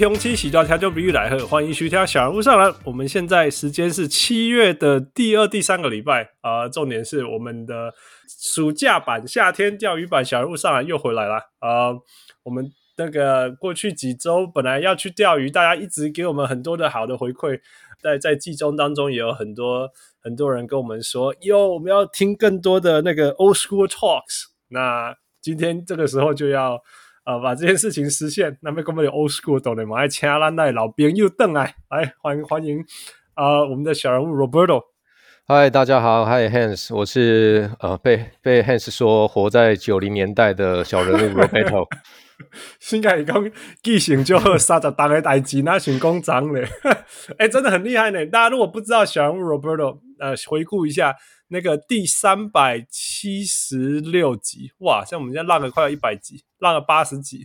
各位乡亲，喜多听众朋友来贺，欢迎收听小人物上来。我们现在时间是七月的第二、第三个礼拜啊、重点是我们的暑假版、夏天钓鱼版小人物上来又回来了啊、我们那个过去几周本来要去钓鱼，大家一直给我们很多的好的回馈，在在季中当中也有很多很多人跟我们说，哟，我们要听更多的那个 old school talks。那今天这个时候就要。啊，把这件事情实现，那么我们有 old school 懂的嘛？来，请咱的老兵又邓来，来欢迎欢迎啊、呃，我们的小人物 Roberto。嗨，大家好，，Hi Hans，我是呃被被 Hans 说活在九零年代的小人物 Roberto。新凯讲记性就好，三十档的代志那成功长嘞，哎，真的很厉害呢。大家如果不知道小人物 Roberto，呃，回顾一下。那个第三百七十六集，哇！像我们现在浪了快要一百集，浪了八十集，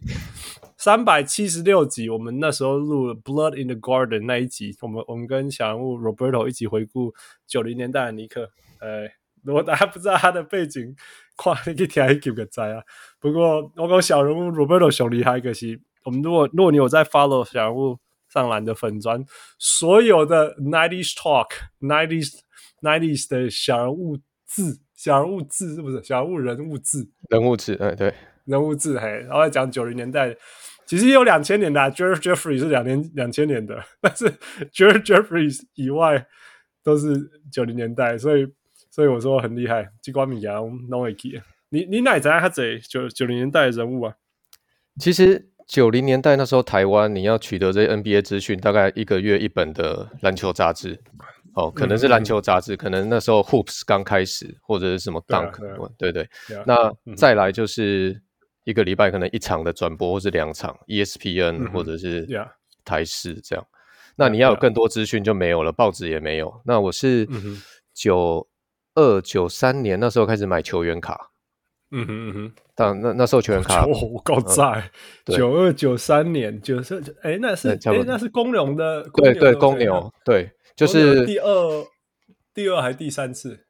三百七十六集。我们那时候录了《Blood in the Garden》那一集，我们我们跟小人物 Roberto 一起回顾九零年代的尼克。呃，如果大家不知道他的背景，快你去听一集就知啊。不过我讲小人物 Roberto 最厉害，可惜我们如果如果你有在 follow 小人物上篮的粉专，所有的 Nineties Talk Nineties。Nineties 的小人物志，小人物志是不是小人物人物志？人物志，哎，对，人物志，嘿，然后讲九零年代，其实也有两千年的、啊、，George Jeffrey 是两年两千年的，但是 George Jeffrey 以外都是九零年代，所以所以我说很厉害，激光米阳 Noiki，你你哪在他这九九零年代的人物啊？其实九零年代那时候台湾你要取得这些 NBA 资讯，大概一个月一本的篮球杂志。哦，可能是篮球杂志、嗯，可能那时候 Hoops 刚开始，或者是什么 Dunk，对、啊、对。那再来就是一个礼拜可能一场的转播，或是两场 ESPN、嗯、或者是台视这样。那你要有更多资讯就没有了，报纸也没有。那我是九二九三年那时候开始买球员卡。嗯哼嗯哼，但那那时候球员卡 我够在九二九三年九三哎，那是哎、欸、那是公牛的，对对公牛对。就是第二、第二还是第三次？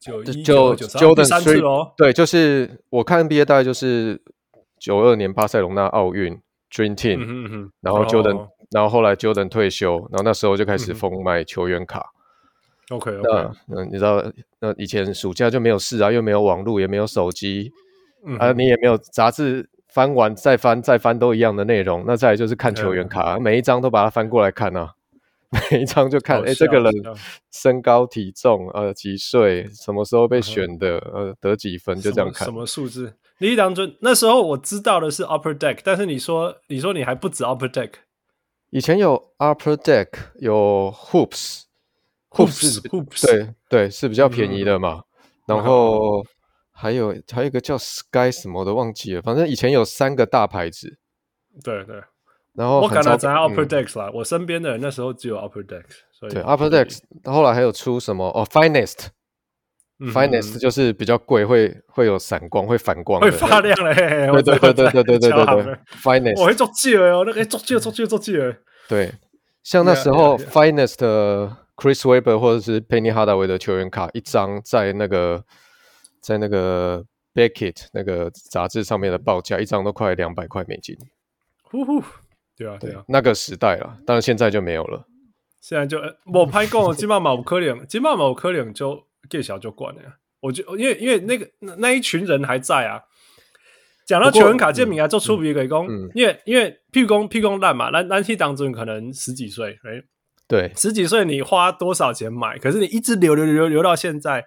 九一九九第三次喽。对，就是我看 NBA 大概就是九二年巴塞隆纳奥运 Dream Team，嗯嗯，然后 Jordan，、哦、然后后来 Jordan 退休，然后那时候就开始疯买球员卡。OK OK，那你知道，那以前暑假就没有事啊，又没有网络，也没有手机、嗯，啊，你也没有杂志翻完再翻再翻都一样的内容。那再来就是看球员卡，嗯、每一张都把它翻过来看啊。每一张就看，哎、欸，这个人身高、体重，呃，几岁，什么时候被选的，呃，得几分，就这样看。什么数字？你一当尊那时候我知道的是 Upper Deck，但是你说，你说你还不止 Upper Deck，以前有 Upper Deck，有 Hoops，Hoops，Hoops, Hoops 对对，是比较便宜的嘛。嗯、然后还有还有一个叫 Sky 什么的忘记了，反正以前有三个大牌子。对对。然后我可能在 Upper Decks 啦、嗯，我身边的人那时候只有 Upper Decks，所以对 Upper Decks，后来还有出什么哦，Finest，Finest、就是比较贵，会会有闪光，会反光，会发亮嘞。对对对对对对对对对，Finest，我会做记哦，那个做记做记做记对，像那时候 Finest Chris Webber 或者是 Penny Hardaway 的球员卡，一张在那个在那个 Beckett 那个杂志上面的报价，一张都快两百块美金。呼呼。对啊，对啊，那个时代了，但是现在就没有了。现在就我拍过金马毛科林，金马毛科林就更小就关了。我就因为因为那个那，一群人还在啊。讲到球员卡鉴名啊，做出比给工，因为因为屁工屁工烂嘛，那那期当中可能十几岁，哎，对，十几岁你花多少钱买？可是你一直留留留留到现在，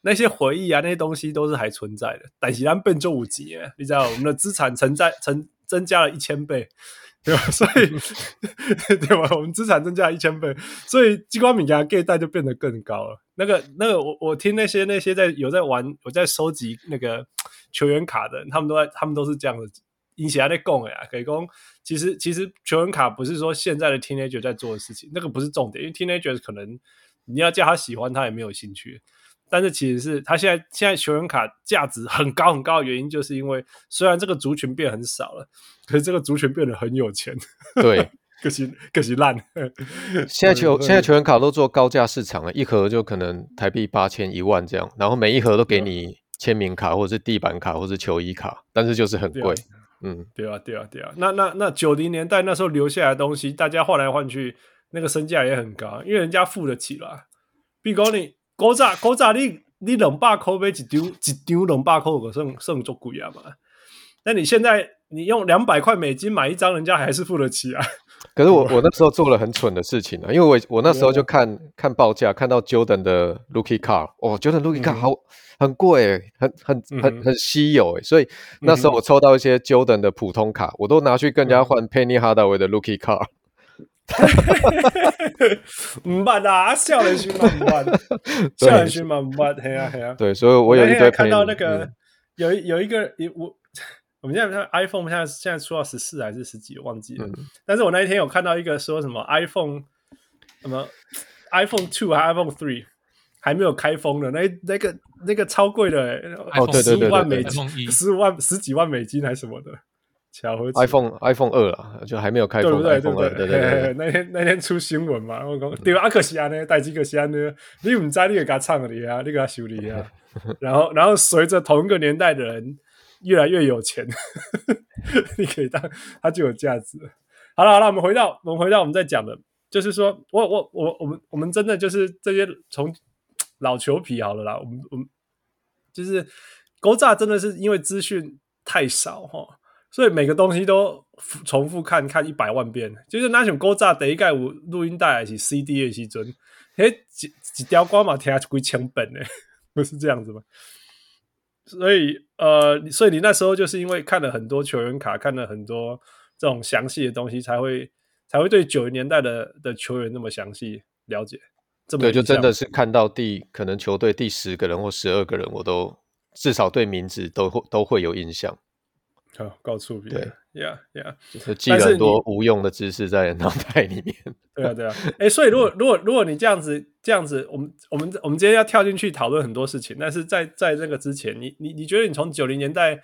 那些回忆啊，那些东西都是还存在的。但是咱变做五级，你知道我们的资产存在成增加了一千倍。对吧？所以 对吧？我们资产增加一千倍，所以机关米家 gay 带就变得更高了。那个那个，我我听那些那些在有在玩有在收集那个球员卡的人，他们都在他们都是这样的以前在讲呀，可以讲，其实其实球员卡不是说现在的 teenager 在做的事情，那个不是重点，因为 teenager 可能你要叫他喜欢，他也没有兴趣。但是其实是他现在现在球员卡价值很高很高的原因，就是因为虽然这个族群变很少了，可是这个族群变得很有钱。对，可惜可惜烂。现在球现在球员卡都做高价市场了，一盒就可能台币八千一万这样，然后每一盒都给你签名卡或者是地板卡或者是球衣卡，但是就是很贵。嗯，对啊对啊对啊。那那那九零年代那时候留下来的东西，大家换来换去，那个身价也很高，因为人家付得起啦。比如你。古早古早，你你两百块买一张一张两百块，可算算足贵啊嘛。那你现在你用两百块美金买一张，人家还是付得起啊。可是我 我那时候做了很蠢的事情啊，因为我我那时候就看看报价，看到 Jordan 的 Lucky Card，哦，Jordan Rookie Card 好、嗯、很贵，很很很很稀有诶，所以那时候我抽到一些 Jordan 的普通卡，我都拿去跟人家换 Penny Hardaway 的 Lucky Card。哈哈哈哈哈！唔办啊，少年时嘛唔办，少年时嘛唔办，系啊系啊。对，所以我有一堆看到那个、嗯、有有一个我 我们现在 iPhone 现在现在出到十四还是十几，忘记了、嗯。但是我那一天有看到一个说什么 iPhone 什么 iPhone Two 还 iPhone Three 还没有开封的，那那个那个超贵的、欸，哦对对对，十五万美金，十五万十几万美金还是什么的。iPhone iPhone 二啊，就还没有开封 iPhone 二，对对对，对，对，对，那天那天出新闻嘛，我讲对啊，可惜啊呢，代志可惜啊呢，你唔知你给他唱的啊，你给他修理啊，然后然后随着同一个年代的人越来越有钱，你可以当他就有价值。好了好了，我们回到我们回到我们在讲的，就是说我我我我们我们真的就是这些从老球皮好了啦，我们我们就是勾炸真的是因为资讯太少哈。所以每个东西都重复看看一百万遍，就是那种古早第一盖有录音带还是 CD 的时阵，诶，一一条歌嘛听下几千本呢，不是这样子吗？所以呃，所以你那时候就是因为看了很多球员卡，看了很多这种详细的东西，才会才会对九零年代的的球员那么详细了解。这么对，就真的是看到第可能球队第十个人或十二个人，我都至少对名字都会都会有印象。好、哦，告诉别人，对呀呀，就是记了很多无用的知识在脑袋里面。对啊，对啊。哎、欸，所以如果如果如果你这样子这样子，我们我们我们今天要跳进去讨论很多事情，但是在在这个之前，你你你觉得你从九零年代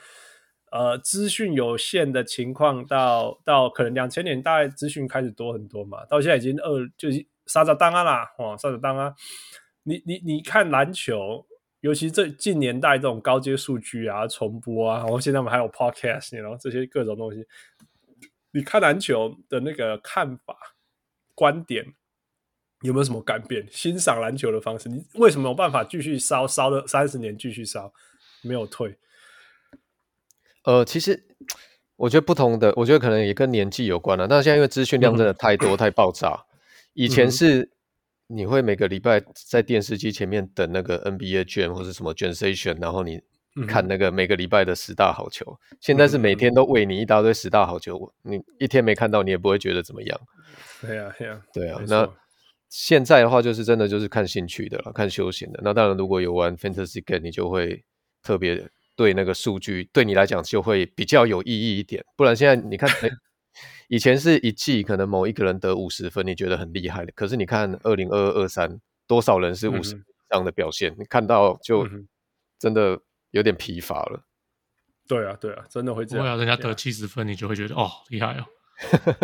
呃资讯有限的情况到到可能两千年代资讯开始多很多嘛？到现在已经二就是三十档啊啦，哇，三十档啊！你你你看篮球。尤其这近年代这种高阶数据啊、重播啊，然后现在我们还有 podcast，然后这些各种东西，你看篮球的那个看法、观点有没有什么改变？欣赏篮球的方式，你为什么有办法继续烧烧了三十年，继续烧没有退？呃，其实我觉得不同的，我觉得可能也跟年纪有关了。但是现在因为资讯量真的太多、太爆炸，以前是。嗯你会每个礼拜在电视机前面等那个 NBA Jam 或者什么 Jam Session，然后你看那个每个礼拜的十大好球。嗯、现在是每天都喂你一大堆十大好球，你一天没看到你也不会觉得怎么样。对啊，对啊，对啊。那现在的话就是真的就是看兴趣的了，看休闲的。那当然如果有玩 Fantasy Game，你就会特别对那个数据对你来讲就会比较有意义一点。不然现在你看。以前是一季可能某一个人得五十分，你觉得很厉害的。可是你看二零二二二三，多少人是五十以上的表现？嗯、你看到就真的有点疲乏了。对啊，对啊，真的会这样。对啊，人家得七十分，你就会觉得哦，厉害哦。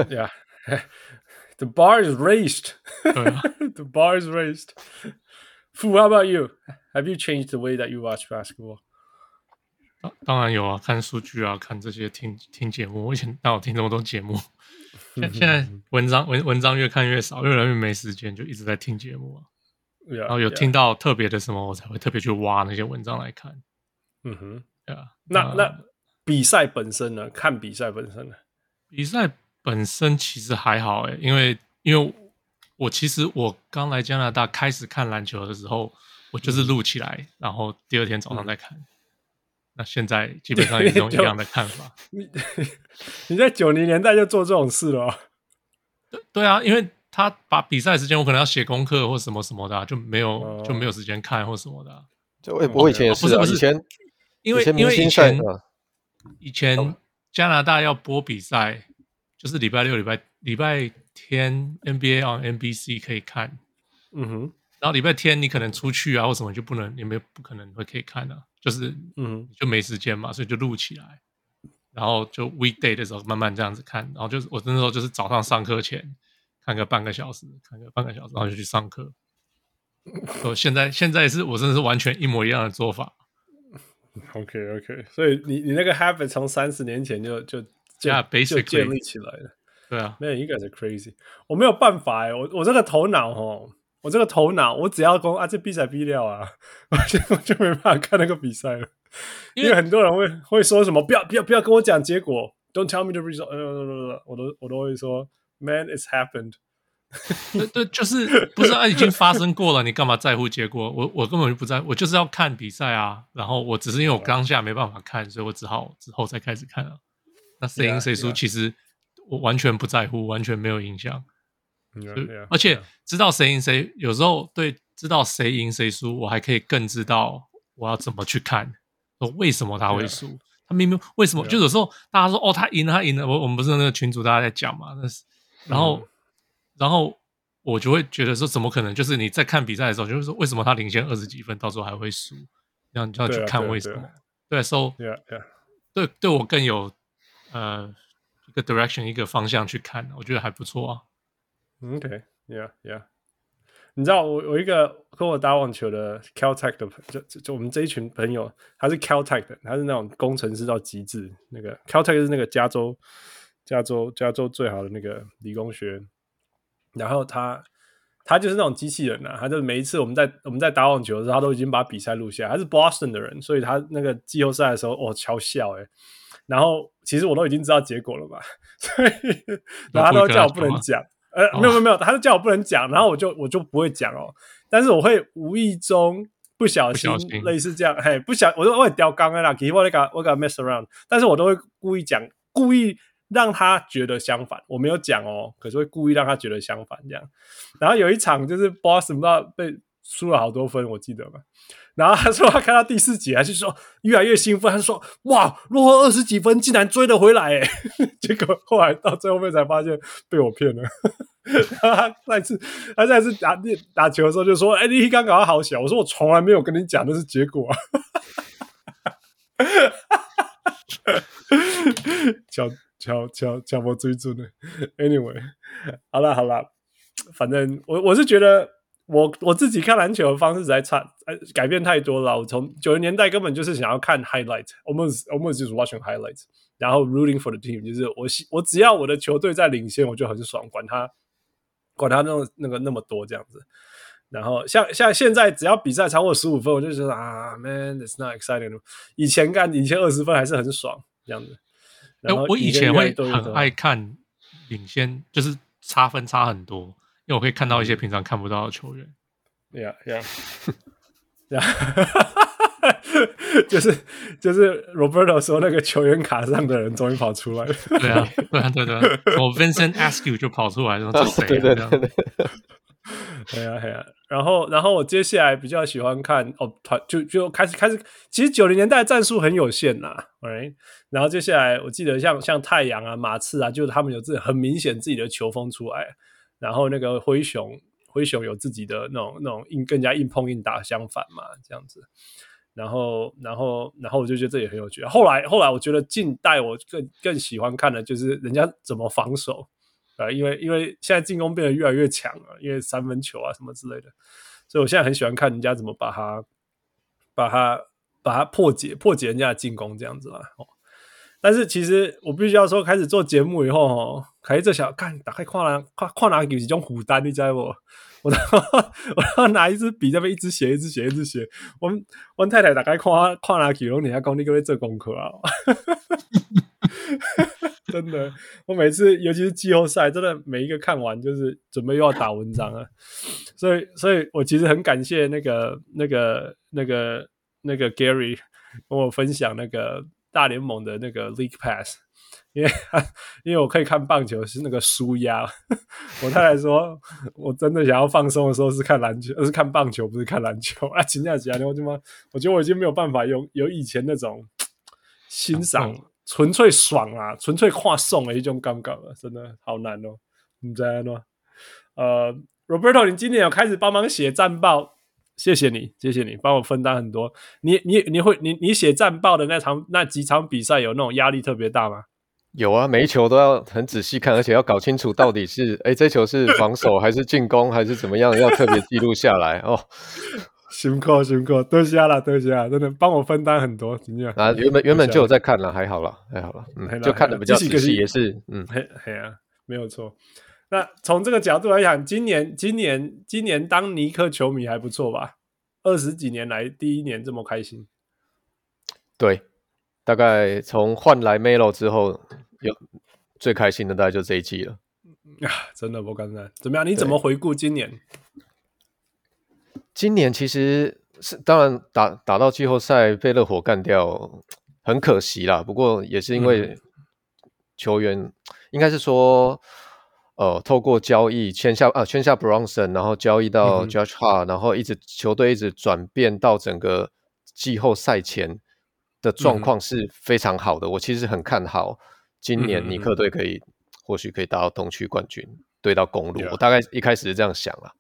Yeah，the bar is raised。对啊，the bar is raised。Fu, how about you? Have you changed the way that you watch basketball? 当然有啊，看数据啊，看这些听听节目。我以前哪有听这么多节目？现现在文章文文章越看越少，越来越没时间，就一直在听节目啊。Yeah, 然后有听到特别的什么，我才会特别去挖那些文章来看。嗯哼，对啊。那那，那比赛本身呢？看比赛本身呢？比赛本身其实还好诶、欸，因为因为我其实我刚来加拿大开始看篮球的时候，我就是录起来，嗯、然后第二天早上再看。嗯那现在基本上也是用一样的看法。你你在九零年代就做这种事了？对对啊，因为他把比赛时间我可能要写功课或什么什么的，啊，就没有、哦、就没有时间看或什么的，啊。就我我以前也是，啊，不是不是，以前因为因为以前以前加拿大要播比赛，就是礼拜六、礼拜礼拜天 NBA on NBC 可以看，嗯哼，然后礼拜天你可能出去啊或什么就不能，你没不可能会可以看啊，就是嗯。就没时间嘛，所以就录起来，然后就 weekday 的时候慢慢这样子看，然后就是我那时候就是早上上课前看个半个小时，看个半个小时，然后就去上课。我现在现在是我真的是完全一模一样的做法。OK OK，所以你你那个 habit 从三十年前就就就 yeah, basically, 就建立起来了。对啊，没有应该是 crazy，我没有办法哎，我我这个头脑哦，我这个头脑，我只要说啊这比赛必了啊，我就我就没办法看那个比赛了，因为，因为很多人会会说什么不要不要不要跟我讲结果，Don't tell me the result，呃，我都我都会说，Man it's happened。对对，就是不是啊，已经发生过了，你干嘛在乎结果？我我根本就不在乎，我就是要看比赛啊。然后我只是因为我当下没办法看，所以我只好之后再开始看啊。那谁赢谁输，其实我完全不在乎，完全没有影响。Yeah, 而且知道谁赢谁，有时候对知道谁赢谁输，我还可以更知道我要怎么去看，说为什么他会输。他明明为什么？就有时候大家说哦，他赢了，他赢了。我我们不是那个群主大家在讲嘛？那是然后。嗯然后我就会觉得说，怎么可能？就是你在看比赛的时候，就是说，为什么他领先二十几分，到时候还会输？这样就要去看为什么？对，so. 对对我更有呃一个 direction 一个方向去看，我觉得还不错啊。OK，yeah yeah。你知道我我一个跟我打网球的 Caltech 的就就就我们这一群朋友，他是 Caltech 的，他是那种工程师到极致。那个 Caltech 是那个加州加州加州最好的那个理工学院。然后他，他就是那种机器人呐、啊，他就每一次我们在我们在打网球的时候，他都已经把比赛录下。他是 Boston 的人，所以他那个季后赛的时候，哦，超笑诶。然后其实我都已经知道结果了嘛，所以然后他都叫我不能讲，呃，没有没有没有，他就叫我不能讲，然后我就我就不会讲哦，但是我会无意中不小心类似这样，嘿，不小，我说我会掉刚啊，那个我给他 mess around，但是我都会故意讲，故意。让他觉得相反，我没有讲哦，可是会故意让他觉得相反这样。然后有一场就是 Boston 不知道被输了好多分，我记得嘛。然后他说他看到第四节，他就说越来越兴奋，他就说哇，落后二十几分竟然追得回来诶。结果后来到最后面才发现被我骗了。他再次他再次打打球的时候就说，哎，你刚刚好小，我说我从来没有跟你讲那是结果啊。叫。敲敲敲波追逐的，Anyway，好了好了，反正我我是觉得我我自己看篮球的方式实在差，改变太多了。我从九十年代根本就是想要看 highlight，almost，almost 就是 watching highlights，然后 rooting for the team，就是我我只要我的球队在领先，我就很爽，管他管他那种那个那么多这样子。然后像像现在只要比赛超过十五分，我就觉得啊，man，it's not exciting。以前干以前二十分还是很爽这样子。哎，我以前会很爱看领先，就是差分差很多，因为我可以看到一些平常看不到的球员。对呀，对呀，对呀，就是就是 Roberto 说那个球员卡上的人终于跑出来了。对啊，对啊，对啊，我 Vincent Askew 就跑出来了，这谁啊？对对对，对啊，对啊。然后，然后我接下来比较喜欢看哦，团就就开始开始，其实九零年代战术很有限呐，right? 然后接下来我记得像像太阳啊、马刺啊，就是他们有自己很明显自己的球风出来。然后那个灰熊，灰熊有自己的那种那种硬更加硬碰硬打相反嘛，这样子。然后，然后，然后我就觉得这也很有趣。后来，后来我觉得近代我更更喜欢看的就是人家怎么防守。啊，因为因为现在进攻变得越来越强了，因为三分球啊什么之类的，所以我现在很喜欢看人家怎么把它、把它、把它破解、破解人家的进攻这样子啦。哦，但是其实我必须要说，开始做节目以后哦，开始这小看打开跨栏跨跨栏有几种虎单，你知道不？我我要拿一支笔在那一直写、一直写、一直写。我我太太打开跨跨栏记录，你还讲你各位做功课啊？真的，我每次尤其是季后赛，真的每一个看完就是准备又要打文章了。所以，所以我其实很感谢那个、那个、那个、那个 Gary 跟我分享那个大联盟的那个 League Pass，因为因为我可以看棒球是那个舒压。我太太说，我真的想要放松的时候是看篮球，而是看棒球，不是看篮球啊！请假几天我他妈，我觉得我已经没有办法有有以前那种欣赏。纯粹爽啊，纯粹跨送的一种感觉了，真的好难哦。你知道吗？呃，Roberto，你今年有开始帮忙写战报，谢谢你，谢谢你帮我分担很多。你你你会你你写战报的那场那几场比赛有那种压力特别大吗？有啊，每一球都要很仔细看，而且要搞清楚到底是 哎这球是防守还是进攻还是怎么样，要特别记录下来哦。辛苦辛苦，多谢啦多谢啦，真的帮我分担很多，怎么样？啊，原本原本就有在看了，还好了还好了，嗯，就看的比较仔细，也是嗯，嘿嘿啊，没有错。那从这个角度来讲，今年今年今年当尼克球迷还不错吧？二十几年来第一年这么开心。对，大概从换来 Melo 之后，有最开心的大概就这一季了。啊，真的不简单。怎么样？你怎么回顾今年？今年其实是当然打打到季后赛被热火干掉，很可惜啦。不过也是因为球员、嗯、应该是说。呃，透过交易签下啊，签下 Bronson，然后交易到 Judge Hart，、嗯、然后一直球队一直转变到整个季后赛前的状况是非常好的。嗯、我其实很看好今年尼克队可以、嗯、或许可以打到东区冠军，对到公鹿。Yeah. 我大概一开始是这样想了。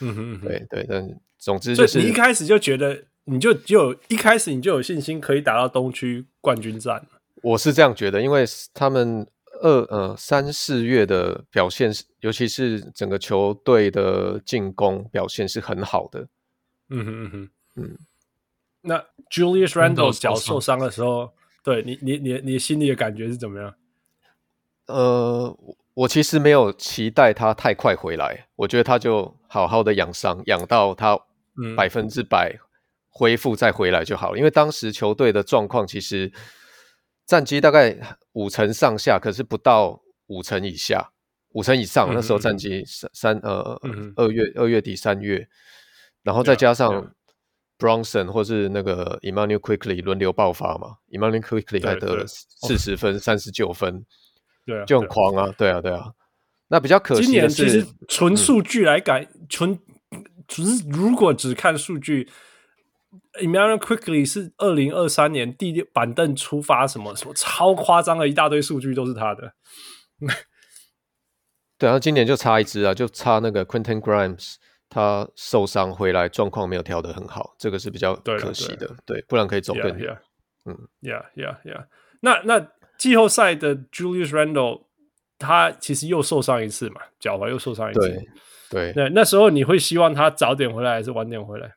嗯哼，对对，但总之就是你一开始就觉得你就就有一开始你就有信心可以打到东区冠军战。我是这样觉得，因为他们。二呃三四月的表现是，尤其是整个球队的进攻表现是很好的。嗯哼嗯哼嗯。那 Julius Randle 脚受伤的时候，对你你你你心里的感觉是怎么样？呃，我其实没有期待他太快回来，我觉得他就好好的养伤，养到他百分之百恢复再回来就好了。嗯、因为当时球队的状况其实。战绩大概五成上下，可是不到五成以下，五成以上。嗯、那时候战绩三三呃二月二月底三月，然后再加上 Bronson 或是那个 Emmanuel Quickley 轮流爆发嘛，Emmanuel Quickley 还得了四十分、三十九分，对啊，就很狂啊，对啊，对啊。那比较可惜今年其实纯数据来改，纯只是如果只看数据。Immanuel Quickley 是二零二三年第六板凳出发，什么什么超夸张的一大堆数据都是他的。对啊，今年就差一支啊，就差那个 Quentin Grimes，他受伤回来状况没有调得很好，这个是比较可惜的。对，对，不然可以走更远。Yeah, yeah. 嗯，Yeah, Yeah, Yeah 那。那那季后赛的 Julius Randle，他其实又受伤一次嘛，脚踝又受伤一次。对对，那那时候你会希望他早点回来还是晚点回来？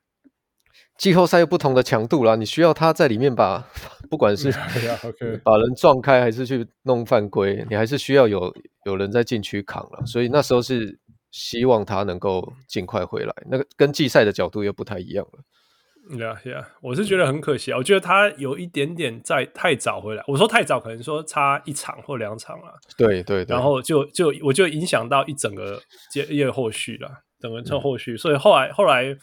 季后赛有不同的强度啦，你需要他在里面把，不管是 把人撞开还是去弄犯规，你还是需要有有人在禁区扛了。所以那时候是希望他能够尽快回来，那个跟季赛的角度又不太一样了。Yeah, yeah，我是觉得很可惜啊，我觉得他有一点点在太早回来。我说太早，可能说差一场或两场了。对对对，然后就就我就影响到一整个接业后续了，整个这后续，嗯、所以后来后来。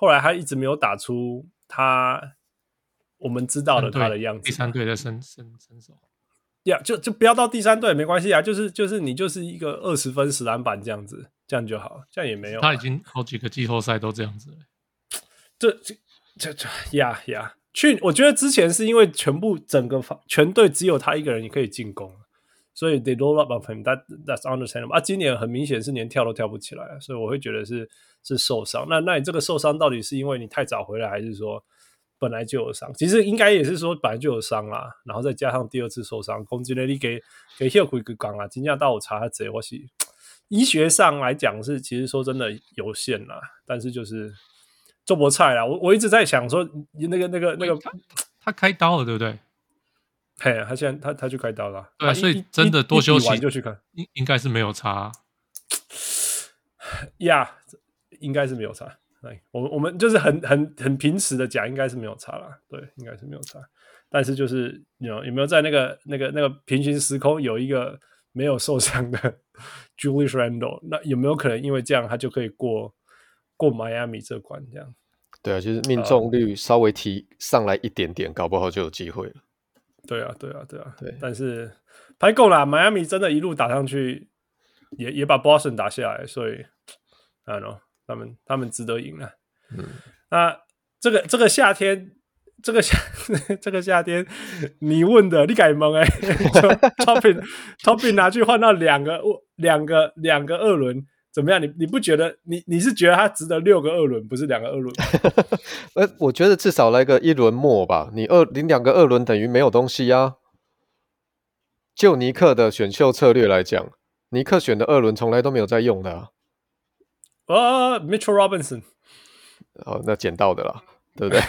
后来他一直没有打出他我们知道的他的样子。第三队的身身身手，呀、yeah，就就不要到第三队没关系啊，就是就是你就是一个二十分十篮板这样子，这样就好，这样也没有。他已经好几个季后赛都这样子了。这这这呀呀，去我觉得之前是因为全部整个全队只有他一个人你可以进攻，所以 they roll up on him that that's understandable 啊。今年很明显是连跳都跳不起来，所以我会觉得是。是受伤，那那你这个受伤到底是因为你太早回来，还是说本来就有伤？其实应该也是说本来就有伤啦，然后再加上第二次受伤，攻击能力给给休回个岗啊，今天到我查下这，我是医学上来讲是其实说真的有限啦，但是就是做不菜啦。我我一直在想说，那个那个那个他，他开刀了对不对？嘿，他现在他他去开刀了，对，所以真的多休息就去看，应应该是没有差呀。Yeah, 应该是没有差，对，我们我们就是很很很平时的讲，应该是没有差啦，对，应该是没有差。但是就是有有没有在那个那个那个平行时空有一个没有受伤的 Julius Randle，那有没有可能因为这样他就可以过过 Miami 这关？这样？对啊，就是命中率稍微提上来一点点，搞不好就有机会了。对啊，对啊，对啊，对。但是拍够了，Miami 真的一路打上去，也也把 Boston 打下来，所以 I don't know。他们他们值得赢啊！嗯，那这个这个夏天这个夏这个夏天，你问的，你改蒙哎，Toppin Toppin 拿去换到两个两个两个二轮，怎么样？你你不觉得？你你是觉得他值得六个二轮，不是两个二轮？呃，我觉得至少来个一轮末吧。你二你两个二轮等于没有东西啊。就尼克的选秀策略来讲，尼克选的二轮从来都没有在用的啊。啊、uh,，Mitchell Robinson，哦，那捡到的啦。对不对？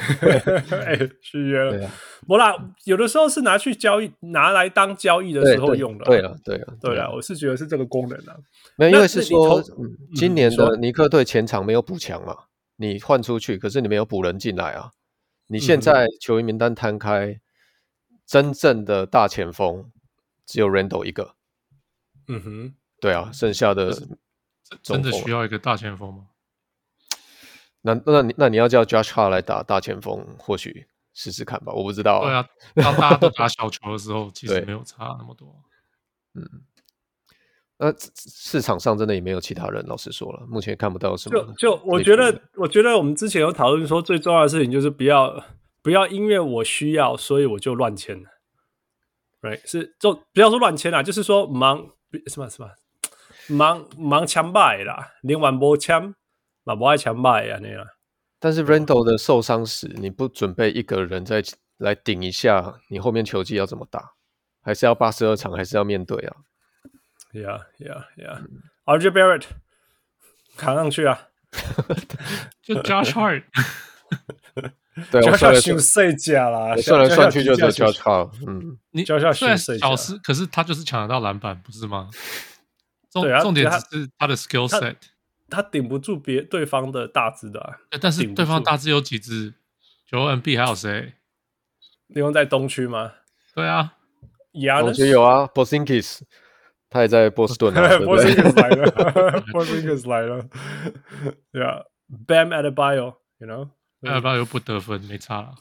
哎，续约了。不啦，有的时候是拿去交易，拿来当交易的时候用的。对了，对了，对了，我是觉得是这个功能啊。没有，因为是说，嗯，今年的尼克队前场没有补强嘛，你换出去，可是你没有补人进来啊。你现在球员名单摊开，真正的大前锋只有 Randle 一个。嗯哼，对啊，剩下的真的需要一个大前锋吗？那那你那你要叫 Josh Hart 来打大前锋，或许试试看吧，我不知道、啊。对啊，当大家都打 小球的时候，其实没有差那么多。嗯，那市场上真的也没有其他人，老实说了，目前看不到什么。就就我觉得，我觉得我们之前有讨论说，最重要的事情就是不要不要因为我需要，所以我就乱签。Right？是就不要说乱签啦，就是说忙什么什么忙忙枪败啦，连完波枪。马不爱强卖啊那样，但是 Randle 的受伤时，你不准备一个人再来顶一下，你后面球季要怎么打？还是要八十二场，还是要面对啊？Yeah, yeah, yeah. RJ Barrett 扛上去啊！就 Josh Hart，对，Josh Hart 休赛假啦，算来算去就是 Josh Hart。嗯，你 Josh Hart 虽然小时，可是他就是抢得到篮板，不是吗？重重点只是他的 skill set。他顶不住别对方的大只的、啊，但是对方大只有几只？九 N B 还有谁？你用在东区吗？对啊，东区有啊，Bosinkis，他也在波士顿啊 Bosinkis 来了，Bosinkis 来了，对啊，Bam Adebayo，you know，Adebayo 又不得分，没差了。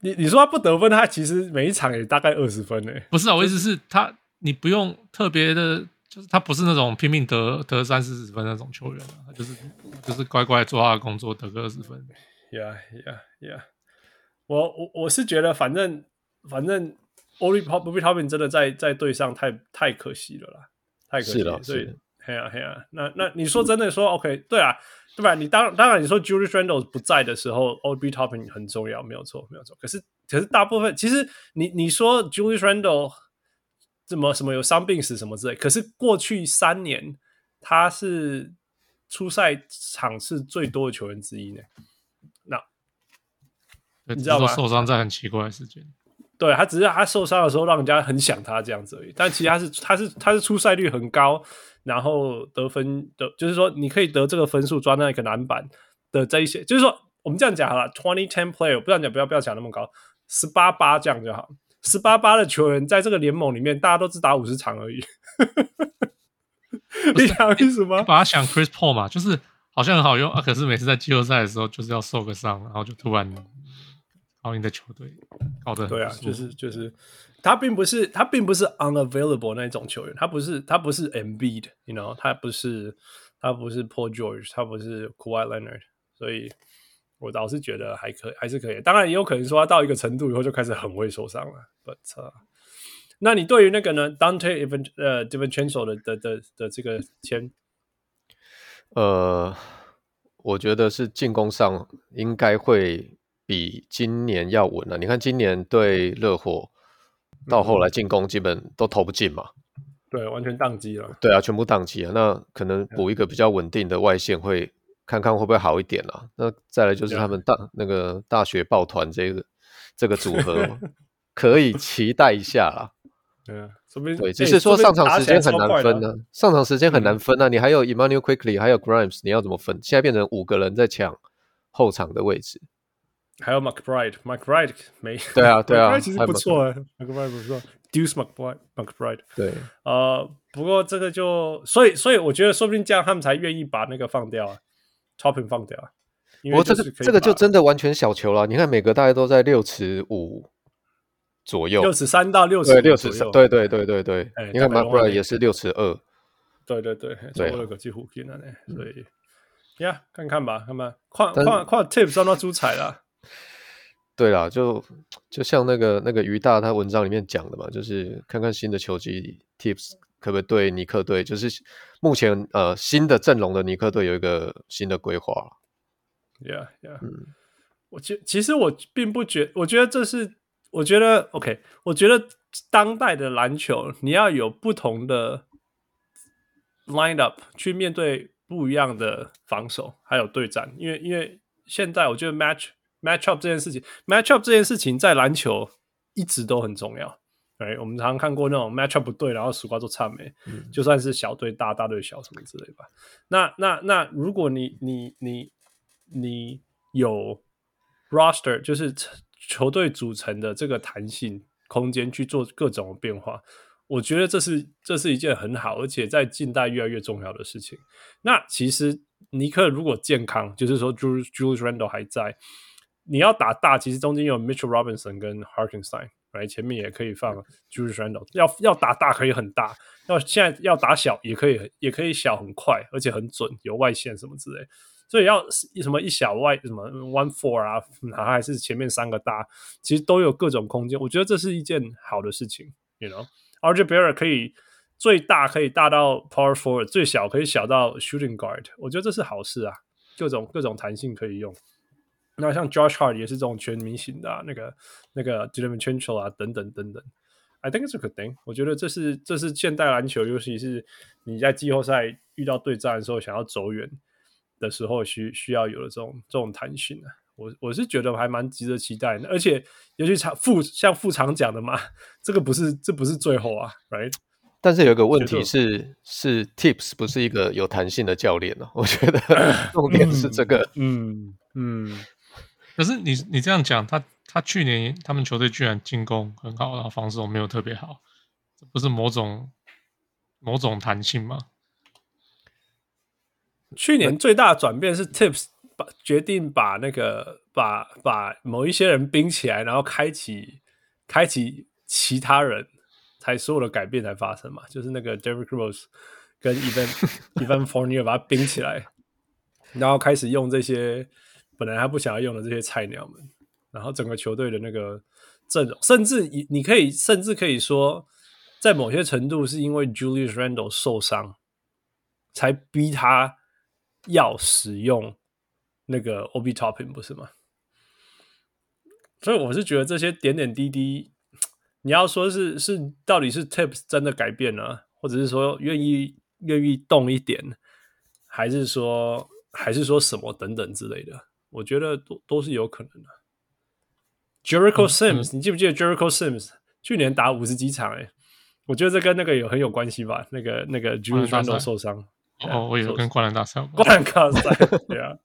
你你说他不得分，他其实每一场也大概二十分诶。不是啊，我意思是他，你不用特别的。就是他不是那种拼命得得三四十分那种球员啊，他就是就是乖乖做他的工作，得个二十分。Yeah, yeah, yeah。我我我是觉得，反正反正 Obi Toppin 真的在在队上太太可惜了啦，太可惜了。所以，嘿啊嘿啊。那那你说真的说 OK，对啊，对吧？你当当然你说 Julius Randle 不在的时候，Obi Topping 很重要，没有错，没有错。可是可是大部分其实你你说 Julius Randle。怎么什么有伤病史什么之类？可是过去三年他是出赛场次最多的球员之一呢。那你知道吗？受伤在很奇怪的时间。对，他只是他受伤的时候让人家很想他这样子而已。但其实他是他是他是出赛率很高，然后得分的，就是说你可以得这个分数抓那一个篮板的这一些，就是说我们这样讲好了，twenty ten player 不要讲不要不要讲那么高，十八八这样就好。十八八的球员在这个联盟里面，大家都只打五十场而已。你想意思吗？把他想 Chris Paul 嘛，就是好像很好用啊，可是每次在季后赛的时候，就是要受个伤，然后就突然搞你的球队搞得很。对啊，就是就是他并不是他并不是 unavailable 那种球员，他不是他不是 Embiid，you know，他不是他不是 Paul George，他不是 Kawhi Leonard，所以。我倒是觉得还可以，还是可以。当然也有可能说他到一个程度以后就开始很会受伤了。But，、uh, 那你对于那个呢，Dante Even 呃 DiVincenzo 的的的的这个签，呃，我觉得是进攻上应该会比今年要稳了。你看今年对热火到后来进攻基本都投不进嘛，对，完全宕机了。对啊，全部宕机了。那可能补一个比较稳定的外线会。看看会不会好一点啊？那再来就是他们大.那个大学抱团这个这个组合，可以期待一下啦。对啊，对，只是说上场时间很难分呢、啊。上场时间很难分啊。你还有 Emmanuel Quickley，还有 Grimes，你要怎么分？现在变成五个人在抢后场的位置。还有 McBride，McBride 没？对啊，对啊其实不错，McBride 不错，Deuce McBride，McBride。对，呃，不过这个就所以所以我觉得说不定这样他们才愿意把那个放掉啊。Toppin 放掉，我这个这个就真的完全小球了。你看每个大概都在六尺五左右，六尺三到六尺六尺三，对对对对对。欸、你看 McBride 也是六尺二，对对对，对了个几乎平了呢。所以呀，看看吧，看吧，跨跨跨 Tips 让他出彩了。对啦，就就像那个那个于大他文章里面讲的嘛，就是看看新的球技 Tips 可不可以对尼克队，就是目前呃新的阵容的尼克队有一个新的规划。Yeah, yeah。嗯，我其其实我并不觉，我觉得这是我觉得 OK，我觉得当代的篮球你要有不同的 line up 去面对不一样的防守还有对战，因为因为现在我觉得 match。match up 这件事情，match up 这件事情在篮球一直都很重要。哎，我们常常看过那种 match up 不对，然后输瓜做差没，嗯、就算是小队大，大队小什么之类吧。那那那，如果你你你你有 roster，就是球队组成的这个弹性空间去做各种变化，我觉得这是这是一件很好，而且在近代越来越重要的事情。那其实尼克如果健康，就是说 Julius Randle 还在。你要打大，其实中间有 Mitchell Robinson 跟 Hartenstein，right? 前面也可以放 Julius Randle。要要打大可以很大，要现在要打小也可以，也可以小很快，而且很准，有外线什么之类。所以要什么一小外什么 One Four 啊，还是前面三个大，其实都有各种空间。我觉得这是一件好的事情，you know？RJ Barrett 可以最大可以大到 Power Forward，最小可以小到 Shooting Guard，我觉得这是好事啊，各种各种弹性可以用。那像 Josh Hart 也是这种全明星的、啊，那个那个 Donovan Mitchell 啊，等等等等。I think it's a good thing。我觉得这是这是现代篮球，尤其是你在季后赛遇到对战的时候，想要走远的时候需，需需要有的这种这种弹性的、啊。我我是觉得还蛮值得期待的，而且尤其常副像副厂讲的嘛，这个不是这不是最后啊，right？但是有一个问题是，是 Tips 不是一个有弹性的教练呢、啊？我觉得重点是这个，嗯嗯。嗯可是你你这样讲，他他去年他们球队居然进攻很好，然后防守没有特别好，这不是某种某种弹性吗？去年最大的转变是 Tips 把决定把那个把把某一些人冰起来，然后开启开启其他人，才所有的改变才发生嘛，就是那个 Derrick Rose 跟 Evan Evan Fournier 把他冰起来，然后开始用这些。本来他不想要用的这些菜鸟们，然后整个球队的那个阵容，甚至你你可以甚至可以说，在某些程度是因为 Julius Randle 受伤，才逼他要使用那个 Obi Toppin，不是吗？所以我是觉得这些点点滴滴，你要说是是到底是 Tips 真的改变了，或者是说愿意愿意动一点，还是说还是说什么等等之类的。我觉得都都是有可能的。Jericho Sims，、嗯、你记不记得 Jericho Sims 去年打五十几场？哎，我觉得这跟那个有很有关系吧？那个那个 Julius Randle 受伤。哦，啊、我以为跟灌篮大赛。灌篮大赛，对啊。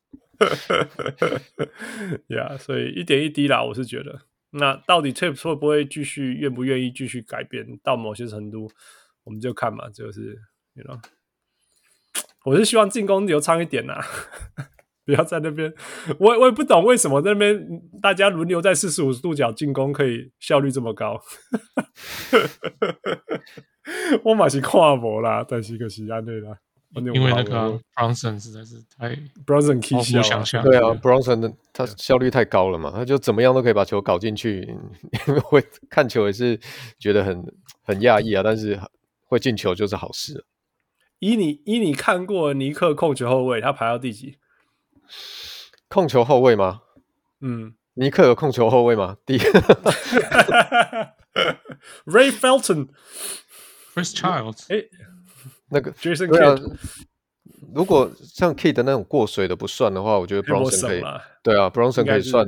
呀，所以一点一滴啦，我是觉得。那到底 Tips 会不会继续，愿不愿意继续改变到某些程度，我们就看嘛。就是，you know，我是希望进攻流畅一点呐。不要在那边，我我也不懂为什么在那边大家轮流在四十五度角进攻可以效率这么高。我马是看无啦，但是可是安内啦，因为那个 Bronson 实在是太 Bronson 可以想象，对啊，Bronson 他效率太高了嘛，他就怎么样都可以把球搞进去，因 为会看球也是觉得很很讶异啊，但是会进球就是好事。以你以你看过尼克控球后卫，他排到第几？控球后卫吗？嗯，尼克有控球后卫吗？第一，Ray Felton，Chris Childs，哎，那个 Jason Kidd，如果像 Kidd 的那种过水的不算的话，我觉得 Bronson 可以。对啊，Bronson 可以算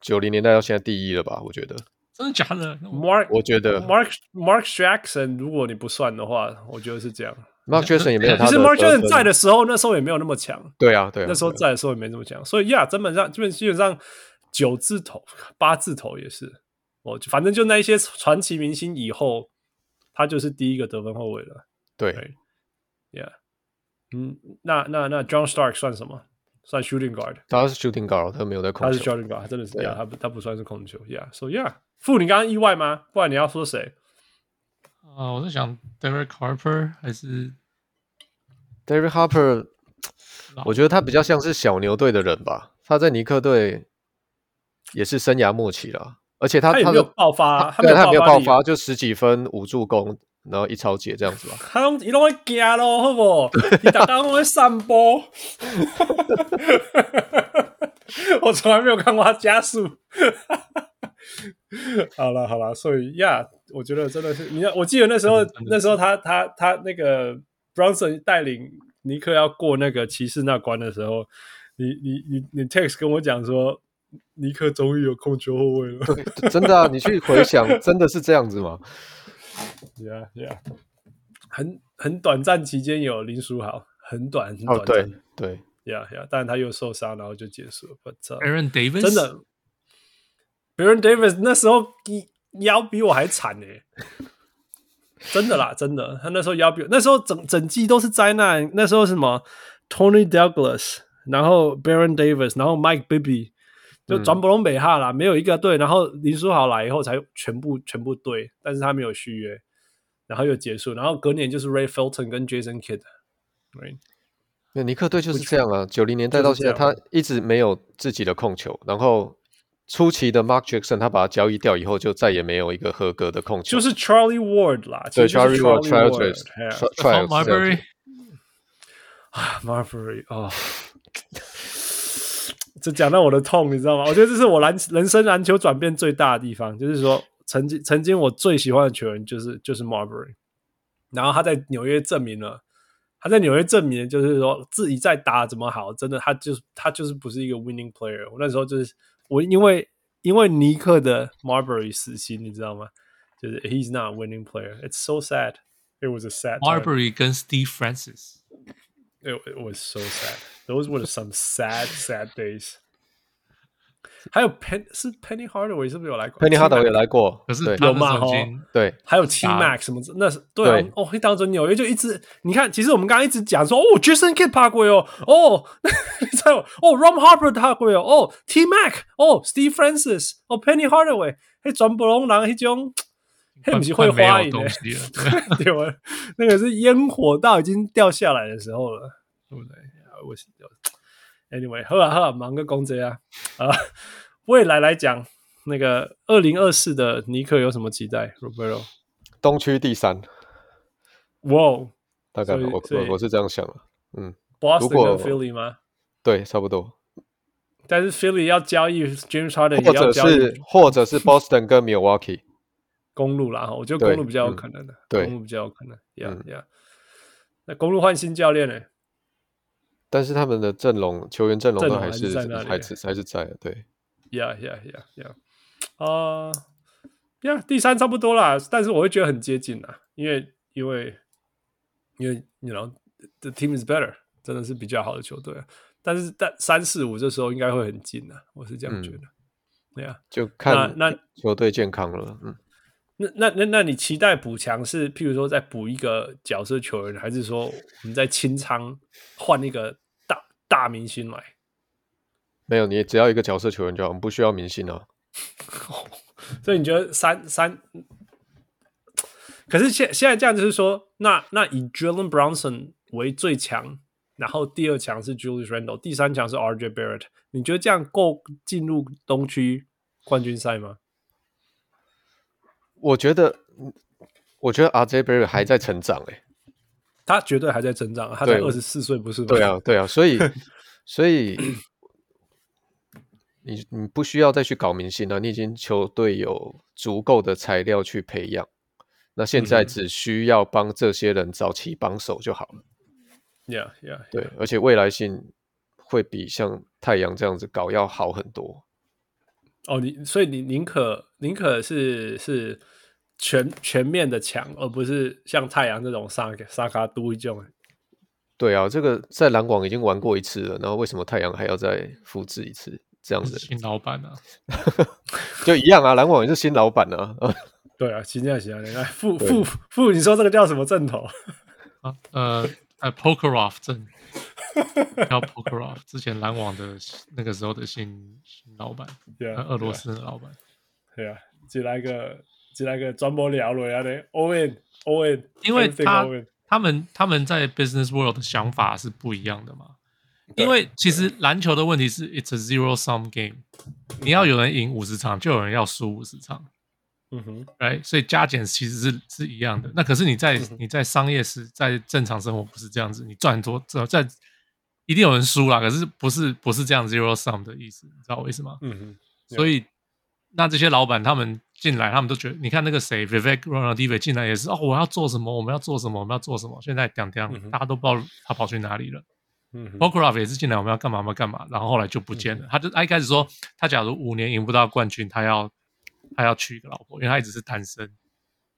九零年代到现在第一了吧？我觉得。真的假的？Mark，我觉得 Mark Mark Jackson，如果你不算的话，我觉得是这样。Mark Jackson 也没有，其实 Mark Jackson 在的时候，那时候也没有那么强。对啊，对啊，那时候在的时候也没那么强。所以呀，基本上基本基本上九字头、八字头也是。我反正就那一些传奇明星以后，他就是第一个得分后卫了。对，Yeah，嗯，那那那 John Stark 算什么？算 Shooting Guard？他是 Shooting Guard，他没有在控球。他是 Shooting Guard，他真的是呀，他不他不算是控球。Yeah，So Yeah，傅，你刚刚意外吗？不然你要说谁？啊，我在想 Derek Harper 还是 Derek Harper，我觉得他比较像是小牛队的人吧。他在尼克队也是生涯末期了，而且他他也没有爆发，对他没有爆发，就十几分五助攻，然后一抄截这样子吧。他拢伊拢会惊咯，好不？你刚刚会散播，我从来没有看过他加速。好了好了，所以呀，yeah, 我觉得真的是，你看，我记得那时候那时候他他他那个 Bronson 带领尼克要过那个骑士那关的时候，你你你你 text 跟我讲说，尼克终于有控球后卫了。真的啊，你去回想，真的是这样子吗？Yeah yeah，很很短暂期间有林书豪，很短很短暂，哦、对对，Yeah yeah，但他又受伤，然后就结束了。But Aaron Davis 真的。Baron Davis 那时候腰比我还惨呢，真的啦，真的，他那时候腰比我那时候整整季都是灾难。那时候是什么 Tony Douglas，然后 Baron Davis，然后 Mike Bibby，就转不拢北哈啦，没有一个对。然后林书豪来以后才全部全部对，但是他没有续约，然后又结束。然后隔年就是 Ray Felton 跟 Jason Kidd，对，那尼克队就是这样啊，九零年代到现在，他一直没有自己的控球，然后。初期的 Mark Jackson，他把他交易掉以后，就再也没有一个合格的控球。就是 Charlie Ward 啦，对，Charlie Ward，Marbury 啊，Marbury 哦，这讲到我的痛，你知道吗？我觉得这是我篮人生篮球转变最大的地方，就是说，曾经曾经我最喜欢的球员就是就是 Marbury，然后他在纽约证明了，他在纽约证明就是说自己在打怎么好，真的他就是他就是不是一个 winning player。我那时候就是。我因为因为尼克的 Marbury 死心，你知道吗？就是 He's not a winning player. It's so sad. It was a sad. Marbury 跟 Steve Francis. It, it was so sad. Those were some sad, sad days. 还有 Pen 是 Penny Hardaway 是不是有来过？Penny Hardaway 也来过，可是有吗？哈，对，还有 T Mac 什么？那是对哦。哦，当时纽约就一直，你看，其实我们刚刚一直讲说，哦，Jason Kidd 爬过哦，哦，还有哦，Ron Harper 爬过哦，哦，T Mac，哦，Steve Francis，哦，Penny Hardaway，嘿，转不拢人迄种，嘿，不是会花影的，对吧？那个是烟火到已经掉下来的时候了，对不对？我是。Anyway，好啊好啊，忙个工作啊！啊，未来来讲，那个二零二四的尼克有什么期待？Roberto，东区第三。哇哦，大概我我我是这样想的。嗯，Boston 跟 Philly 吗？对，差不多。但是 Philly 要交易 James Harden，或者是或者是 Boston 跟 Milwaukee 公路啦，我觉得公路比较有可能的，对，公路比较有可能。Yeah yeah，那公路换新教练呢？但是他们的阵容、球员阵容都还是还是还是在的，对。Yeah, yeah, yeah, yeah. 啊，呀，第三差不多啦，但是我会觉得很接近啦，因为因为因为你知道，the team is better，真的是比较好的球队。但是但三四五这时候应该会很近的，我是这样觉得。对啊，就看那球队健康了，嗯。那那那那你期待补强是，譬如说再补一个角色球员，还是说我们在清仓换一个大大明星来？没有，你只要一个角色球员就好，我们不需要明星啊。所以你觉得三三？可是现现在这样就是说，那那以 Jalen Brunson 为最强，然后第二强是 Julius Randle，第三强是 RJ Barrett，你觉得这样够进入东区冠军赛吗？我觉得，我觉得 RJ Barrett 还在成长诶、欸，他绝对还在成长，他才二十四岁，不是吗？对啊，对啊，所以，所以你你不需要再去搞明星了，你已经球队有足够的材料去培养，那现在只需要帮这些人找齐帮手就好了。Yeah, yeah, yeah. 对，而且未来性会比像太阳这样子搞要好很多。哦，你所以你宁可宁可是是全全面的强，而不是像太阳这种沙沙卡都一种。对啊，这个在篮网已经玩过一次了，然后为什么太阳还要再复制一次这样子？新老板啊，就一样啊，篮网也是新老板啊。对啊，行啊行啊，你看副副副，你说这个叫什么阵头？啊呃呃，Prokhorov 阵。叫 Prokhorov 之前篮网的那个时候的新新老板，yeah, 俄罗斯的老板，对啊，只来个只来个专门聊了呀的 Owen Owen，因为他他们他们在 Business World 的想法是不一样的嘛，因为其实篮球的问题是，it's a zero sum game，你要有人赢五十场，就有人要输五十场。嗯哼，哎，所以加减其实是是一样的。那可是你在你在商业时，在正常生活不是这样子，你赚多在一定有人输啦。可是不是不是这样 zero sum 的意思，你知道我意思吗？嗯哼，所以那这些老板他们进来，他们都觉得，你看那个谁 Vivek r a n a d i v e 进来也是哦，我要做什么，我们要做什么，我们要做什么。现在讲讲，大家都不知道他跑去哪里了。嗯 Prokhorov 也是进来，我们要干嘛？我们要干嘛？然后后来就不见了。他就他一开始说，他假如五年赢不到冠军，他要。他要娶一个老婆，因为他一直是单身。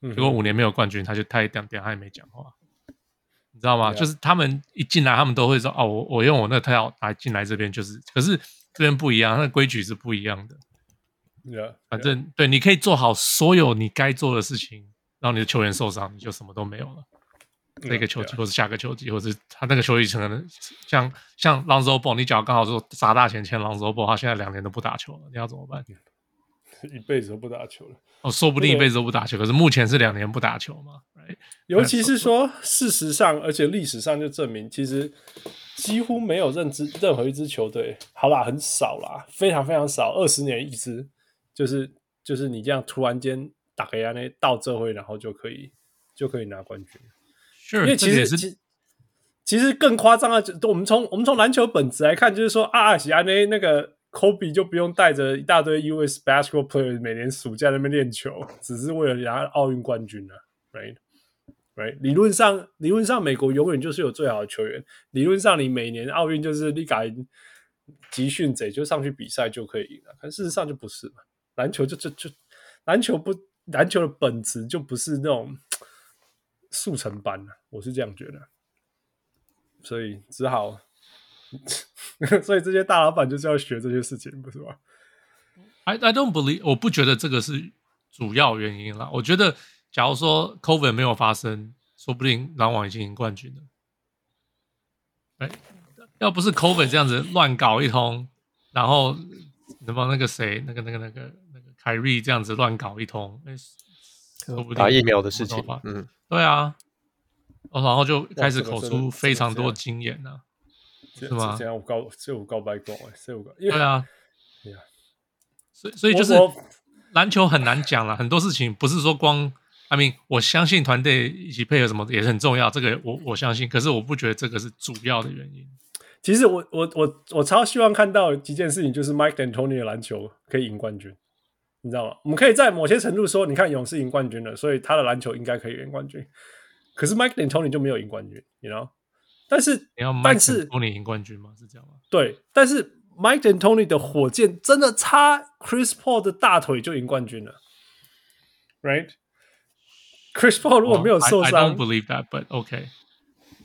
结果五年没有冠军，他就他也讲点，他也没讲话，你知道吗.就是他们一进来，他们都会说：“哦，我我用我那个套来进来这边，就是。”可是这边不一样，那规矩是不一样的。Yeah, 反正.对，你可以做好所有你该做的事情，然后你的球员受伤，你就什么都没有了。这 Yeah, 个球季，或是下个球季，或是他那个球季可能像像 Lonzo Ball，你只要刚好说砸大钱签 Lonzo Ball，他现在两年都不打球了，你要怎么办？一辈子都不打球了哦，说不定一辈子都不打球。可是目前是两年不打球嘛？Right? 尤其是说，事实上，而且历史上就证明，其实几乎没有任支任何一支球队，好啦，很少啦，非常非常少，二十年一支，就是就是你这样突然间打个压呢到这会，然后就可以就可以拿冠军。Sure, 因为其实其其实更夸张的，我们从我们从篮球本质来看，就是说啊，喜安呢那个。Kobe 就不用带着一大堆 US basketball player 每年暑假在那边练球，只是为了拿奥运冠军了，right？right？理论上，理论上美国永远就是有最好的球员。理论上，你每年奥运就是你改集训者就上去比赛就可以赢了，但事实上就不是嘛。篮球就就就篮球不篮球的本质就不是那种速成班了，我是这样觉得，所以只好。所以这些大老板就是要学这些事情，不是吗？I I don't believe，我不觉得这个是主要原因啦。我觉得，假如说 COVID 没有发生，说不定篮网已经赢冠军了。哎，要不是 COVID 这样子乱搞一通，然后能帮那个谁，那个那个那个那个凯瑞这样子乱搞一通，哎，说不定打疫苗的事情，嗯，对啊，然后就开始口出非常多经验呢。是吗？这样我告，这我告白过哎，这我告。对啊，对啊，所以所以就是篮球很难讲了，很多事情不是说光，I mean，我相信团队一起配合什么也是很重要，这个我我相信，可是我不觉得这个是主要的原因。其实我我我我超希望看到几件事情，就是 Mike and Tony 的篮球可以赢冠军，你知道吗？我们可以在某些程度说，你看勇士赢冠军了，所以他的篮球应该可以赢冠军。可是 Mike and Tony 就没有赢冠军，你知道？但是，但是 Tony 赢冠军吗？是这样吗？对，但是 Mike and Tony 的火箭真的差 Chris Paul 的大腿就赢冠军了，right？Chris Paul 如果没有受伤、oh,，I don't believe that，but OK，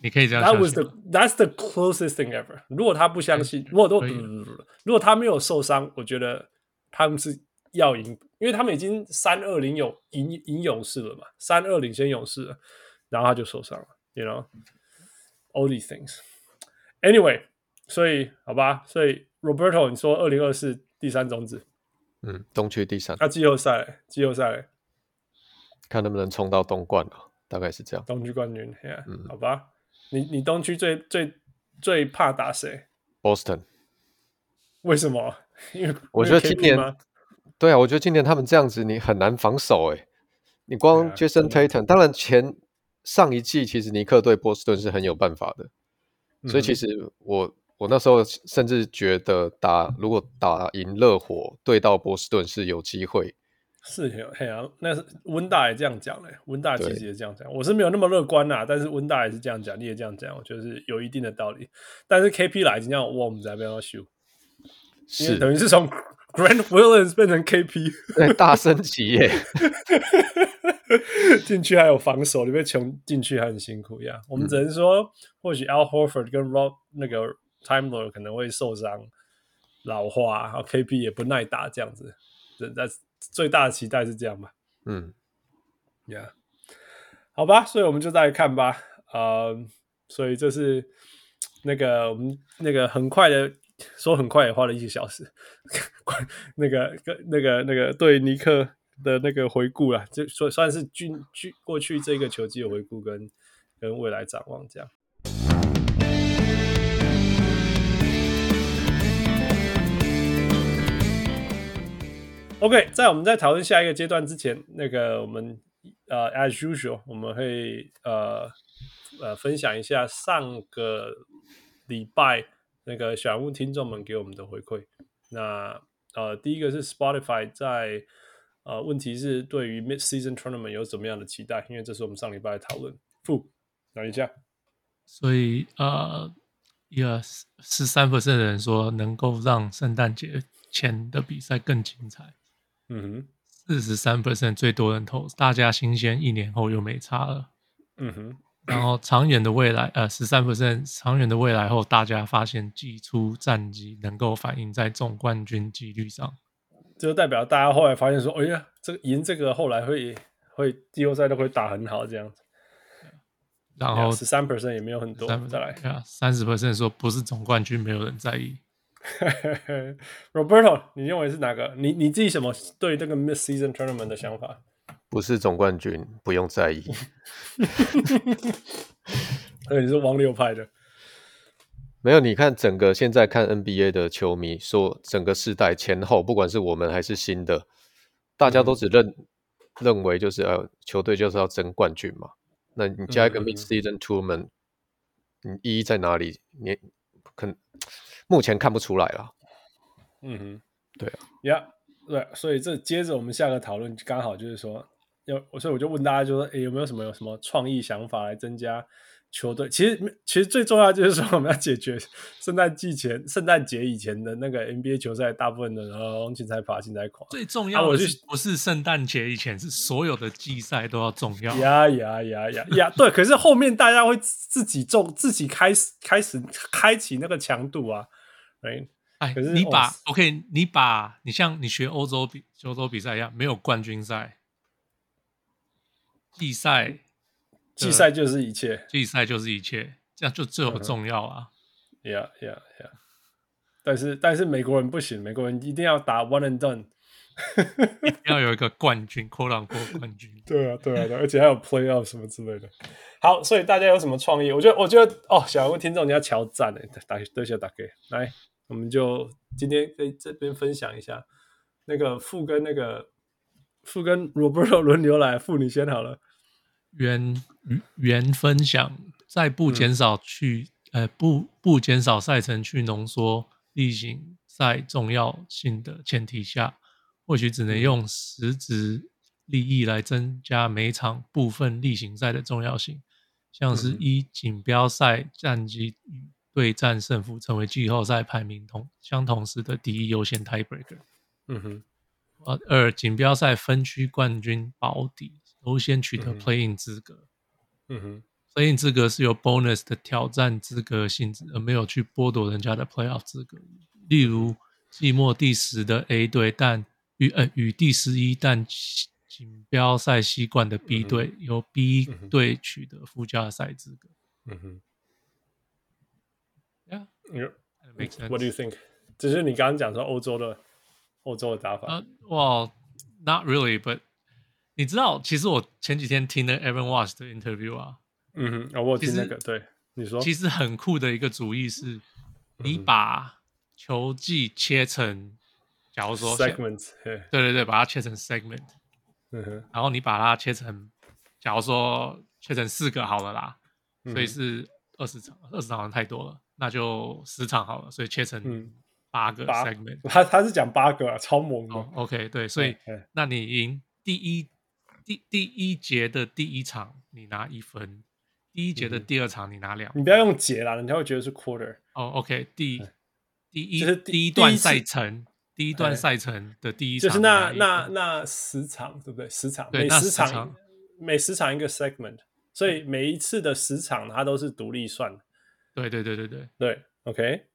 你可以这样想。That was the that's the closest thing ever。如果他不相信，如果都如果他没有受伤，我觉得他们是要赢，因为他们已经三二零有赢赢勇士了嘛，三二领先勇士了，然后他就受伤了，you know。All these things. Anyway，所以好吧，所以 Roberto，你说二零二四第三种子，嗯，东区第三。那、啊、季后赛，季后赛，看能不能冲到东冠了，大概是这样。东区冠军，yeah, 嗯，好吧。你你东区最最最怕打谁？Boston。为什么？因为我觉得今年，对啊，我觉得今年他们这样子，你很难防守诶。你光 Jason Tatum，当然前。上一季其实尼克对波士顿是很有办法的，嗯、所以其实我我那时候甚至觉得打如果打赢热火对到波士顿是有机会。是有嘿啊，那是温大也这样讲嘞，温大其实也这样讲，我是没有那么乐观呐，但是温大也是这样讲，你也这样讲，我觉得是有一定的道理。但是 KP 来今天我们在边要修，是等于是从 Grand Williams 变成 KP，对，大升级 耶。进去还有防守，你被穷进去还很辛苦呀。我们只能说，嗯、或许 Al Horford 跟 Rob 那个 Time Lord 可能会受伤、老化，然后 KB 也不耐打这样子。这在最大的期待是这样吧？嗯，Yeah，好吧，所以我们就再来看吧。呃，所以这是那个我们那个很快的说，很快也花了一个小时。那个那个那个对尼克。的那个回顾啦，就算算是军军过去这个球季的回顾跟跟未来展望这样。OK，在我们在讨论下一个阶段之前，那个我们呃，as usual，我们会呃呃分享一下上个礼拜那个小屋听众们给我们的回馈。那呃，第一个是 Spotify 在呃，问题是对于 Mid-season Tournament 有什么样的期待？因为这是我们上礼拜的讨论。负，等一下。所以呃，一个十三 percent 的人说能够让圣诞节前的比赛更精彩。嗯哼，四十三 percent 最多人投，大家新鲜，一年后又没差了。嗯哼，然后长远的未来，呃，十三 percent 长远的未来后，大家发现季初战绩能够反映在总冠军几率上。这就代表大家后来发现说，哎呀，这个赢这个后来会会季后赛都会打很好这样子。然后十三 percent 也没有很多，再来啊，三十 percent 说不是总冠军，没有人在意。Roberto，你认为是哪个？你你自己什么对这个 Mid-season Tournament 的想法？不是总冠军，不用在意。对，你是王流派的。没有，你看整个现在看 NBA 的球迷说，整个世代前后，不管是我们还是新的，大家都只认、嗯、认为就是呃，球队就是要争冠军嘛。那你加一个 Mid-season Tournament，你意义在哪里？你可目前看不出来了。嗯哼，对啊，呀，对，所以这接着我们下个讨论刚好就是说，要所以我就问大家就说，诶，有没有什么有什么创意想法来增加？球队其实其实最重要就是说，我们要解决圣诞季前、圣诞节以前的那个 NBA 球赛，大部分的人都竞彩跑、竞彩垮。最重要的是不是圣诞节以前，是所有的季赛都要重要。呀呀呀呀呀！对，可是后面大家会自己重，自己开始开始开启那个强度啊。哎，哎，可是你把 OK，你把你像你学欧洲比欧洲比赛一样，没有冠军赛，季赛。季赛就是一切，季赛就是一切，这样就最有重要啊！Yeah, yeah, yeah. 但是但是美国人不行，美国人一定要打 one and done，一定要有一个冠军，quote unquote 冠军。对啊，对啊，对，而且还有 playoff 什么之类的。好，所以大家有什么创意？我觉得，我觉得哦，想要问听众你要敲赞诶，打对下打给来，我们就今天在这边分享一下那个副跟那个副跟 Roberto 轮流来，副你先好了。原原分享，在不减少去、嗯、呃不不减少赛程去浓缩例行赛重要性的前提下，或许只能用实质利益来增加每场部分例行赛的重要性，像是一锦标赛战绩与对战胜负成为季后赛排名同相同时的第一优先 tiebreaker。嗯哼，二锦标赛分区冠军保底。优先取得 Playing 资格，嗯哼，Playing 资格是由 bonus 的挑战资格性质，而没有去剥夺人家的 playoff 资格。例如季末第十的 A 队，但与呃与第十一但锦标赛西冠的 B 队，嗯、由 B 队取得附加赛资格。嗯哼，Yeah，that makes sense. What do you think？只是你刚刚讲说欧洲的欧洲的打法。呃，Well，not really，but 你知道，其实我前几天听了 Aaron Watts 的 interview 啊，嗯哼，哦，我听那个，对，你说，其实很酷的一个主意是，你把球技切成，假如说 segment，对对对，把它切成 segment，嗯哼，然后你把它切成，假如说切成四个好了啦，所以是二十场，二十场好像太多了，那就十场好了，所以切成八个 segment，他他是讲八个啊，超猛的，OK，对，所以那你赢第一。第第一节的第一场你拿一分，第一节的第二场你拿两分。你不要用节啦，人家会觉得是 quarter。哦，OK，第第一就是第一段赛程，第一段赛程的第一场，就是那那那十场对不对？十场，每十场每十场一个 segment，所以每一次的十场它都是独立算。对对对对对对，OK。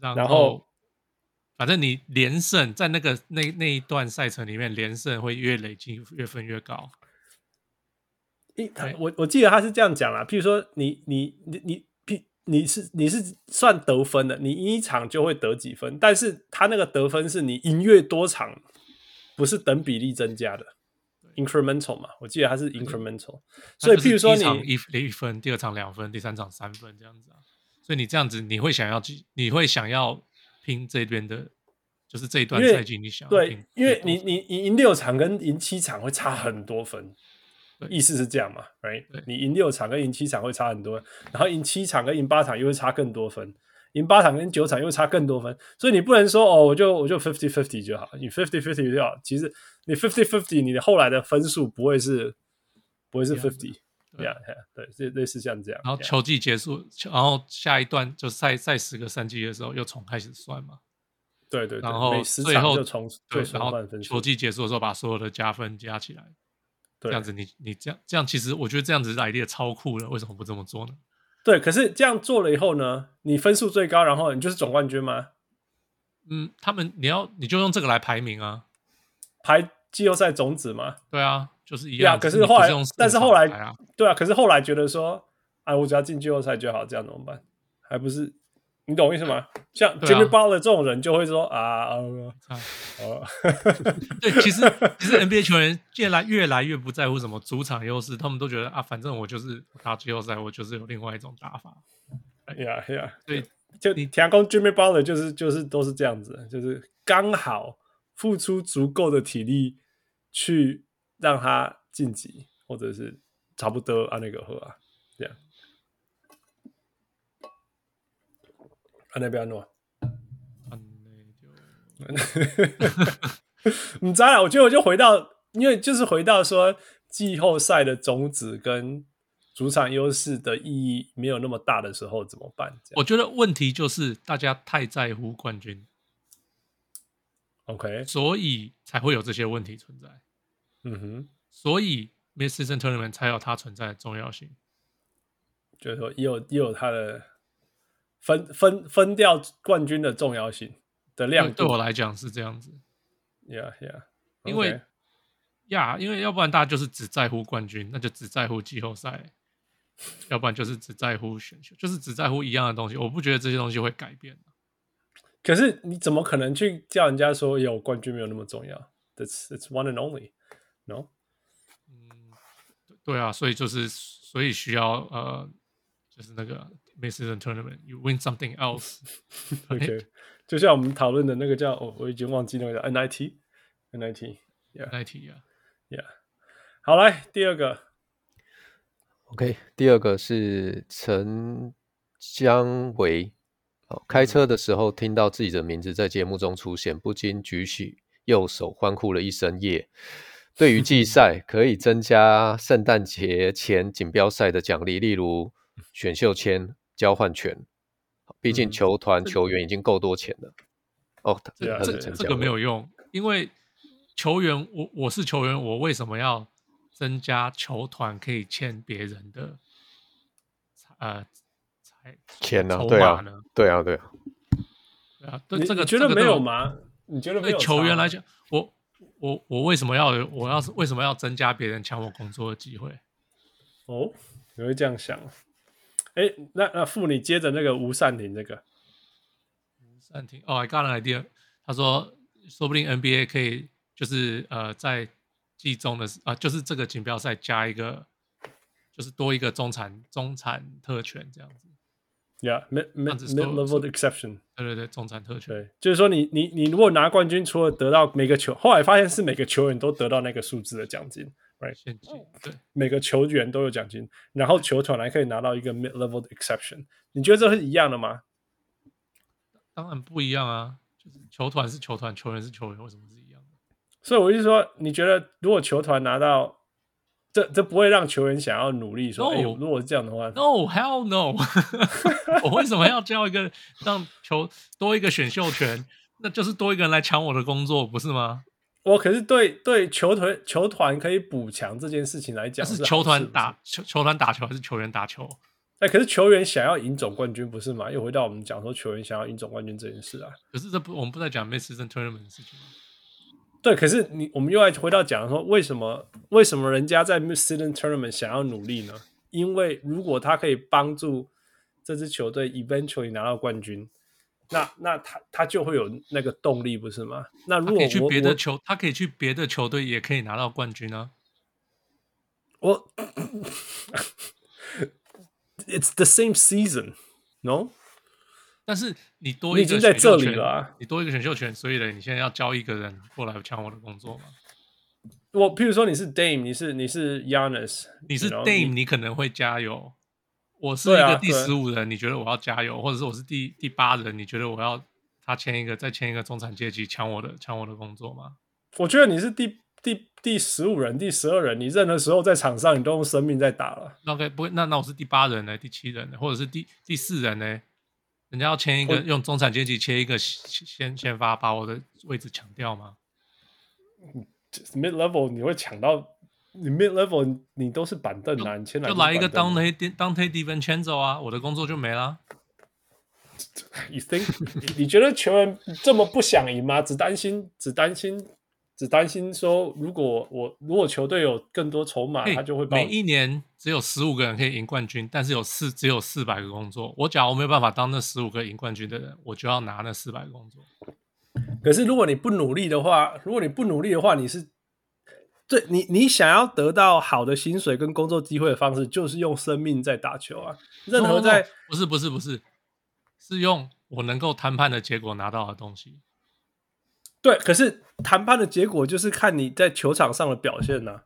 然后。反正你连胜在那个那那一段赛程里面，连胜会越累积越分越高。一，我我记得他是这样讲啦，譬如说你你你你你你是你是算得分的，你赢一场就会得几分，但是他那个得分是你赢越多场，不是等比例增加的，incremental 嘛，我记得他是 incremental，所以譬如说你一一分，第二场两分，第三场三分这样子啊，所以你这样子你会想要去，你会想要。拼这边的就是这一段赛季你想对，因为你你你赢六场跟赢七场会差很多分，意思是这样嘛？Right？你赢六场跟赢七场会差很多，然后赢七场跟赢八场又会差更多分，赢八场跟九场又会差更多分，所以你不能说哦，我就我就 fifty fifty 就好，你 fifty fifty 就好。其实你 fifty fifty，你的后来的分数不会是不会是 fifty，对呀，对，类类似像这样。然后球季结束，然后下一段就赛赛十个赛季的时候又从开始算嘛。对对，然后最后就从对，然后球季结束的时候把所有的加分加起来，这样子你你这样这样其实我觉得这样子 idea 超酷的，为什么不这么做呢？对，可是这样做了以后呢，你分数最高，然后你就是总冠军吗？嗯，他们你要你就用这个来排名啊，排季后赛种子嘛？对啊，就是一样。可是后来，但是后来，对啊，可是后来觉得说，啊，我只要进季后赛就好，这样怎么办？还不是？你懂我意思吗？像 Jimmy Butler 这种人就会说啊，啊，哦，对，其实其实 NBA 球员越来越来越不在乎什么主场优势，他们都觉得啊，反正我就是打季后赛，我就是有另外一种打法。呀呀，对，就你田工 Jimmy Butler 就是就是都是这样子，就是刚好付出足够的体力去让他晋级，或者是差不多按那个喝啊，这样。安内不要弄，安内就，你知道，我觉得我就回到，因为就是回到说季后赛的种子跟主场优势的意义没有那么大的时候怎么办？我觉得问题就是大家太在乎冠军，OK，所以才会有这些问题存在。嗯哼，所以 Mid-Season Tournament 才有它存在的重要性，就是说也有也有它的。分分分掉冠军的重要性的量，对我来讲是这样子。Yeah, yeah. 因为呀 yeah, 因为要不然大家就是只在乎冠军，那就只在乎季后赛；要不然就是只在乎选秀，就是只在乎一样的东西。我不觉得这些东西会改变。可是你怎么可能去叫人家说有冠军没有那么重要？That's it's one and only. No？嗯，对啊，所以就是所以需要呃，就是那个。Mid-season tournament, you win something else. OK，就像我们讨论的那个叫哦，我已经忘记那个叫 NIT，NIT，Yeah，NIT，Yeah，Yeah。好，来第二个。OK，第二个是陈江维。好，开车的时候听到自己的名字在节目中出现，不禁举起右手欢呼了一声耶。对于季赛，可以增加圣诞节前锦标赛的奖励，例如选秀签。交换权，毕竟球团球员已经够多钱了。嗯、哦，这这这个没有用，因为球员，我我是球员，我为什么要增加球团可以签别人的呃财钱呢？对啊，对啊，对啊，对啊，对这个觉得没有吗？你觉得对球员来讲，我我我为什么要我要是为什么要增加别人抢我工作的机会？哦，你会这样想？哎，那那傅，你接着那个吴善庭这个，吴善庭哦，I got an idea。他说，说不定 NBA 可以就是呃，在季中的啊、呃，就是这个锦标赛加一个，就是多一个中产中产特权这样子。Yeah，mid mid mid level exception。对对对，中产特权。对，就是说你你你如果拿冠军，除了得到每个球，后来发现是每个球员都得到那个数字的奖金。Right，现金对，每个球员都有奖金，然后球团还可以拿到一个 mid-level 的 exception。你觉得这是一样的吗？当然不一样啊，就是球团是球团，球员是球员，为什么是一样的？所以我就说，你觉得如果球团拿到，这这不会让球员想要努力说，哎，如果是这样的话，No，hell no，我为什么要交一个让球多一个选秀权？那就是多一个人来抢我的工作，不是吗？我可是对对球团球团可以补强这件事情来讲，是球团打球球团打球还是球员打球？哎，可是球员想要赢总冠军不是吗？又回到我们讲说球员想要赢总冠军这件事啊。可是这不我们不在讲 Mid-season tournament 的事情吗？对，可是你我们又来回到讲说为什么为什么人家在 Mid-season tournament 想要努力呢？因为如果他可以帮助这支球队 eventually 拿到冠军。那那他他就会有那个动力，不是吗？那如果我可以去别的球，他可以去别的球队，也可以拿到冠军呢、啊。我，It's the same season, no？但是你多一个你已经在这里了、啊，你多一个选秀权，所以呢，你现在要交一个人过来抢我的工作吗？我譬如说你是 Dame，你是你是 Giannis，你是 Dame，你可能会加油。我是一个第十五人，你觉得我要加油，或者是我是第第八人，你觉得我要他签一个再签一个中产阶级抢我的抢我的工作吗？我觉得你是第第第十五人、第十二人，你任何时候在场上你都用生命在打了。OK，不会，那那我是第八人呢？第七人呢？或者是第第四人呢？人家要签一个用中产阶级签一个先先发，把我的位置抢掉吗？Mid level 你会抢到，你 Mid level 你都是板凳啊，你签来就来一个 Donte Donte DiVincenzo 啊，我的工作就没了。You think？你觉得球员这么不想赢吗？只担心只担心只担心说，如果我如果球队有更多筹码，他就会每一年。只有十五个人可以赢冠军，但是有四只有四百个工作。我假如没有办法当那十五个赢冠军的人，我就要拿那四百个工作。可是如果你不努力的话，如果你不努力的话，你是对你你想要得到好的薪水跟工作机会的方式，就是用生命在打球啊。任何在 no, no, no, 不是不是不是，是用我能够谈判的结果拿到的东西。对，可是谈判的结果就是看你在球场上的表现呢、啊。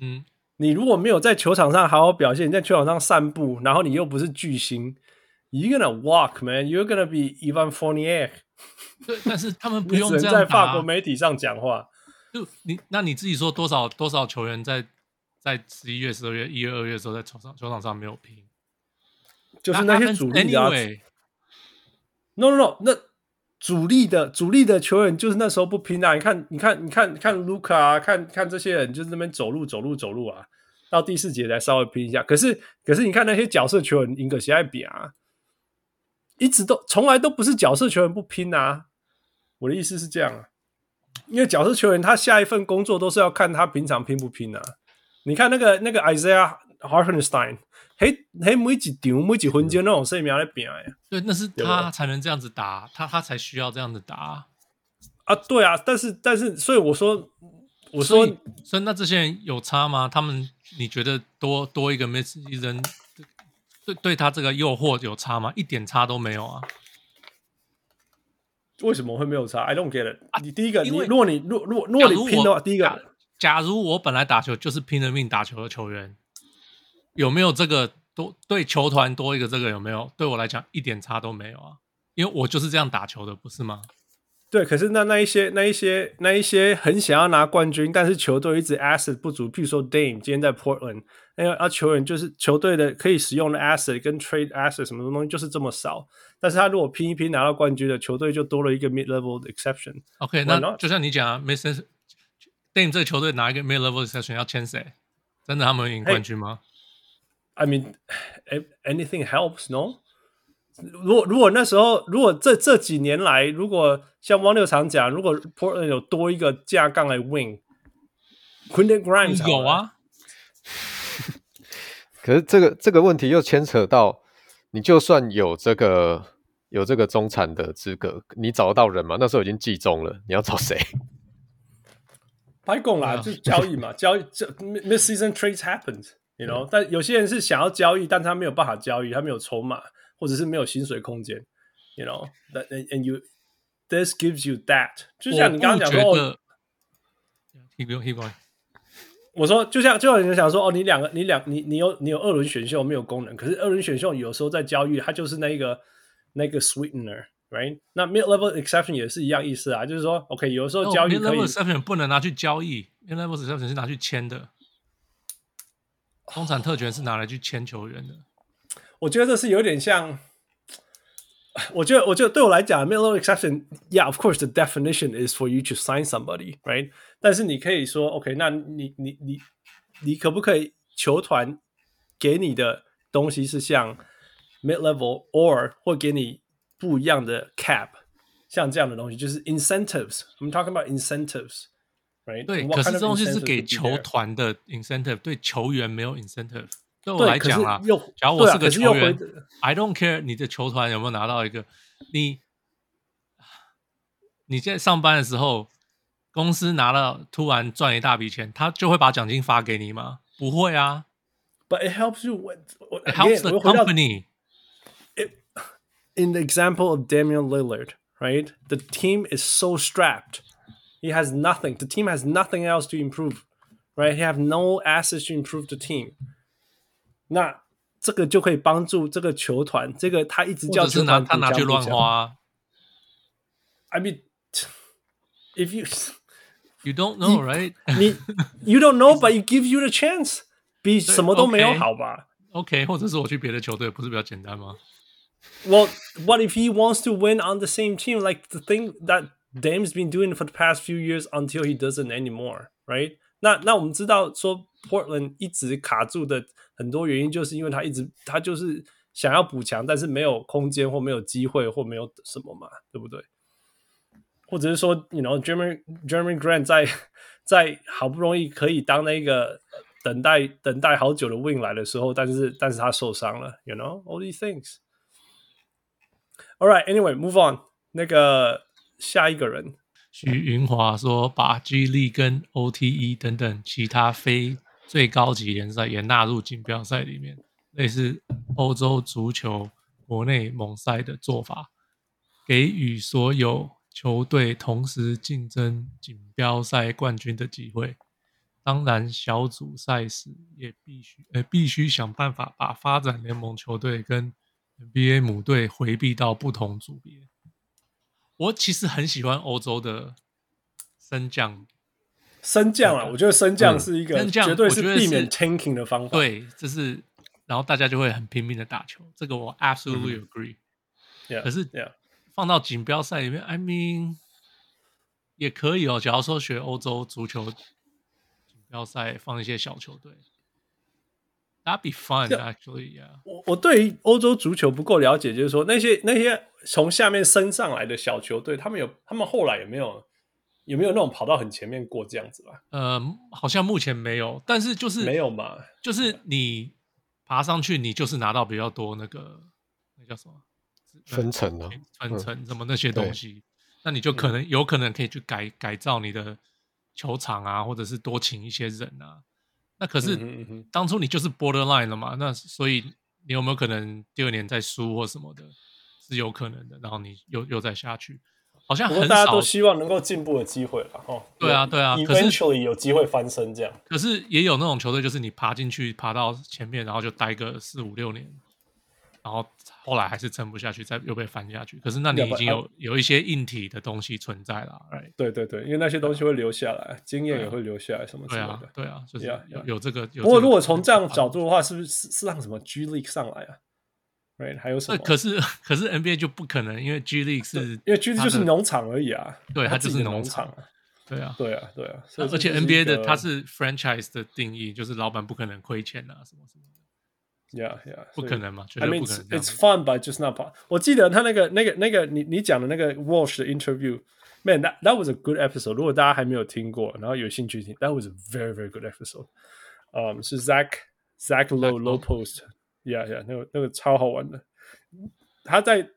嗯。你如果没有在球场上好好表现，你在球场上散步，然后你又不是巨星，You're gonna walk, man. You're gonna be Evan Fournier。对，但是他们不用。在法国媒体上讲话，就你，那你自己说多少多少球员在在十一月、十二月、一月、二月的时候在球场球场上没有拼，就是那些主力的、啊。Anyway, no, no, no，那。主力的主力的球员就是那时候不拼啊！你看，你看，你看，看卢卡啊，看看这些人就是那边走路走路走路啊，到第四节才稍微拼一下。可是，可是你看那些角色球员，英格西爱比啊？一直都从来都不是角色球员不拼啊！我的意思是这样啊，因为角色球员他下一份工作都是要看他平常拼不拼啊。你看那个那个 Isaiah Hartenstein。嘿，嘿，每一场每几分钟那种生命在拼呀。对，那是他才能这样子打，他他才需要这样子打啊。对啊，但是但是，所以我说，我说，所以，所以那这些人有差吗？他们你觉得多多一个 miss 一人，对对他这个诱惑有差吗？一点差都没有啊。为什么会没有差？I don't get it。你第一个，你如果你如如果如果你拼的话，第一个，假如我本来打球就是拼了命打球的球员。有没有这个多对球团多一个这个有没有？对我来讲一点差都没有啊，因为我就是这样打球的，不是吗？对，可是那那一些那一些那一些很想要拿冠军，但是球队一直 asset 不足，譬如说 Dame 今天在 Portland，那个啊球员就是球队的可以使用的 asset 跟 trade asset 什么东西就是这么少，但是他如果拼一拼拿到冠军的球队就多了一个 mid level exception。OK，那就像你讲啊，Dame 这个球队拿一个 mid level exception 要签谁？真的他们会赢冠军吗？Hey, I mean, anything helps, no? 如果如果那时候，如果这这几年来，如果像汪六常讲，如果 Portland 有多一个架杠来 win，Quentin Grimes 有啊。可是这个这个问题又牵扯到，你就算有这个有这个中产的资格，你找得到人吗？那时候已经季中了，你要找谁？白拱啦，就交易嘛，交易这 mid-season trades happens。You know，但有些人是想要交易，但他没有办法交易，他没有筹码，或者是没有薪水空间。You know，that and and you this gives you that，就像你刚刚讲说，哦，你不用，不用。我说，就像就像你想说，哦，你两个，你两，你你有你有二轮选秀没有功能，可是二轮选秀有时候在交易，它就是那个那个 sweetener，right？那 mid level exception 也是一样意思啊，就是说，OK，有的时候交易可以 mid level exception 不能拿去交易，mid level exception 是拿去签的。中产特权是拿来去签球员的，我觉得这是有点像。我觉得，我觉得对我来讲，mid-level exception，yeah，of course the definition is for you to sign somebody，right？但是你可以说，OK，那你你你你可不可以球团给你的东西是像 mid-level，or 或给你不一样的 cap，像这样的东西，就是 incentives。I'm talking about incentives。Right? 对，可是这东西是给球团的 incentive，对球员没有 incentive。对我来讲啊，假如我是个球员，I don't care 你的球团有没有拿到一个，你你在上班的时候，公司拿了突然赚一大笔钱，他就会把奖金发给你吗？不会啊。But it helps you. It helps the company. It in the example of Damian Lillard, right? The team is so strapped. He has nothing. The team has nothing else to improve, right? He have no assets to improve the team. 那这个就可以帮助这个球团，这个他一直叫球团他拿去乱花。 I mean, if you you don't know, right? 你 you don't know, but it gives you the chance. 比什么都没有好吧？OK，或者是我去别的球队，不是比较简单吗？Well, what if he wants to win on the same team, like the thing that Dame's been doing for the past few years until he doesn't anymore, right? 那那我们知道说 Portland 一直卡住的很多原因，就是因为他一直他就是想要补强，但是没有空间或没有机会或没有什么嘛，对不对？或者是说，you know, Jeremy Jeremy Grant 在在好不容易可以当那个。等待等待好久的 win 来的时候，但是但是他受伤了，you know all these things. All right, anyway, move on. 那个 下一个人，许云华说，把 G1 跟 OTE 等等其他非最高级联赛也纳入锦标赛里面，类似欧洲足球国内盟赛的做法，给予所有球队同时竞争锦标赛冠军的机会。当然，小组赛时也必须呃必须想办法把发展联盟球队跟 NBA 母队回避到不同组别。我其实很喜欢欧洲的升降，升降啊！我觉得升降是一个绝对是避免 tanking 的方法。对，这是然后大家就会很拼命的打球，这个我 absolutely agree。可是放到锦标赛里面，I mean 也可以哦。假如说学欧洲足球。锦标赛放一些小球队，That'd be fun actually. Yeah. 我我对于欧洲足球不够了解，就是说那些那些从下面升上来的小球队，他们有他们后来有没有有没有那种跑到很前面过这样子吧？呃，好像目前没有，但是就是没有嘛，就是你爬上去，你就是拿到比较多那个那叫什么分层啊分层什么那些东西，那你就可能有可能可以去改改造你的。球场啊，或者是多请一些人啊，那可是当初你就是 borderline 了嘛，那所以你有没有可能第二年再输或什么的，是有可能的。然后你又又再下去，好像很少大家都希望能够进步的机会了哦。对啊，对啊，eventually 有机会翻身这样。可是也有那种球队，就是你爬进去，爬到前面，然后就待个四五六年。然后后来还是撑不下去，再又被翻下去。可是那你已经有有一些硬体的东西存在了，right? 对对对，因为那些东西会留下来，经验也会留下来，什么之类的。对啊，就是有有这个。不过如果从这样角度的话，是不是是让什么 G League 上来啊？Right？还有什么？可是可是 NBA 就不可能，因为 G League 是因为 G League 就是农场而已啊。对，它就是农场。对啊，对啊，对啊。而且 NBA 的它是 franchise 的定义，就是老板不可能亏钱啊，什么什么。Yeah, yeah，不可能嘛？I mean, it's fun, but just not fun. 我记得他那个、那个、那个，你你讲的那个 Walsh 的 interview，man, that that was a good episode. 如果大家还没有听过，然后有兴趣听，that was a very very good episode. 嗯，是 Zach Zach Lowe Low Post，Yeah, yeah，那个那个超好玩的。他在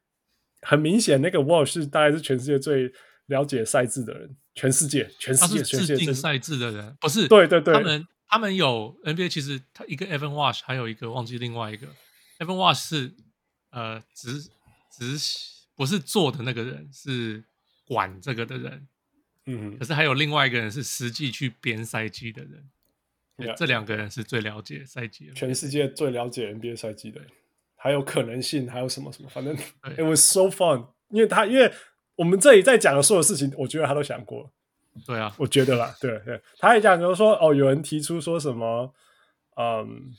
很明显，那个 Walsh 是大概是全世界最了解赛制的人，全世界全世界全世界赛制的人，不是？对对对，他们。他们有 NBA，其实他一个 Evan Walsh，还有一个忘记另外一个。Evan Walsh 是呃执执不是做的那个人，是管这个的人。嗯，可是还有另外一个人是实际去编赛季的人。Yeah, 这两个人是最了解赛季的，全世界最了解 NBA 赛季的人，还有可能性，还有什么什么，反正 It was so fun，因为他因为我们这里在讲的所有事情，我觉得他都想过。对啊，我觉得啦，对对，他还讲比如说，哦，有人提出说什么，嗯，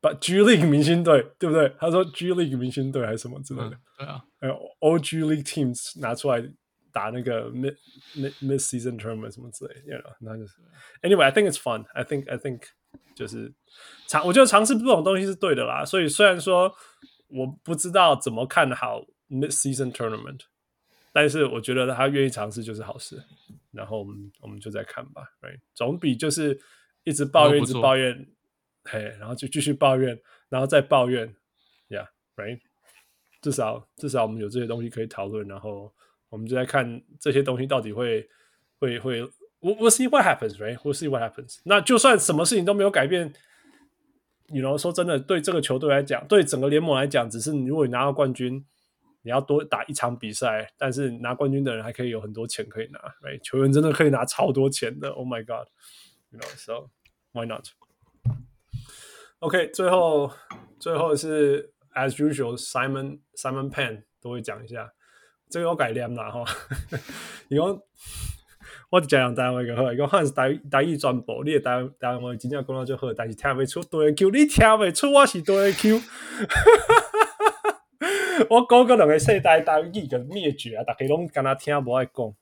把 G League 明星队，对不对？他说 G League 明星队还是什么之类的，嗯、对啊，还有 All G League teams 拿出来打那个 mid mid mid season tournament 什么之类的，you know, 那就是。Anyway，I think it's fun. I think I think 就是尝，我觉得尝试不同东西是对的啦。所以虽然说我不知道怎么看好 mid season tournament。但是我觉得他愿意尝试就是好事，然后我们我们就再看吧，right？总比就是一直抱怨一直抱怨，嘿，然后就继续抱怨，然后再抱怨，yeah，right？至少至少我们有这些东西可以讨论，然后我们就在看这些东西到底会会会，we'll we'll see what happens，right？We'll see what happens。那就算什么事情都没有改变，你 you know, 说真的，对这个球队来讲，对整个联盟来讲，只是你如果你拿到冠军。你要多打一场比赛，但是拿冠军的人还可以有很多钱可以拿，right? 球员真的可以拿超多钱的，Oh my God，you know，so why not？OK，、okay, 最后最后是 as usual，Simon Simon Pan 都会讲一下，这个我改念啦哈，你讲我讲讲单位个好，伊讲汉是台台语转播，你的台台湾真正讲到最好，但是听不出对 Q，你听不出我是对 Q。我讲个两个世代台语个灭绝啊，大家拢跟他听不爱讲。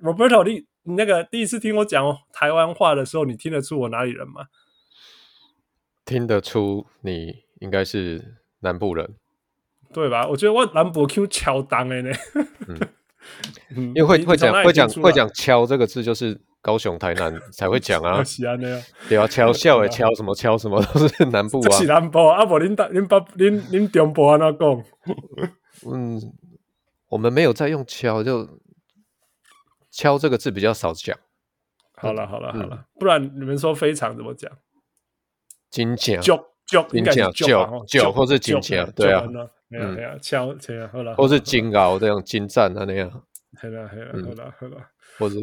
Roberto，你你那个第一次听我讲台湾话的时候，你听得出我哪里人吗？听得出你应该是南部人，对吧？我觉得我南部 Q 敲当的呢，因为会会讲会讲会讲敲这个字就是。高雄、台南才会讲啊，对啊，敲笑诶，敲什么敲什么都是南部啊。是南部啊，不，恁大、恁北、恁恁中部安怎讲？嗯，我们没有在用敲，就敲这个字比较少讲。好了，好了，好了，不然你们说非常怎么讲？金奖，九九，金奖九九，或是金奖，对啊，没有没有敲，对啊，好了，或是金鳌这样金赞啊那样，好了好了好了或者。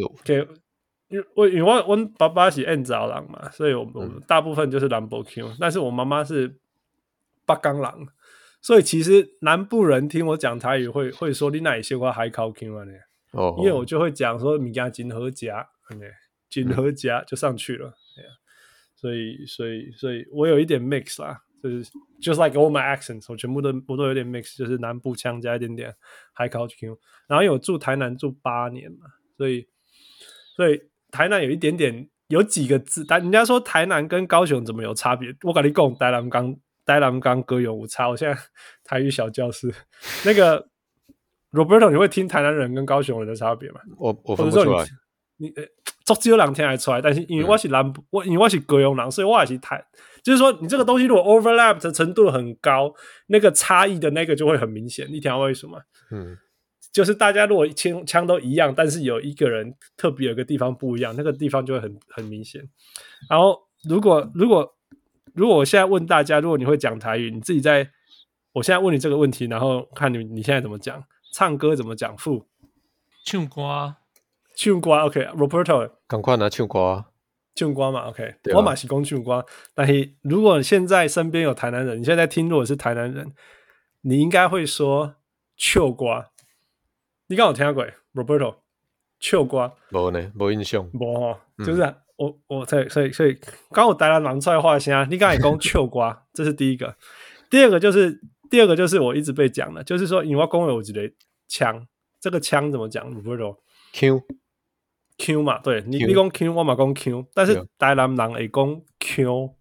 因为我因为我我爸爸是燕巢人嘛，所以我们、嗯、大部分就是南部 Q，但是我妈妈是北港人，所以其实南部人听我讲台语会会说你哪些话还考 Q 啊？哦，因为我就会讲说米家金和家，金和夹就上去了，嗯、所以所以所以我有一点 mix 啦，就是 just like all my accents，我全部都我都有点 mix，就是南部腔加一点点还考 Q，然后有住台南住八年嘛，所以所以。台南有一点点有几个字，但人家说台南跟高雄怎么有差别？我跟你讲，台南刚台南刚歌有无差。我现在台语小教室，那个 Roberto，你会听台南人跟高雄人的差别吗？我我分不出来。你呃，足只有两天还出来，但是因为我是南我因为我是高雄人，所以我也是台。就是说，你这个东西如果 overlap 的程度很高，那个差异的那个就会很明显。你听我为什么？嗯。就是大家如果枪枪都一样，但是有一个人特别有个地方不一样，那个地方就会很很明显。然后如果如果如果我现在问大家，如果你会讲台语，你自己在我现在问你这个问题，然后看你你现在怎么讲，唱歌怎么讲？副唱歌，唱歌，OK，Roberto，赶快拿唱歌，唱歌嘛，OK，啊，我马是讲唱歌。但是如果现在身边有台南人，你现在听，如果是台南人，你应该会说唱歌。你刚有听过 Roberto 唱歌？无呢，无印象。无哈，就是、嗯、我我所以所以所以刚我带来狼出来话先啊。你刚才讲唱歌，这是第一个。第二个就是第二个就是我一直被讲的，就是说，因为我讲有一个腔，这个腔怎么讲？Roberto，Q Q 嘛，对你你讲 Q，我嘛讲 Q，但是台南人会讲 Q。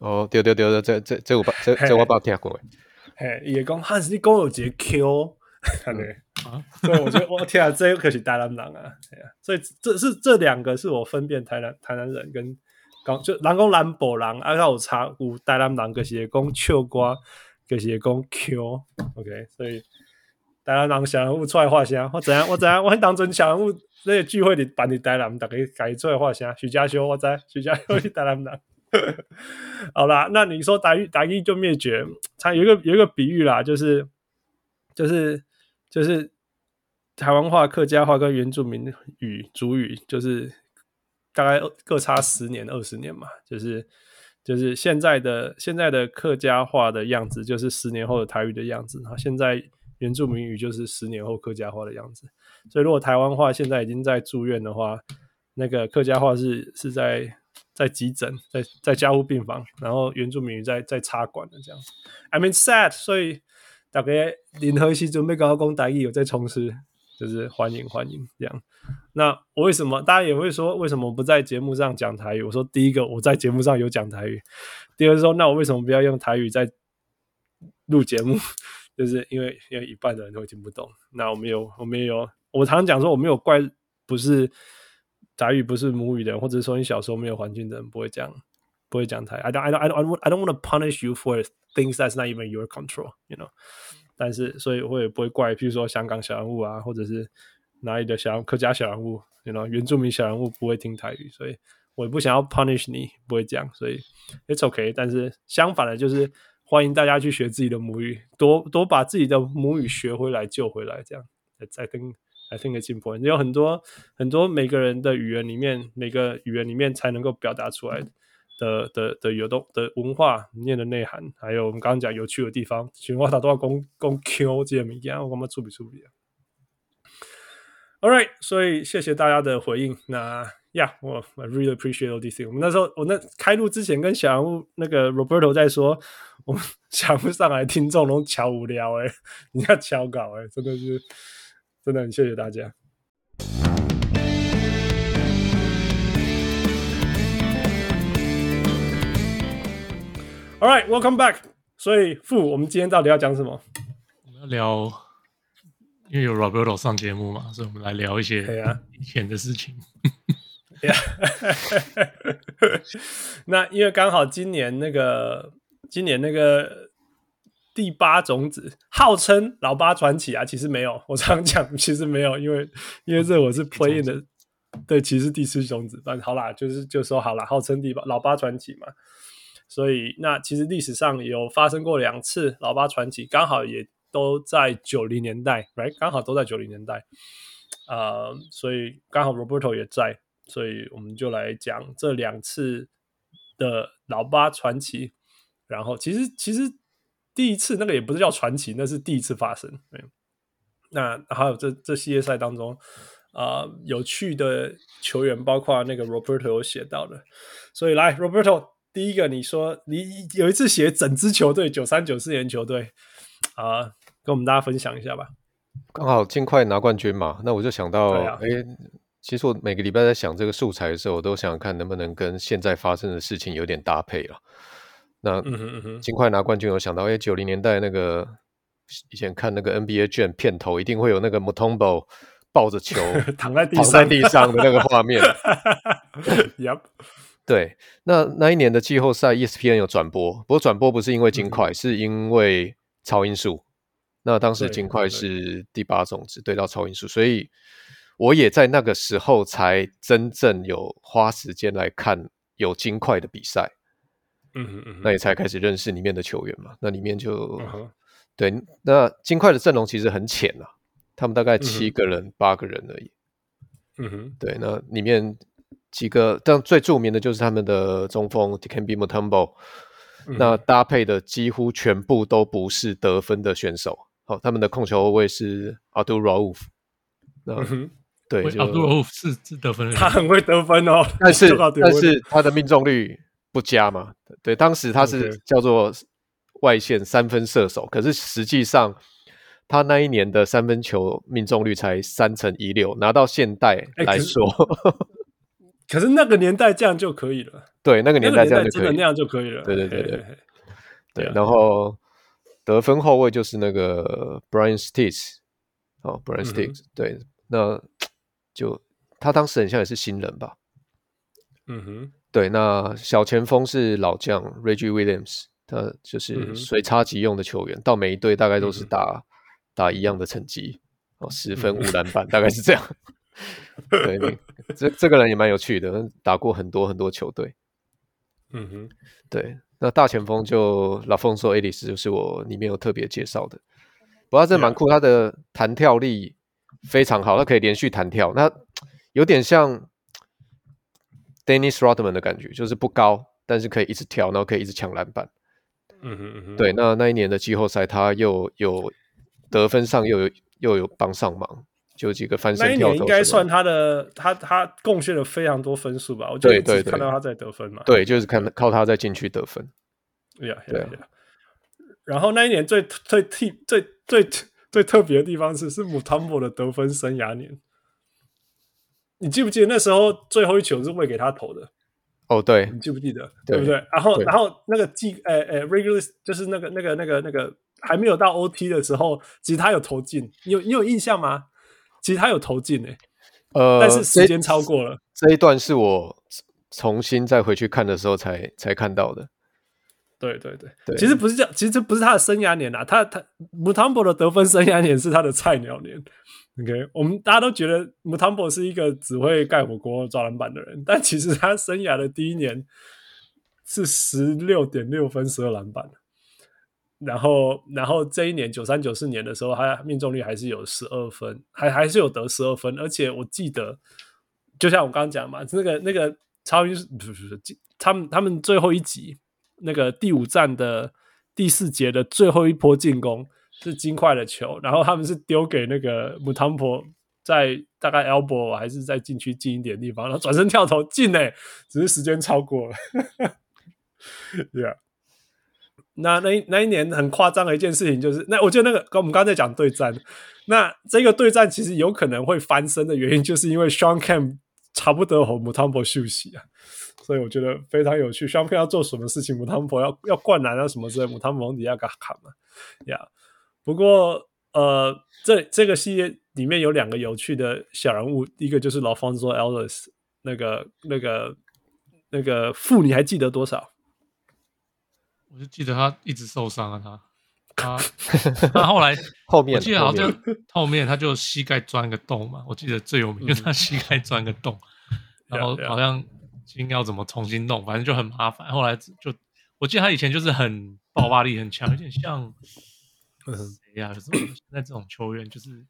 哦，对对对对，这这这我这这我捌听过。嘿，伊会讲汉斯你讲有一个 Q，对。啊，所以我觉得我天啊，这可是台南人啊，对啊，所以这是这两个是我分辨台南台南人跟刚就人讲南部人，啊有差有台南人就是讲唱歌，就是讲 Q，OK，所以台南人小人物出来话声，我怎样我怎样，我很当真小人物那个聚会里办的台南，大家家出来话声，徐家修我知，徐家修是台南人，好啦，那你说台语台语就灭绝，它有一个有一个比喻啦，就是就是就是。台湾话、客家话跟原住民语主语，就是大概各差十年、二十年嘛。就是就是现在的现在的客家话的样子，就是十年后的台语的样子。然后现在原住民语就是十年后客家话的样子。所以如果台湾话现在已经在住院的话，那个客家话是是在在急诊，在在加护病房，然后原住民语在在插管的这样子。I mean sad，所以大概任何时准备跟我讲台语，有在从事。就是欢迎欢迎这样，那我为什么大家也会说，为什么不在节目上讲台语？我说第一个我在节目上有讲台语，第二个说那我为什么不要用台语在录节目？就是因为因为一半的人都听不懂。那我们有我们有我常常讲说我没有怪不是台语不是母语的人，或者说你小时候没有环境的人不会讲不会讲台。I don't I don't I don't I don't want to punish you for things that's not even your control, you know. 但是，所以我也不会怪，譬如说香港小人物啊，或者是哪里的小客家小人物，you know，原住民小人物不会听台语，所以我也不想要 punish 你，不会这样，所以 it's okay。但是相反的，就是欢迎大家去学自己的母语，多多把自己的母语学回来、救回来，这样。I think I think it's important。有很多很多每个人的语言里面，每个语言里面才能够表达出来的的的有的的文化里面的内涵，还有我们刚刚讲有趣的地方，全话他都要讲讲 Q 这些物件，我们处理处理啊。All right，所以谢谢大家的回应。那。呀，我、yeah, I really appreciate all this。我们那时候，我那开录之前跟小人物那个 Roberto 在说，我们想不上来听众都超无聊诶，你要敲稿诶，真的是，真的很谢谢大家。All right, welcome back。所以傅，我们今天到底要讲什么？我们要聊，因为有 Roberto 上节目嘛，所以我们来聊一些以前的事情。呀，那因为刚好今年那个今年那个第八种子号称老八传奇啊，其实没有。我常讲，其实没有，因为因为这我是 play in 的，对，其实第四种子。反正好啦，就是就说好啦，号称第八老八传奇嘛。所以那其实历史上有发生过两次老八传奇，刚好也都在九零年代，right？刚好都在九零年代。呃，所以刚好 Roberto 也在。所以我们就来讲这两次的老八传奇，然后其实其实第一次那个也不是叫传奇，那是第一次发生。那还有这这系列赛当中啊、有趣的球员包括那个 Roberto 有写到的。所以来 Roberto，第一个你说你有一次写整支球队九三九四年球队啊、呃，跟我们大家分享一下吧。刚好尽快拿冠军嘛，那我就想到哎。啊其实我每个礼拜在想这个素材的时候，我都想想看能不能跟现在发生的事情有点搭配了。那尽快拿冠军，我想到，哎，九零年代那个以前看那个 NBA Jam 片头，一定会有那个 Mutombo 抱着球 躺在地躺在地上的那个画面。Yep. 对，那那一年的季后赛 ESPN 有转播，不过转播不是因为金块，嗯、是因为超音速。那当时金块是第八种子对到超音速，所以。我也在那个时候才真正有花时间来看有金块的比赛，嗯哼嗯，那也才开始认识里面的球员嘛。那里面就、嗯、对，那金块的阵容其实很浅啊，他们大概七个人、嗯、八个人而已。嗯哼，对，那里面几个，但最著名的就是他们的中锋 Dikembe Mutombo，那搭配的几乎全部都不是得分的选手。好，他们的控球后卫是 Abdul Rauf，那。嗯哼对，就是是得分，他很会得分哦，但是但是他的命中率不佳嘛。对，当时他是叫做外线三分射手，可是实际上他那一年的三分球命中率才三成一六，拿到现代来说，可是那个年代这样就可以了。对，那个年代这样就可以，那样就可以了。对对对对对。然后得分后卫就是那个 Brian Sticks，哦，Brian Sticks，对，那。就他当时很像也是新人吧，嗯哼，对，那小前锋是老将 Reggie Williams，他就是随插即用的球员，嗯、到每一队大概都是打、嗯、打一样的成绩，哦，十分五篮板，大概是这样。对，你这这个人也蛮有趣的，打过很多很多球队。嗯哼，对，那大前锋就 LaPhonso Ellis 就是我里面有特别介绍的，不过他真蛮酷，他的弹跳力。非常好，他可以连续弹跳，那有点像 Dennis Rodman 的感觉，就是不高，但是可以一直跳，然后可以一直抢篮板。嗯哼嗯哼，对，那那一年的季后赛，他又有得分上又有又有帮上忙，就几个翻身跳投。那一年应该算他的，他他贡献了非常多分数吧？我就一直看到他在得分嘛。对，就是看靠他在禁区得分。对呀，对呀。然后那一年最最替最最。最特别的地方是，是 Mutombo 的得分生涯年。你记不记得那时候最后一球是喂给他投的？哦，对，你记不记得？对，对不对？然后，然后那个季，呃呃，regular 就是那个那个那个那个还没有到 OT 的时候，其实他有投进。你有你有印象吗？其实他有投进诶、欸，呃，但是时间超过了这。这一段是我重新再回去看的时候才才看到的。对对对，对其实不是这样，其实这不是他的生涯年啊，他他 Mutombo 的得分生涯年是他的菜鸟年。OK，我们大家都觉得 Mutombo 是一个只会盖火锅、抓篮板的人，但其实他生涯的第一年是十六点六分、十二篮板。然后然后这一年九三九四年的时候，他命中率还是有十二分，还还是有得十二分，而且我记得，就像我刚刚讲嘛，那个那个超音不是不是，他们他们最后一集那个第五站的第四节的最后一波进攻是金块的球，然后他们是丢给那个姆汤普。在大概 elbow 还是在禁区近一点地方，然后转身跳投进诶，只是时间超过了。对那那那一年很夸张的一件事情就是，那我觉得那个跟我们刚才讲对战，那这个对战其实有可能会翻身的原因，就是因为 Shawn Kemp 差不多和姆汤博休息啊，所以我觉得非常有趣。Shawn Kemp 要做什么事情，姆汤博要要灌篮啊什么之类，姆汤博往底下给他砍嘛。呀、yeah，不过呃，这这个系列。里面有两个有趣的小人物，一个就是老方说 Ellis 那个、那个、那个负你还记得多少？我就记得他一直受伤啊，他他 他后来 后面，我记得好像后面他就膝盖钻个洞嘛，我记得最有名就是他膝盖钻个洞，嗯、然后好像今天要怎么重新弄，反正就很麻烦。后来就我记得他以前就是很爆发力很强，有点像谁呀？就是现在这种球员就是。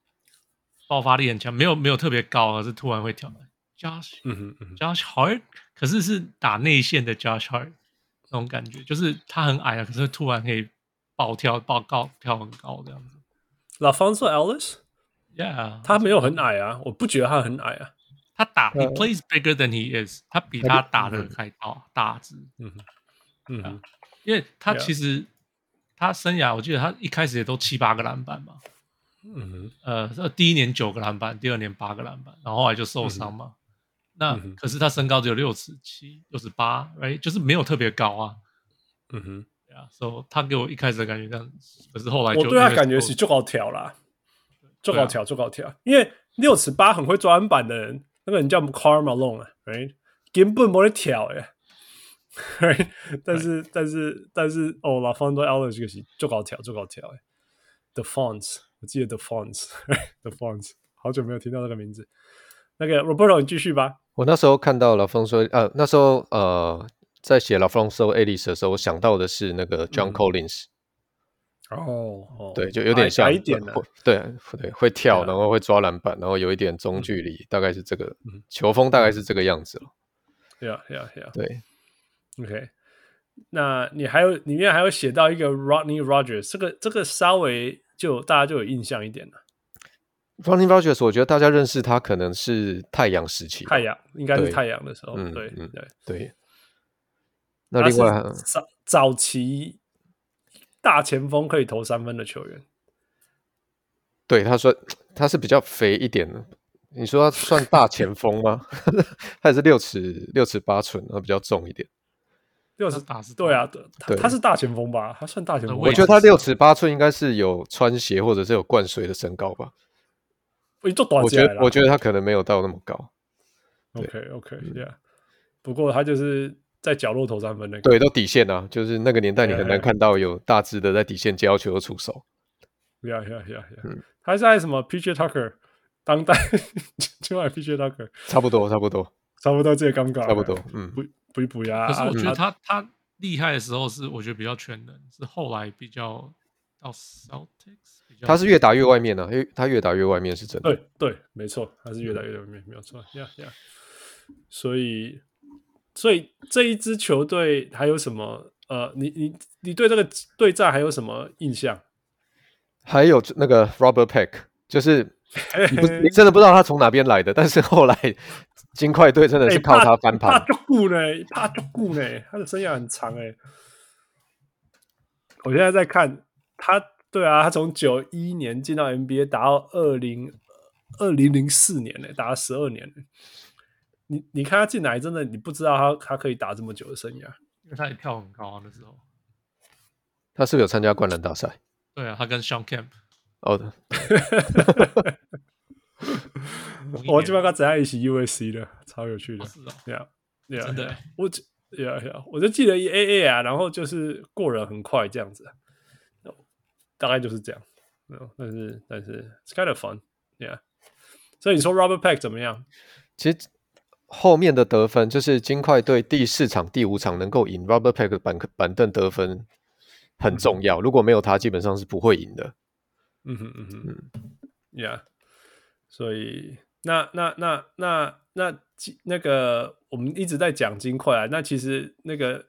爆发力很强，没有没有特别高，而是突然会跳。Josh，嗯嗯 Josh Hart，可是是打内线的 Josh Hart 那种感觉，就是他很矮啊，可是突然可以暴跳、暴高、跳很高这样子。LaPhonso Ellis，Yeah，他没有很矮啊，我不觉得他很矮啊。他打、uh,，He plays bigger than he is，他比他打的还高大只。嗯嗯、啊，因为他其实、yeah. 他生涯，我记得他一开始也都七八个篮板嘛。嗯哼，呃，第一年九个篮板，第二年八个篮板，然后后来就受伤嘛。嗯、那、嗯、可是他身高只有六尺七，六尺八，哎，就是没有特别高啊。嗯哼，对啊，所以他给我一开始的感觉这样，可是后来就我对他感觉是就好挑啦，就好挑，就好挑。因为六尺八很会抓篮板的人，那个人叫 Karl Malone 啊，哎，根本没得挑哎。但是但是但是哦，LaPhonso Ellis 这个是就好跳，就好跳哎，The Fonts。我记得 The Fonts，The Fonts，好久没有听到这个名字。那个 Roberto，你继续吧。我那时候看到 LaPhonso，呃，那时候呃，在写 LaPhonso Ellis 的时候，我想到的是那个 John Collins。嗯、哦哦，对，就有点像一点的，对对，会跳，然后会抓篮板，然后有一点中距离，嗯、大概是这个、嗯、球风，大概是这个样子了。Yeah, yeah, yeah。对，OK。那你还有里面还有写到一个 Rodney Rogers，这个这个稍微。就大家就有印象一点了。Rodney Rogers，我觉得大家认识他可能是太阳时期，太阳应该是太阳的时候，对、嗯、对、嗯、对对。那另外早早期大前锋可以投三分的球员，对他说他是比较肥一点的。你说他算大 前锋吗？他也是六尺六尺八寸，然后比较重一点。六尺八是对啊，对，他是大前锋吧？他算大前锋。我觉得他六尺八寸应该是有穿鞋或者是有灌水的身高吧。我短我觉得我觉得他可能没有到那么高。OK OK Yeah，不过他就是在角落投三分那个。对，都底线啊，就是那个年代你很难看到有大只的在底线接球出手。Yeah Yeah Yeah Yeah，他在什么 PJ Tucker 当代 就爱 PJ Tucker 差不多差不多差不多这个尴尬，差不多嗯。补补呀！可是我觉得他、啊、他厉害的时候是我觉得比较全能，是后来比较到 Celtics，他是越打越外面呢、啊，因为他越打越外面是真的。对对，没错，他是越打越外面，没有错。呀呀，所以所以这一支球队还有什么？呃，你你你对这个对战还有什么印象？还有那个 Robert Peck，就是 你不你真的不知道他从哪边来的，但是后来。金块队真的是靠他翻盘，怕就顾呢，怕就顾呢。他的生涯很长哎。我现在在看他，对啊，他从九一年进到 NBA，打到二零二零零四年呢，打了十二年。你你看他进来，真的你不知道他他可以打这么久的生涯，因为他也跳很高啊那时候。他是不是有参加灌篮大赛？对啊，他跟 Shawn Kemp。哦的。我基本上只爱一起 USC 的，超有趣的。是啊，对啊，对啊，对，我只呀呀，我就记得 AA 啊，然后就是过人很快这样子，大概就是这样。但是但是，it's kind of fun，yeah。所以你说 Robert Pack 怎么样？其实后面的得分就是金块队第四场、第五场能够赢 Robert Pack 的板板凳得分，很重要。如果没有他，基本上是不会赢的。嗯哼嗯哼嗯，Yeah。所以那那那那那那，那个我们一直在讲金块啊。那其实那个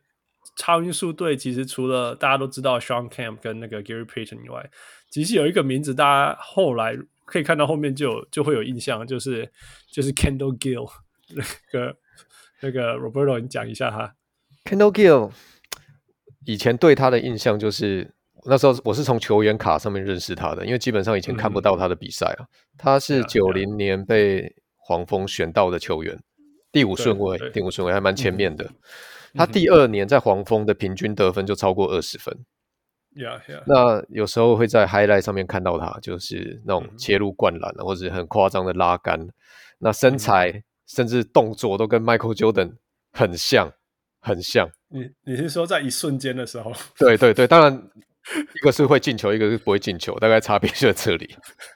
超音速队其实除了大家都知道 Shawn Kemp 跟那个 Gary Payton 以外，其实有一个名字大家后来可以看到后面就有就会有印象，就是就是 Kendall Gill 那个那个 Roberto，你讲一下哈。Kendall Gill 以前对他的印象就是。那时候我是从球员卡上面认识他的，因为基本上以前看不到他的比赛啊。嗯、他是九零年被黄蜂选到的球员，嗯、第五顺位，第五顺位还蛮前面的。嗯、他第二年在黄蜂的平均得分就超过二十分。Yeah, yeah. 那有时候会在 highlight 上面看到他，就是那种切入灌篮、嗯、或者很夸张的拉杆。那身材、嗯、甚至动作都跟 Michael Jordan 很像，很像。你你是说在一瞬间的时候？对对对，当然。一个是会进球，一个是不会进球，大概差别就在这里。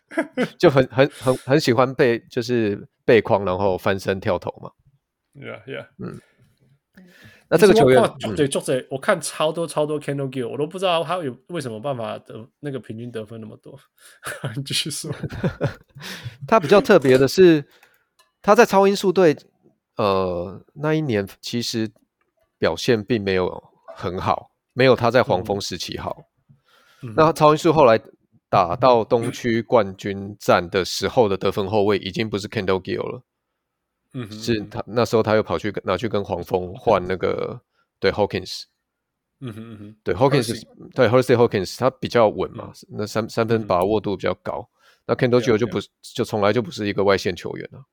就很很很很喜欢被，就是背框，然后翻身跳投嘛。Yeah, yeah. 嗯。那这个球员，对，作者，我看超多超多 Kendall Gill，我都不知道他有为什么办法得那个平均得分那么多。你继续说。他比较特别的是，他在超音速队，呃，那一年其实表现并没有很好，没有他在黄蜂时期好。嗯那超音速后来打到东区冠军战的时候的得分后卫已经不是 Kendall Gill 了，嗯哼，是他那时候他又跑去拿去跟黄蜂换那个对 Hawkins，嗯哼嗯哼，对 Hawkins 对 Hersey Hawkins 他比较稳嘛，那三三分把握度比较高，那 Kendall Gill 就不就从来就不是一个外线球员了，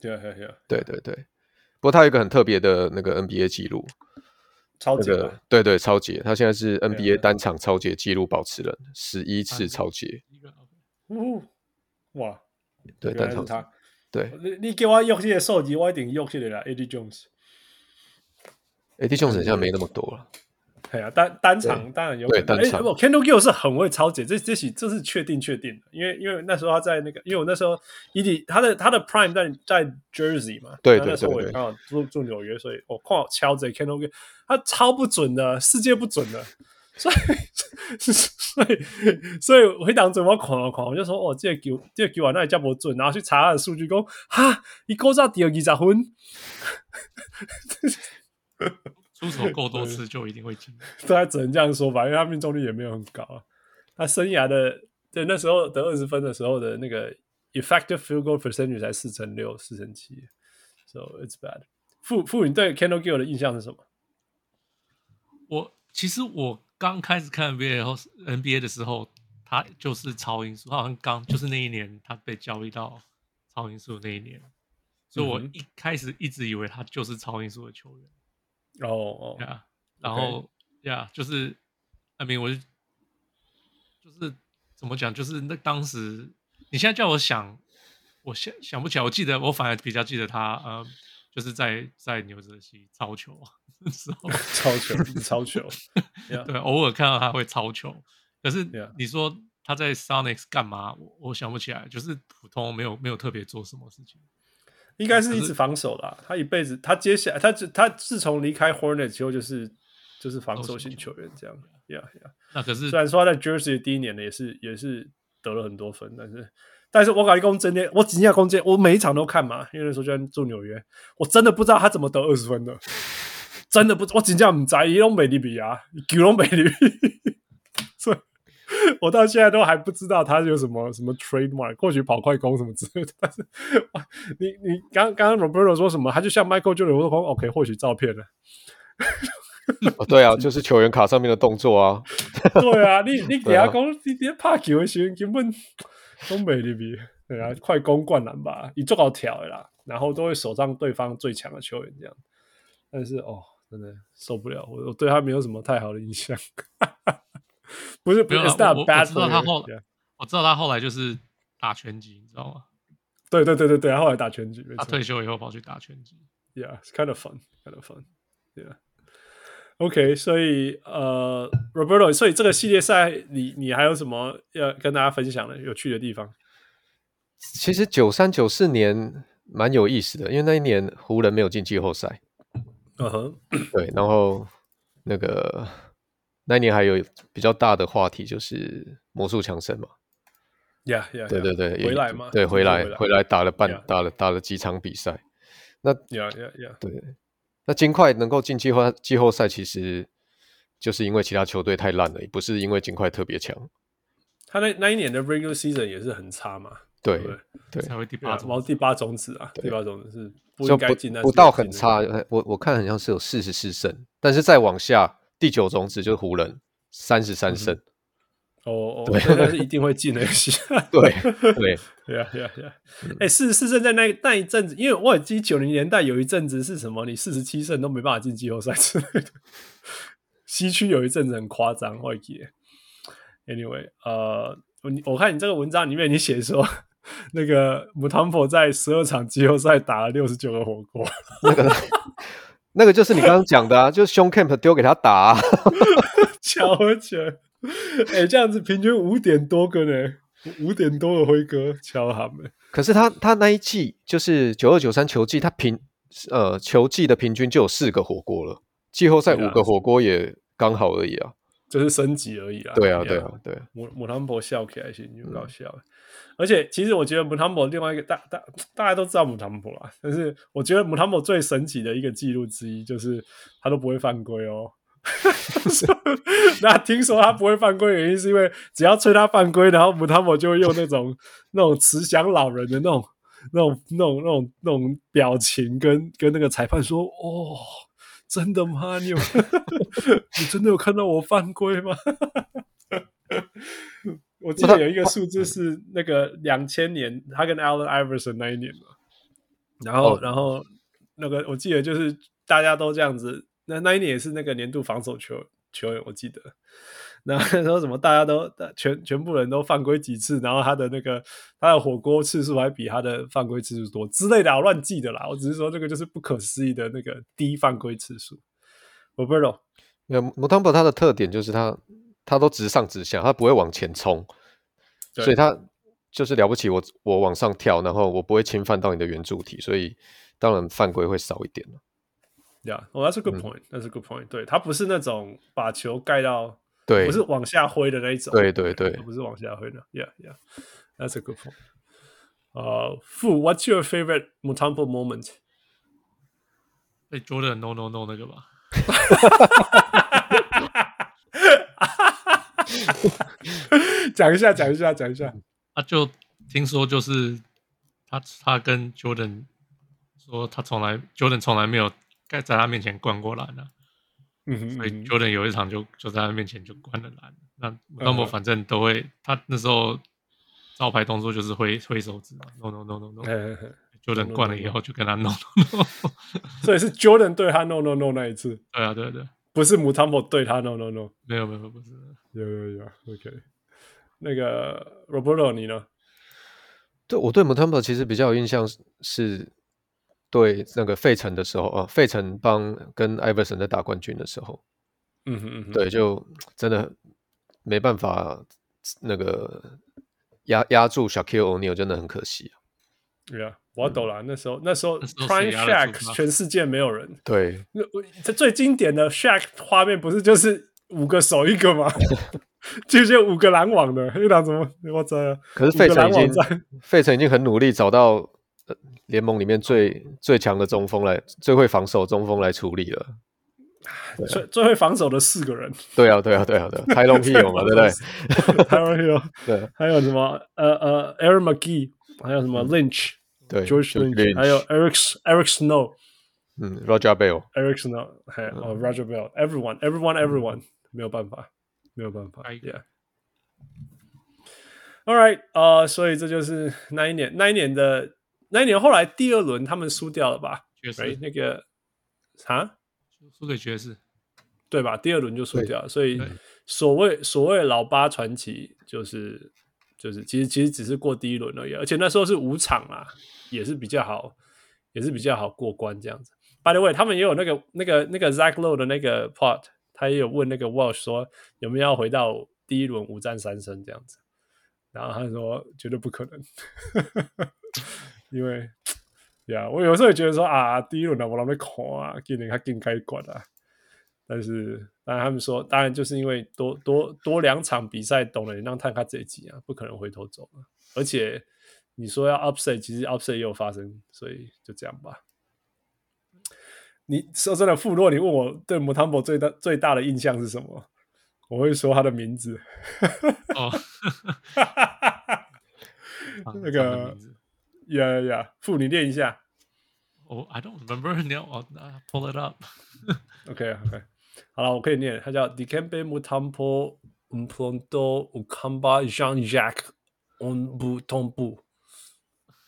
对对对，对对对，不过他有一个很特别的那个 NBA 记录。超级、那个，对对，超级，他现在是 NBA 单场超级纪录保持人，十一次超杰。哇，对，单场他，对，你你给我用这些数据，我一定用这个啦，Eddie Jones。Eddie Jones 现在没那么多了。对啊，单单场当然有。对，单场。Kendall Gill 是很会超解，这这是这是确定确定的，因为因为那时候他在那个，因为我那时候 Eddie 他的他的 Prime 在在 Jersey 嘛，对对对，那时候我也刚好住住纽约，所以我刚好敲着 Kendall Gill，他超不准的，世界不准的，所以 所以所以回档怎么狂啊狂，我就说哦，这个球这个球啊，那也叫不准，然后去查他的数据，讲哈，一勾到第二十分。出手够多次就一定会进，对，他只能这样说吧，因为他命中率也没有很高啊。他生涯的对那时候得二十分的时候的那个 effective field goal percentage 才四成六、四成七，so it's bad。傅傅，你对 Kendall Gill 的印象是什么？我其实我刚开始看 NBA 后 NBA 的时候，他就是超音速，他好像刚就是那一年他被交易到超音速那一年，所以我一开始一直以为他就是超音速的球员。哦哦，呀，然后呀，就是，I mean，我就就是怎么讲，就是那当时，你现在叫我想，我想想不起来。我记得我反而比较记得他，呃，就是在在牛泽西超球的时候，超球，超球，对，偶尔看到他会超球，可是你说他在 Sonics 干嘛？我我想不起来，就是普通，没有没有特别做什么事情。应该是一直防守啦。他一辈子，他接下来，他他自从离开 Hornets 之后，就是就是防守型球员这样。呀呀，那可是虽然说他在 Jersey 第一年呢，也是也是得了很多分，但是但是我搞一共真的，我几下公真，我每一场都看嘛，因为那时候就在住纽约，我真的不知道他怎么得二十分的，真的不，我真的不知道，伊拢美利比啊，九龙美利。我到现在都还不知道他有什么什么 trademark，或许跑快攻什么之类的。但是，你你刚刚 Roberto 说什么？他就像 Michael Jordan 说，OK，或许照片了。哦，对啊，就是球员卡上面的动作啊。对啊，你你给他讲，你你拍球的时候根本都没得比。对啊，快攻灌篮吧，你做好挑的啦，然后都会守上对方最强的球员这样。但是哦，真的受不了，我我对他没有什么太好的印象。不是，不是，我我知道他后来，我知道他后来就是打拳击，你知道吗？对对对对对，他后来打拳击，他退休以后跑去打拳击。Yeah, it's kind of fun, kind of fun. Yeah. OK，所以呃，Roberto，所以这个系列赛，你你还有什么要跟大家分享的有趣的地方？其实九三九四年蛮有意思的，因为那一年湖人没有进季后赛。嗯哼，对，然后那个。那一年还有比较大的话题就是魔术强森嘛。呀呀，对对对，回来嘛，对，回来回来，打了半 Yeah. 打了打了几场比赛。那呀呀呀，对，那金块能够进季后季后赛，其实就是因为其他球队太烂了，也不是因为金块特别强。他那那一年的 regular season 也是很差嘛，对对对，才会第八种然后第八种子啊，第八种子是不就应该进，但是不不到很差。我我看好像是有四十四胜，但是再往下第九种子就是湖人三十三胜。哦哦，对对，但是一定会进的游戏。对 对，呀呀呀！哎，四十四胜在那那一阵子，因为我也记九零年代有一阵子是什么，你四十七胜都没办法进季后赛之类的。西区有一阵子很夸张，我记得。Anyway，呃，我我看你这个文章里面你写说，那个姆汤普在十二场季后赛打了六十九个火锅，那个 那个就是你刚刚讲的啊，就是胸 Camp 丢给他打啊，超强！哎，这样子平均五点多个呢，五点多个辉哥敲他们。可是他他那一季就是九二九三球季，他平呃球季的平均就有四个火锅了，季后赛五个火锅也刚好而已啊，就是升级而已啊。对啊对啊对啊，姆姆汤博笑起来是就搞笑、嗯，而且其实我觉得姆汤博另外一个大大大家都知道姆汤博啊，但是我觉得姆汤博最神奇的一个记录之一就是他都不会犯规哦。那听说他不会犯规的原因是因为只要吹他犯规，然后姆汤姆就会用那种那种慈祥老人的那种那种那种那种那种表情跟跟那个裁判说：“哦，真的吗？你有 你真的有看到我犯规吗？” 我记得有一个数字是那个两千年他跟 Allen Iverson 那一年嘛，然后、哦、然后那个我记得就是大家都这样子。那那一年也是那个年度防守球球员，我记得。那时候什么大家都全全部人都犯规几次，然后他的那个他的火锅次数还比他的犯规次数多之类的，我乱记的啦。我只是说这个就是不可思议的那个低犯规次数。我不知道。那姆汤博他的特点就是他他都直上直下，他不会往前冲，所以他就是了不起。我我往上跳，然后我不会侵犯到你的圆柱体，所以当然犯规会少一点了。Yeah, oh, that's a good point. That's a good point. 对，他不是那种把球盖到，对，不是往下挥的那一种。对对对，不是往下挥的。Yeah, yeah. That's a good point. 呃、uh,，Fu, what's your favorite Mutombo moment？被 Jordan no no no 那个吧。讲一下，讲一下，讲一下。啊，就听说就是他他跟 Jordan。说他从来 Jordan 从来没有在他面前灌过篮啊，嗯哼，所以 Jordan 有一场就就在他面前就灌了篮。那那么反正都会，他那时候招牌动作就是挥挥手指嘛，no no no no no。Jordan 灌了以后就跟他 no no no，所以是 Jordan 对他 no no no 那一次。对啊，对啊对，不是姆汤博对他 no no no，没有没有不是，有有有，OK。那个 Roberto 你呢？对，我对姆汤博其实比较有印象是。对那个费城的时候啊，费城帮跟艾弗森在打冠军的时候，嗯哼嗯哼，对，就真的没办法那个压压住 Shaquille O'Neal，真的很可惜啊。对啊，我懂了，那时候那时候 Prime Shack 全世界没有人。对，这最经典的 Shack 画面不是就是五个手一个吗？就是五个篮网的，一档怎么我操？可是费城已经费城已经很努力找到。联盟里面最最强的中锋来，最会防守中锋来处理了。最最会防守的四个人。对啊，对啊，对啊，对。Tyronn Hill 嘛，对不对？Tyronn Hill，对。还有什么？呃呃，Aaron McGee，还有什么 Lynch？对，George Lynch，还有 Eric Eric Snow。嗯，Roger Bell，Eric Snow，还有 Roger Bell，Everyone，Everyone，Everyone，没有办法，没有办法。Yeah。All right，呃，所以这就是那一年，那一年的。那一年后来第二轮他们输掉了吧？爵士、right? 那个啊，输给爵士，对吧？第二轮就输掉了，所以所谓所谓老八传奇就是就是其实其实只是过第一轮而已，而且那时候是五场啊，也是比较好，也是比较好过关这样子。By the way，他们也有那个那个那个 Zach Lowe 的那个 part，他也有问那个 Walsh 说有没有要回到第一轮五战三胜这样子，然后他说绝对不可能。因为，呀，我有时候也觉得说啊，第一轮的，我那边看啊，今年他更该管啊，但是当然他们说，当然就是因为多多多两场比赛，懂了，让探卡这一集啊，不可能回头走了。而且你说要 upset，其实 upset 也有发生，所以就这样吧。你说真的，富洛，你问我对姆汤博最大最大的印象是什么？我会说他的名字。哦，那个呀呀，富，你念一下。哦、oh,，I don't remember now. I'll pull it up. OK OK，好了，我可以念，他叫 Dikembe Mutombo Mpondo Ukamba Jean Jacques Onbutombo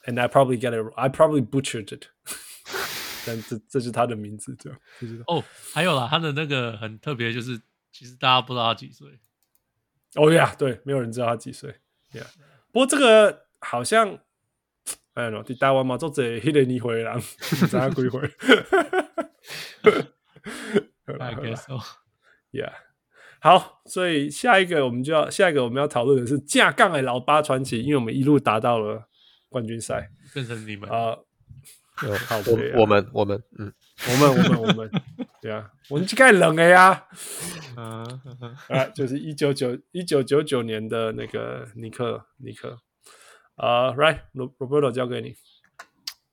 and I probably get it. I probably butchered it. 但这这是他的名字，这样。哦，oh, 还有啦，他的那个很特别，就是其实大家不知道他几岁。哦呀，对，没有人知道他几岁。Yeah，不过这个好像，哎喏，在台湾嘛，做这迄个年回来，不知道几回。I guess so. Yeah，好，所以下一个我们就要下一个我们要讨论的是架杠的老八传奇，因为我们一路达到了冠军赛，变成你们。啊。Uh, 有好，我我们我们嗯，我们我们我们，对啊，我们盖冷了呀，啊，啊，就是一九九一九九九年的那个尼克尼克，啊，Right，Roberto 交给你，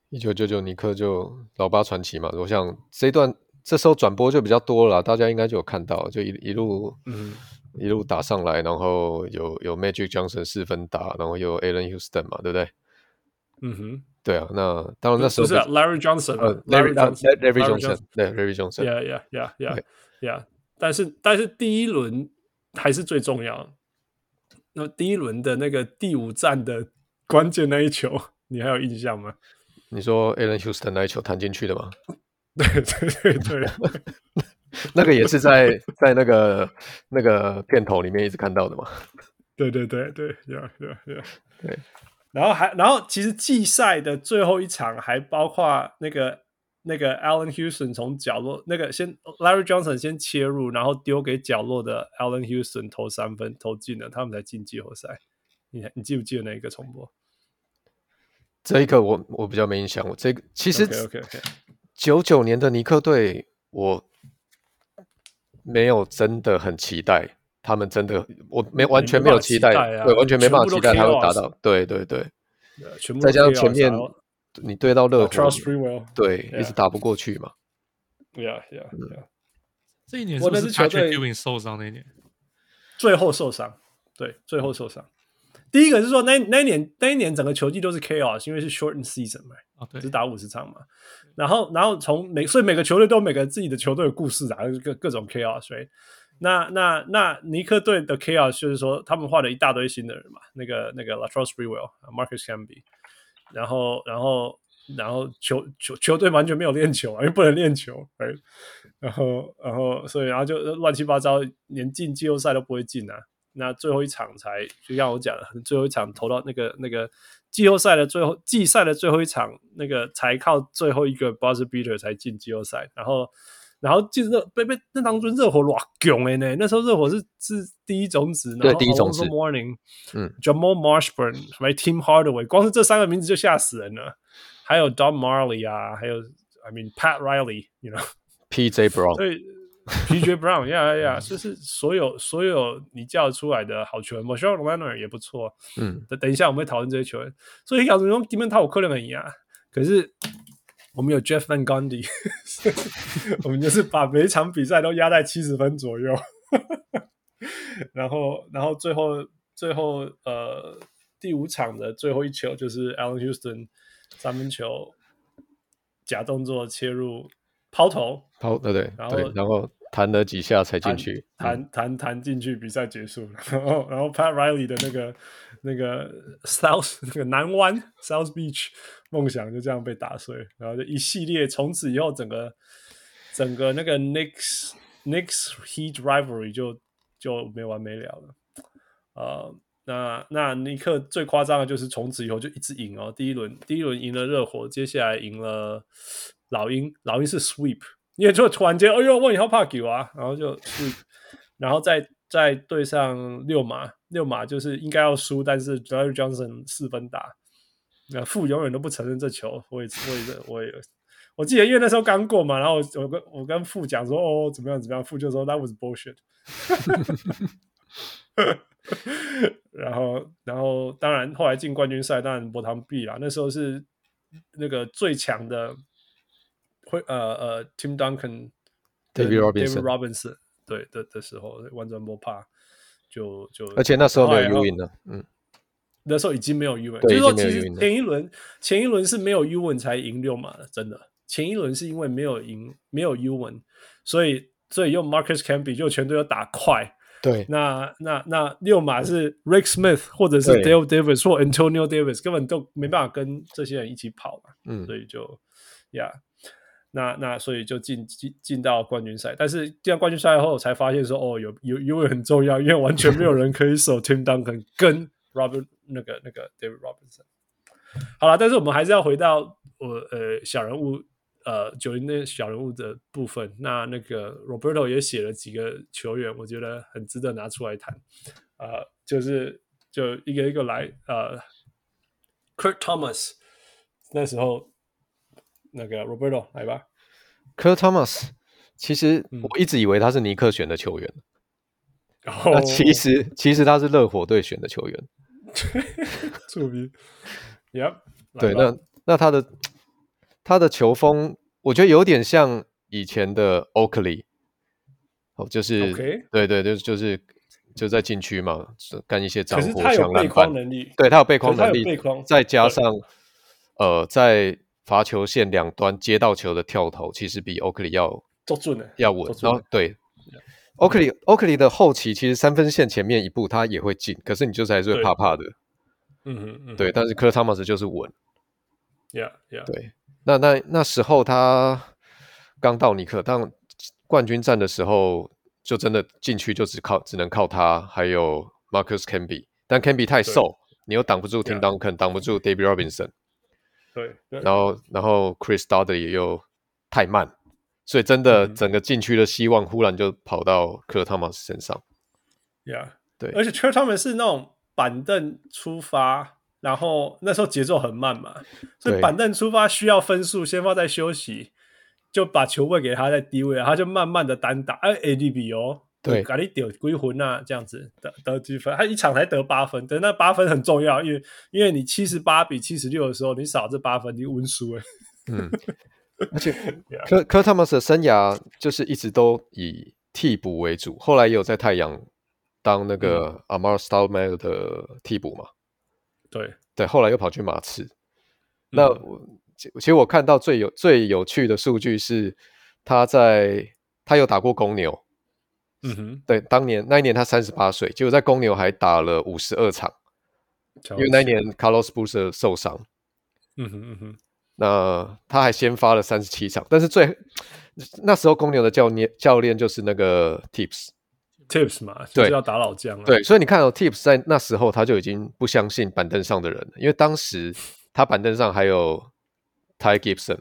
一九九九尼克就老八传奇嘛，我想这一段这时候转播就比较多了，大家应该就有看到，就一一路嗯一路打上来，然后有有 Magic Johnson 四分打，然后有 Allen Houston 嘛，对不对？嗯哼。对啊，那当然那时候不是 Larry Johnson，呃，Larry Larry Johnson，对，Larry Johnson，Yeah，Yeah，Yeah，Yeah，Yeah。但是但是第一轮还是最重要。那第一轮的那个第五站的关键那一球，你还有印象吗？你说 Allen Houston 那一球弹进去的吗？对对对对，那个也是在 在那个那个片头里面一直看到的嘛。对对对对，Yeah，Yeah，Yeah，对。然后还，然后其实季赛的最后一场还包括那个那个 Allen Houston 从角落那个先 Larry Johnson 先切入，然后丢给角落的 Allen Houston 投三分投进了，他们才进季后赛。你你记不记得那一个重播？这一个我我比较没印象。我这个其实 OK OK 九九年的尼克队，我没有真的很期待。他们真的，我没完全没有期待，啊、对，完全没办法期待他会达到，对对对。再加上前面你对到热火，uh, 对，yeah. 一直打不过去嘛。Yeah, yeah, yeah. 这一年是不是 Patrick Ewing 受伤那一年？最后受伤，对，最后受伤。第一个是说那那一年那一年整个球季都是 chaos，因为是 shortened season 嘛，哦，对，只打五十场嘛。然后然后从每所以每个球队都有每个自己的球队的故事啊，各各种 chaos，所以。那那那尼克队的 chaos 就是说，他们换了一大堆新的人嘛，那个那个 Latrell Sprewell、Marcus Camby，然后然后然后球球球队完全没有练球啊，因为不能练球，哎，然后然后所以然后就乱七八糟，连进季后赛都不会进啊。那最后一场才就像我讲的，最后一场投到那个那个季后赛的最后季赛的最后一场，那个才靠最后一个 buzzer beater 才进季后赛，然后。然后就是热被被那当中热火哇囧哎呢，那时候热火是是第一种子，对第一种子 Morning，嗯，Jamal Marshburn，什么 Tim Hardaway，光是这三个名字就吓死人了。还有 Don Marley 啊，还有 I mean Pat Riley，you know，PJ Brown，对，PJ Brown，yeah yeah，就是所有所有你叫出来的好球员，Monshawn Leonard 也不错，嗯，等等一下我们会讨论这些球员，所以小子用基本他有可能很一样，可是。我们有 Jeff Van Gundy，我们就是把每一场比赛都压在七十分左右，然后，然后最后最后呃第五场的最后一球就是 Allen Houston 三分球假动作切入抛投。抛对对，然后然后弹了几下才进去，弹弹弹进去，比赛结束，然后然后 Pat Riley 的那个那个 South 那个南湾 South Beach。梦想就这样被打碎，然后就一系列，从此以后整个整个那个 Knicks Knicks Heat rivalry 就就没完没了了。呃，那那尼克最夸张的就是从此以后就一直赢哦，第一轮第一轮赢了热火，接下来赢了老鹰，老鹰是 sweep，因为就突然间，哎呦，我以后怕球啊，然后就是然后再再对上六马，六马就是应该要输，但是 Larry Johnson 四分打。那富永远都不承认这球，我也我也我也我记得因为那时候刚过嘛，然后我跟我跟傅讲说哦怎么样怎么样，傅就说 That was bullshit。然后然后当然后来进冠军赛，当然波汤币啦，那时候是那个最强的会呃呃 Tim Duncan、David Robinson, David Robinson 对的的时候，完全不怕，就就而且那时候没有 Ewing 呢，嗯。那时候已经没有 Ewing，就是说其实前一轮前一轮是没有 Ewing 才赢六马的，真的。前一轮是因为没有赢没有 Ewing，所以所以用 Marcus Camby 就全队要打快。对，那那那六马是 Rick Smith 或者是 Dale Davis 或 Antonio Davis，根本都没办法跟这些人一起跑嘛。嗯，所以就呀，那那所以就进进进到冠军赛，但是进到冠军赛后才发现说哦，有有 Ewing 很重要，因为完全没有人可以守 Tim Duncan 跟 Robert。那个那个 David Robinson，好了，但是我们还是要回到我呃小人物呃九零的小人物的部分。那那个 Roberto 也写了几个球员，我觉得很值得拿出来谈。呃，就是就一个一个来。呃，Kurt Thomas 那时候那个 Roberto 来吧。Kurt Thomas 其实我一直以为他是尼克选的球员，然后、嗯、其实其实他是热火队选的球员。出名，Yep，对，那那他的他的球风，我觉得有点像以前的 Oakley，哦，就是，Okay. 对对，就就是就在禁区嘛，干一些脏活，抢篮板。能力，对他有背筐能力，再加上呃，在罚球线两端接到球的跳投，其实比 Oakley 要要稳，然后对。Oakley Oakley 的后期其实三分线前面一步他也会进，可是你就是还是会怕怕的。嗯哼，嗯对。但是 Kurt Thomas 就是稳。Yeah, yeah。对，那那那时候他刚到尼克当冠军战的时候，就真的进去就只靠只能靠他，还有 Marcus Camby，但 Camby 太瘦，你又挡不住 Tim Duncan，挡不住 David Robinson。对。然后然后 Chris Dudley 又太慢。所以真的，整个禁区的希望忽然就跑到科尔·汤马斯身上。Yeah，对，而且科特·汤马斯是那种板凳出发，然后那时候节奏很慢嘛，所以板凳出发需要分数，先放在休息，就把球位给他在低位，他就慢慢的单打。哎，ADB 哦，对，咖喱丢归魂啊，这样子得得积分？他一场才得八分，对，那八分很重要，因为因为你七十八比七十六的时候，你少这八分，你稳输哎。嗯。而且 科科特·汤马斯的生涯就是一直都以替补为主，后来也有在太阳当那个 Amar'e Stoudemire 的替补嘛。对对，后来又跑去马刺。那我其实我看到最有最有趣的数据是他在他有打过公牛。嗯哼，对，当年那一年他三十八岁，结果在公牛还打了五十二场，因为那一年 Carlos Boozer 受伤。嗯哼嗯哼。那他还先发了三十七场，但是最那时候公牛的教练教练就是那个 Tips，Tips 嘛，就是要打老将了。对，所以你看到 Tips 在那时候他就已经不相信板凳上的人了，因为当时他板凳上还有 Ty Gibson，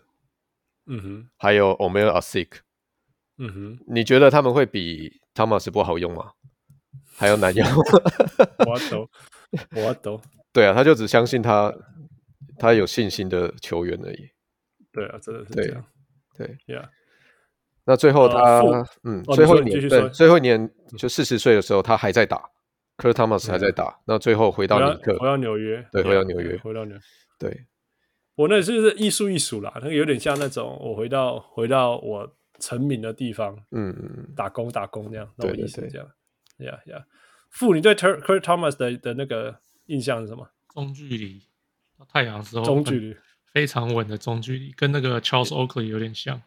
嗯哼，还有 Omer Asik，嗯哼，你觉得他们会比 Thomas 不好用吗？还有难用？我懂，我懂。对啊，他就只相信他。他有信心的球员而已。对啊，真的是这样。对，对，Yeah。那最后他，呃、嗯，最后一年，对，最后一年就四十岁的时候，他还在打。Kurt Thomas 还在打。嗯、那最后回到尼克，回到纽约，对，回到纽约，回到纽。对，我那是艺术艺术啦，那个有点像那种我回到回到我成名的地方，嗯嗯，打工打工这样，那种意思这样。呀呀，傅，你对 Kurt Thomas 的的那个印象是什么？中距离。太阳时候，中距离非常稳的中距离，跟那个 Charles Oakley 有点像。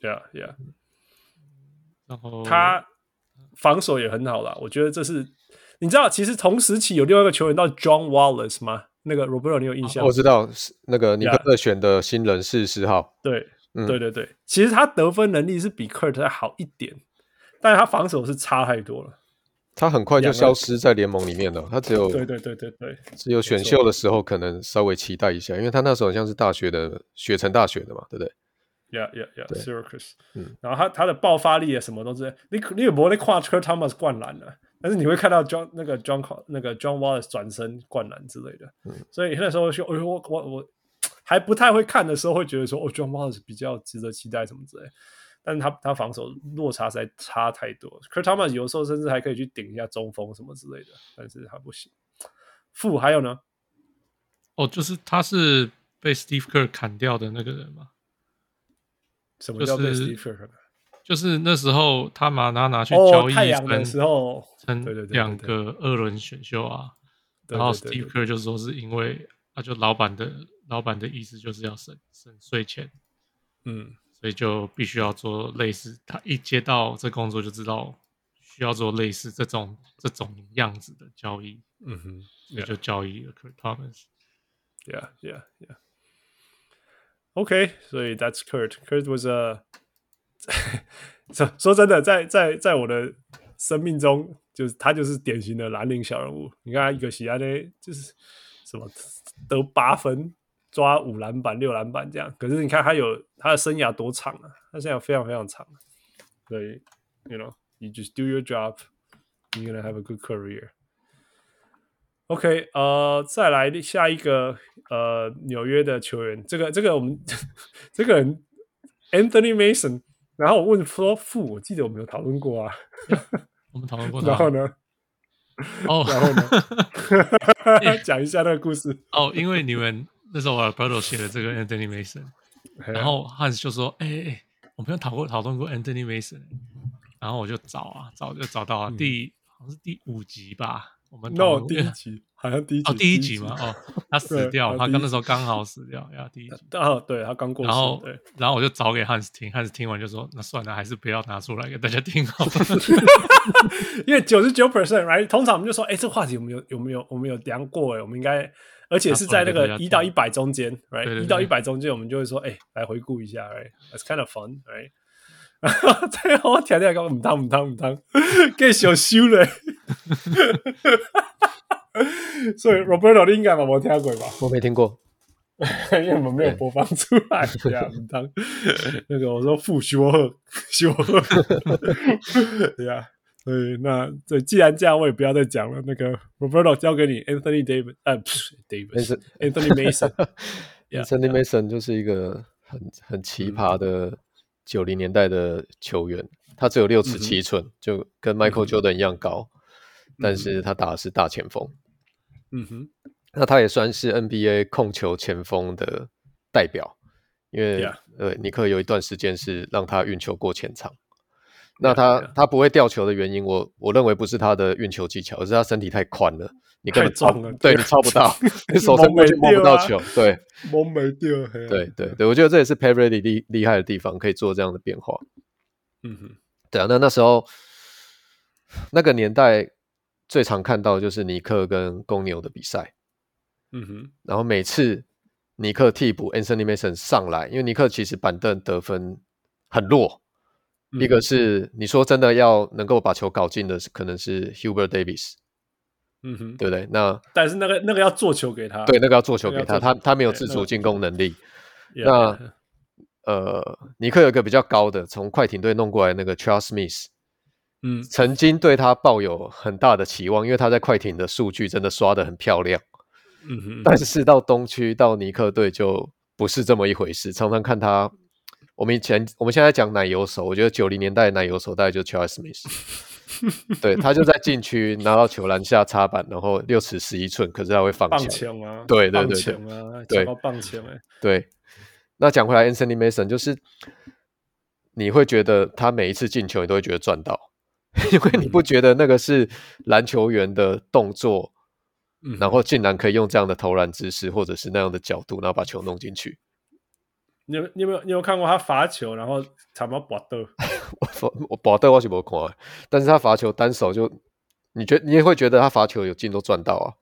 Yeah, yeah。然后他防守也很好啦，我觉得这是你知道，其实同时期有另外一个球员叫 John Wallace 吗？那个 Roberto 你有印象？我知道，是那个尼克特选的新人四十号。对，对对对，其实他得分能力是比 Kurt 好一点，但是他防守是差太多了。他很快就消失在联盟里面了。他只有对对对对对，只有选秀的时候可能稍微期待一下，因为他那时候好像是大学的雪城大学的嘛，对不对？Yeah yeah yeah，Syracuse。嗯，然后他他的爆发力啊，什么都是你你有没有那跨 Kurt Thomas 灌篮的？但是你会看到 John 那个 John 那个 John Wallace 转身灌篮之类的。嗯，所以那时候就哎呦我我我还不太会看的时候，会觉得说哦，John Wall 是比较值得期待什么之类。但是他他防守落差实在差太多。Kurt Thomas 有时候甚至还可以去顶一下中锋什么之类的，但是他不行。负还有呢？哦，就是他是被 Steve Kerr 砍掉的那个人吗？什么叫被 Steve Kerr？就是那时候他把他拿去交易、的时候，成两个二轮选秀啊。然后 Steve Kerr 就说是因为，他就老板的老板的意思就是要省省税钱，嗯，所以就必须要做类似，他一接到这工作就知道需要做类似这种这种样子的交易，嗯哼，也就交易了 Kurt Thomas。Yeah, yeah, yeah. OK，所以 That's Kurt. Kurt was a 说说真的，在在在我的生命中，就是他就是典型的蓝领小人物。你看他一个喜安的，就是什么得八分、抓五篮板、六篮板这样。可是你看他有他的生涯多长啊？他生涯非常非常长。所以，you know, you just do your job, you're gonna have a good career. OK，呃，再来下一个呃纽约的球员，这个这个我们 这个人 Anthony Mason。然后我问说：“父，我记得我们有讨论过啊，我们讨论过。然后呢？哦，然后呢？讲一下那个故事。哦，因为你们那时候我 Alberto 写了这个 Anthony Mason，然后 Hans 就说：‘哎哎，我们有讨过讨论过 Anthony Mason。’然后我就找啊找，就找到了第好像是第五集吧。我们 no 第一集。”好像第一集哦，第一集嘛，哦，他死掉，他刚那时候刚好死掉呀，第一集，哦，对他刚过世，然后，对，然后我就找给汉斯听，汉斯听完就说，那算了，还是不要拿出来给大家听好了，因为九十九 percent，right，通常我们就说，哎，这个话题我们有有没有我们有量过？哎，我们应该，而且是在那个一到一百中间，right，一到一百中间，我们就会说，哎，来回顾一下，right，it's kind of fun，right，然后最后我听听讲，唔汤唔汤唔汤，给小修了。所以 Roberto 你应该没听过吧？我没听过，因为我们没有播放出来。对呀，当那个我说复修贺修贺，对呀。所以那所以既然这样，我也不要再讲了。那个 Roberto 交给你，Anthony David，呃，Davis，Anthony Mason，Anthony Mason 就是一个很很奇葩的九零年代的球员，他只有六尺七寸，就跟 Michael Jordan 一样高。但是他打的是大前锋，嗯哼，那他也算是 NBA 控球前锋的代表，因为呃，尼克有一段时间是让他运球过前场。那他他不会掉球的原因，我我认为不是他的运球技巧，而是他身体太宽了，你根本超对，对你抄不到，你手伸过去摸不到球，对，摸没掉，对对对，我觉得这也是 Pat Riley 厉厉害的地方，可以做这样的变化。嗯哼，对啊，那那时候那个年代。最常看到的就是尼克跟公牛的比赛，嗯哼，然后每次尼克替补 Anthony Mason 上来，因为尼克其实板凳得分很弱，一个是你说真的要能够把球搞进的，可能是 Hubert Davis，嗯哼，对不对？那但是那个那个要做球给他，对，那个要做球给他，他他没有自主进攻能力。那，呃，尼克有一个比较高的，从快艇队弄过来那个 Charles Smith。嗯，曾经对他抱有很大的期望，因为他在快艇的数据真的刷的很漂亮。嗯哼，但是到东区到尼克队就不是这么一回事。常常看他，我们以前我们现在讲奶油手，我觉得九零年代的奶油手大概就 Charles Smith。对，他就在禁区拿到球篮下插板，然后六尺十一寸，可是他会放球啊，对对对对，对，棒球哎，对。那讲回来，Anthony Mason 就是你会觉得他每一次进球，你都会觉得赚到。因为你不觉得那个是篮球员的动作，嗯、然后竟然可以用这样的投篮姿势，或者是那样的角度，然后把球弄进去。你有你有没有你有看过他罚球，然后他妈拔豆？我我拔豆我是没看，但是他罚球单手就，你觉你也会觉得他罚球有进都赚到啊？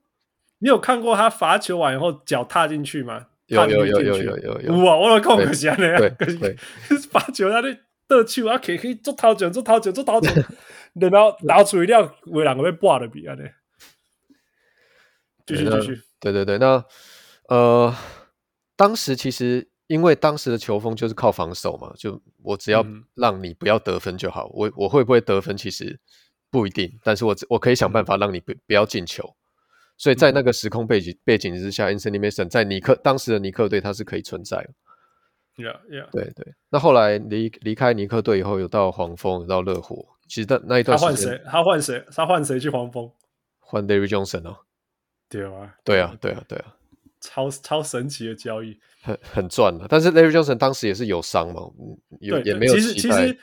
你有看过他罚球完以后脚踏进去吗？有有有有有有有哇！我有看过这样的，对对，罚球他的得球啊，可以可以做头球做头球做头球。然后拿出一辆为两个被挂的比啊，呢，继续继续，对对对，那呃，当时其实因为当时的球风就是靠防守嘛，就我只要让你不要得分就好，嗯、我我会不会得分其实不一定，但是我我可以想办法让你不不要进球，所以在那个时空背景背景之下，Anthony Mason 在尼克当时的尼克队他是可以存在的。Yeah, yeah. 对对。那后来离离开尼克队以后，有到黄蜂，有到热火。其实那那一段换谁，他换谁？他换谁去黄蜂？换 David Johnson 哦。对啊，对啊，对啊，对啊。超超神奇的交易，很很赚的。但是 Larry Johnson 当时也是有伤嘛，有也没有。其实其实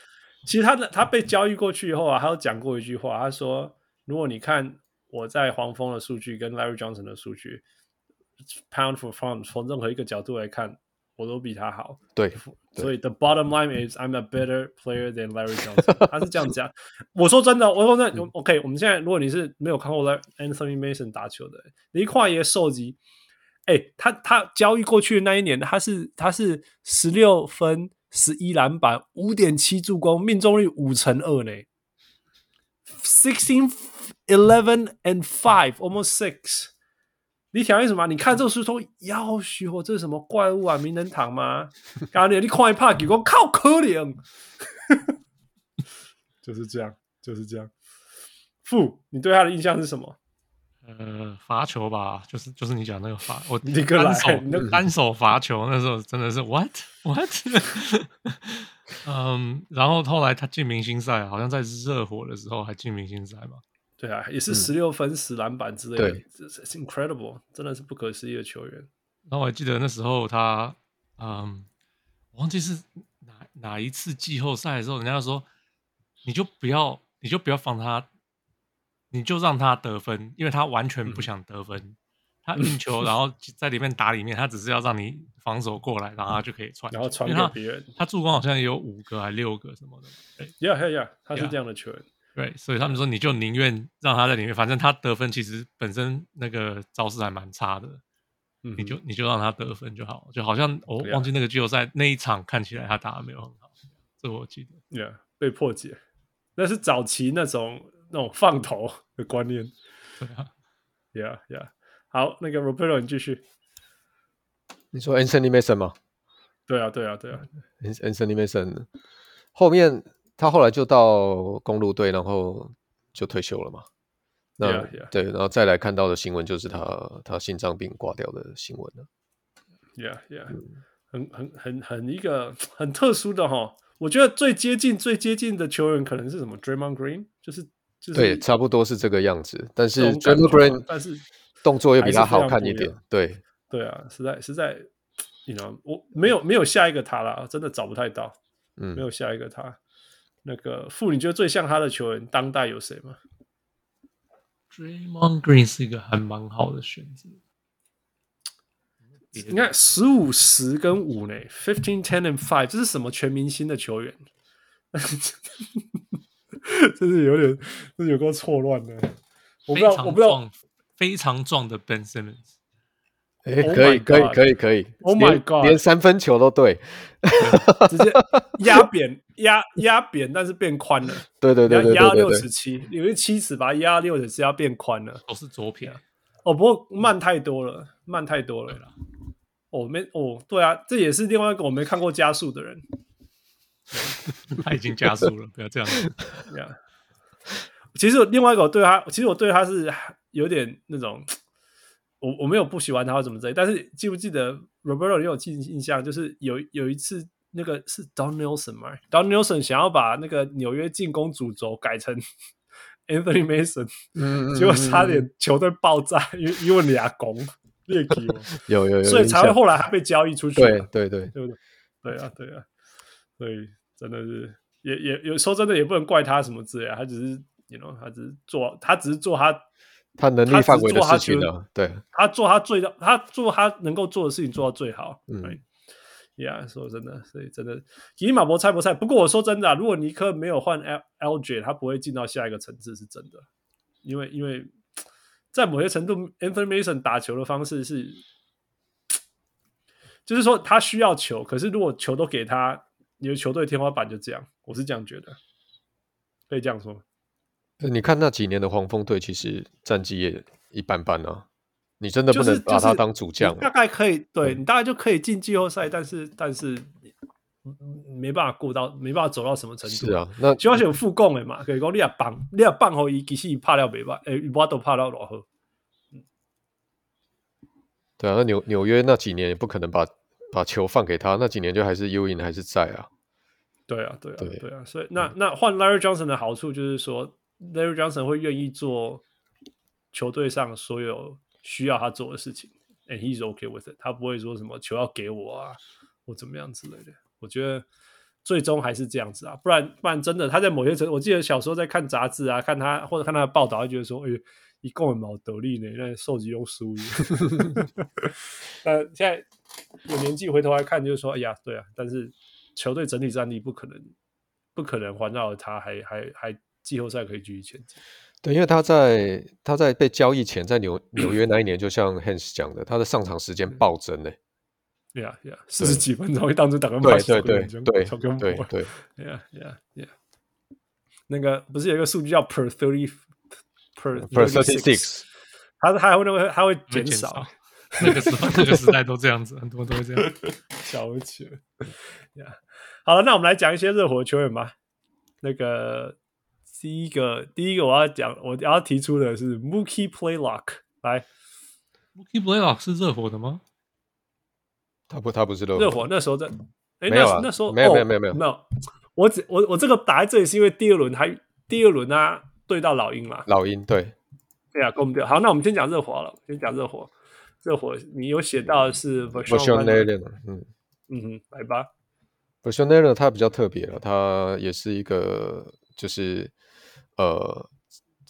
其实他的他被交易过去以后啊，他有讲过一句话，他说：“如果你看我在黄蜂的数据跟 Larry Johnson 的数据，pound for pound 从任何一个角度来看，我都比他好。”对，所以 the bottom line is I'm a better player than Larry Johnson。他是这样讲。我说真的，我说那 OK，我们现在如果你是没有看过 Anthony Mason 打球的，你一跨页收集。哎、他他交易过去的那一年，他是他是十六分、十一篮板、五点七助攻，命中率五成二呢。Sixteen, eleven and five, almost six。你想为什么？你看这个书说，要许我这是什么怪物啊？名人堂吗？刚刚你你看一帕给我靠可怜，就是这样，就是这样。傅，你对他的印象是什么？呃，罚球吧，就是就是你讲那个罚，我 你单手你单手罚球，那时候真的是 what what，嗯，然后后来他进明星赛，好像在热火的时候还进明星赛嘛，对啊，也是十六分十篮板之类的，对，it's incredible，真的是不可思议的球员。然后我还记得那时候他，嗯，我忘记是哪哪一次季后赛的时候，人家说你就不要你就不要放他。你就让他得分，因为他完全不想得分。嗯、他运球，然后在里面打里面，他只是要让你防守过来，然后他就可以传，然后传给别人。他助攻好像也有五个还六个什么的。对，Yeah, Yeah, Yeah，他是这样的球员。对，所以他们说你就宁愿让他在里面，反正他得分其实本身那个招式还蛮差的。嗯、你就你就让他得分就好，就好像我、哦、忘记那个季后赛那一场看起来他打的没有很好，这我记得。Yeah，被破解，那是早期那种。那种放头的观念，对啊，Yeah Yeah，好，那个 Roberto 你继续。你说 Anthony Mason 吗？对啊，对啊，对啊，Anthony Mason 后面他后来就到公路队，然后就退休了嘛。那 yeah, yeah. 对，然后再来看到的新闻就是他他心脏病挂掉的新闻了。Yeah Yeah，、嗯、很很很很一个很特殊的哈，我觉得最接近最接近的球员可能是什么 Draymond Green，就是。就是、对，差不多是这个样子，但是 Draymond Green 但是动作又比他好看一点。对，对啊，实在实在，你知道，我没有没有下一个他了，真的找不太到。嗯，没有下一个他。那个傅，你觉得最像他的球员，当代有谁吗？Draymond Green 是一个还蛮好的选择。你看十五十跟五呢，fifteen ten and five，这是什么全明星的球员？真是有点，是有够错乱的。我不知道，我不知道，非常壮的 Ben Simmons。哎、欸，可以，可以，可以，可以。Oh my god，连三分球都对，直接 压扁，压压扁，但是变宽了。对对对对，压六十七，有一七尺把它压六十七，要变宽了。都是左撇。哦，不过慢太多了，慢太多了。哦，没，哦，对啊，这也是另外一个我没看过加速的人。他已经加速了，不要这样子。Yeah. 其实另外一个我对他，其实我对他是有点那种，我我没有不喜欢他或怎么之类。但是记不记得 Roberto 你有记印象，就是有有一次那个是 Don Nelson 嘛，Don Nelson 想要把那个纽约进攻主轴改成 Anthony Mason，嗯，结果差点球队爆炸，因为因为俩攻猎奇，有有有，所以才会后来还被交易出去。对对对，对不对？对啊对啊。所以真的是，也也有说真的，也不能怪他什么之类，他只是，you know，他只是做，他只是做他他能力范围的事情了。对，他做他最，他做他能够做的事情做到最好。嗯，Yeah，说真的，所以真的，吉马博菜不菜？不过我说真的，啊，如果尼克没有换 L L J，他不会进到下一个层次，是真的。因为因为在某些程度 Mason 打球的方式是，就是说他需要球，可是如果球都给他。你的球队天花板就这样，我是这样觉得，可以这样说。你看那几年的黄蜂队，其实战绩也一般般啊。你真的不能把他当主将，就是就是，大概可以，对，你大概就可以进季后赛，但是但是没办法过到，没办法走到什么程度。是啊，那主要是有副攻的嘛，可以讲你也棒，你也棒后伊其实怕了没办，诶，我都怕了落后。对啊，那纽纽约那几年也不可能把把球放给他，那几年就还是 Ewing 还是在啊。对啊，对啊，对对啊，所以那那换 Larry Johnson 的好处就是说，Larry Johnson 会愿意做球队上所有需要他做的事情，and he's okay with it。他不会说什么球要给我啊，或怎么样之类的。我觉得最终还是这样子啊，不然不然真的他在某些程度，我记得小时候在看杂志啊，看他或者看他的报道，就觉得说，哎，一共很毛得力呢，那受级用输赢。呃现在有年纪回头来看，就是说，哎呀，对啊，但是。球队整体战力不可能，不可能环绕着他还还还季后赛可以继续前进。对，因为他在他在被交易前，在纽纽约那一年，就像 Hans 讲的，他的上场时间暴增呢。对呀对呀，四十几分钟，一当初打个对对对对对对，Yeah Yeah Yeah。那个不是有一个数据叫 per thirty per per thirty six，他他还会那个他会减少。那个时候那个时代都这样子，很多都会这样，瞧不起呀。Yeah. 好了，那我们来讲一些热火球员吧。那个第一个，第一个我要讲，我要提出的是 Mookie Blaylock。来，Mookie Blaylock 是热火的吗？他不，他不是热火。热火那时候在，哎、欸，没有啊，那时候没有，没有，没有，没有，没有。我只我我这个打在这里是因为第二轮还第二轮啊对到老鹰嘛。老鹰对，对啊，攻不掉。好，那我们先讲热火了，先讲热火。热火，你有写到的是 Voshon Lenard 嗯嗯哼，来吧。Voshon Lenard 他比较特别了，他也是一个就是呃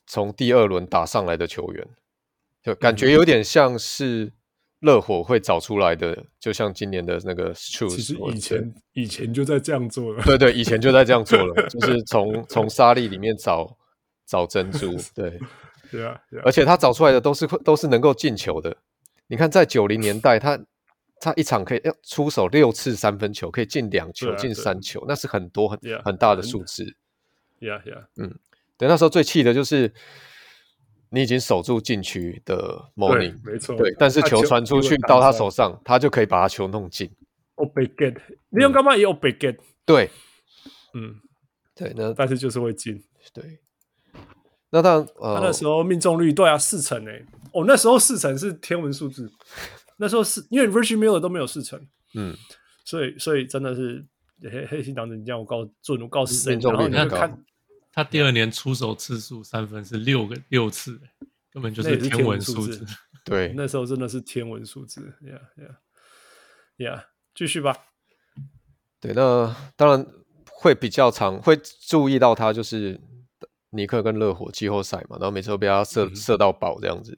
从第二轮打上来的球员，就感觉有点像是热火会找出来的，嗯、就像今年的那个 Strus。其实以前以前就在这样做了，对对，以前就在这样做了，就是从从沙粒里面找找珍珠，对对啊，而且他找出来的都是都是能够进球的。你看，在九零年代，他他一场可以要出手六次三分球，可以进两球、进三球，那是很多很很大的数字。Yeah, yeah，嗯，对，那时候最气的就是你已经守住禁区的 Mourning，没错，对，但是球传出去到他手上，他就可以把他球弄进。Oh, big get！你用干嘛也有 big get？对，嗯，对，那但是就是会进。对，那当然，呃，他那时候命中率对啊，四成诶。哦，那时候四成是天文数字。那时候是因为 Miller 都没有四成，嗯，所以所以真的是黑黑心党子，你这样我告准我告诉你，然后你看他第二年出手次数三分是六个六次，根本就是天文数字。对，那时候真的是天文数字。Yeah, yeah, yeah，继续吧。对，那当然会比较常会注意到他，就是尼克跟热火季后赛嘛，然后每次都被他射、嗯、射到爆这样子。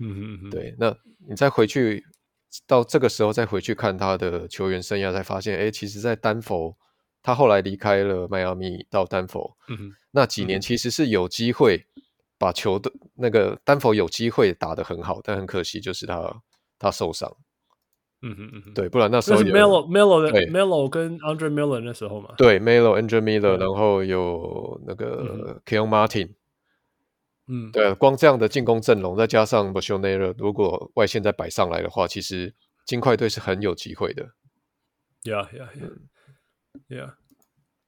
嗯嗯对，那你再回去到这个时候再回去看他的球员生涯，才发现，哎，其实，在丹佛，他后来离开了迈阿密到丹佛，嗯哼，那几年其实是有机会把球队那个丹佛有机会打得很好，但很可惜就是他他受伤，嗯哼嗯哼，对，不然那时候有 Melo Melo 的 Melo 跟 Andre Miller 那时候嘛，对，Melo Andre Miller，然后有那个 Kion Martin。嗯，对，光这样的进攻阵容，再加上 Lenard，如果外线再摆上来的话，其实金块队是很有机会的。Yeah, yeah, yeah, yeah.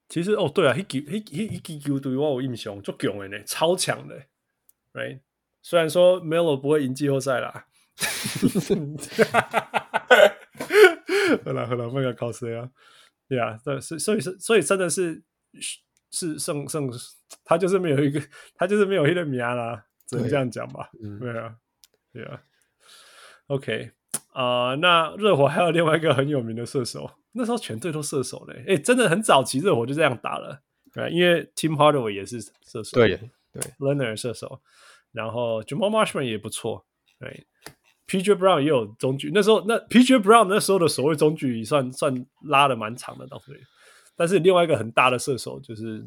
其实哦，对啊，迄球、迄、迄、迄支球队我有印象，足强的呢，超强的，Right？虽然说 Melo 不会赢季后赛啦。好了好了，不要搞谁啊？Yeah，对，所以所以是所以真的是。是胜胜，他就是没有一个，他就是没有一个名啦，只能这样讲吧。对啊，对啊。OK 啊、呃，那热火还有另外一个很有名的射手，那时候全队都射手嘞。哎，真的很早期热火就这样打了，对，因为 Tim Hardaway 也是射手，对对，Leonard 射手，然后 Jamal Marshman 也不错，对，PJ Brown 也有中距，那时候那 PJ Brown 那时候的所谓中距算算拉的蛮长的，当时。但是另外一个很大的射手就是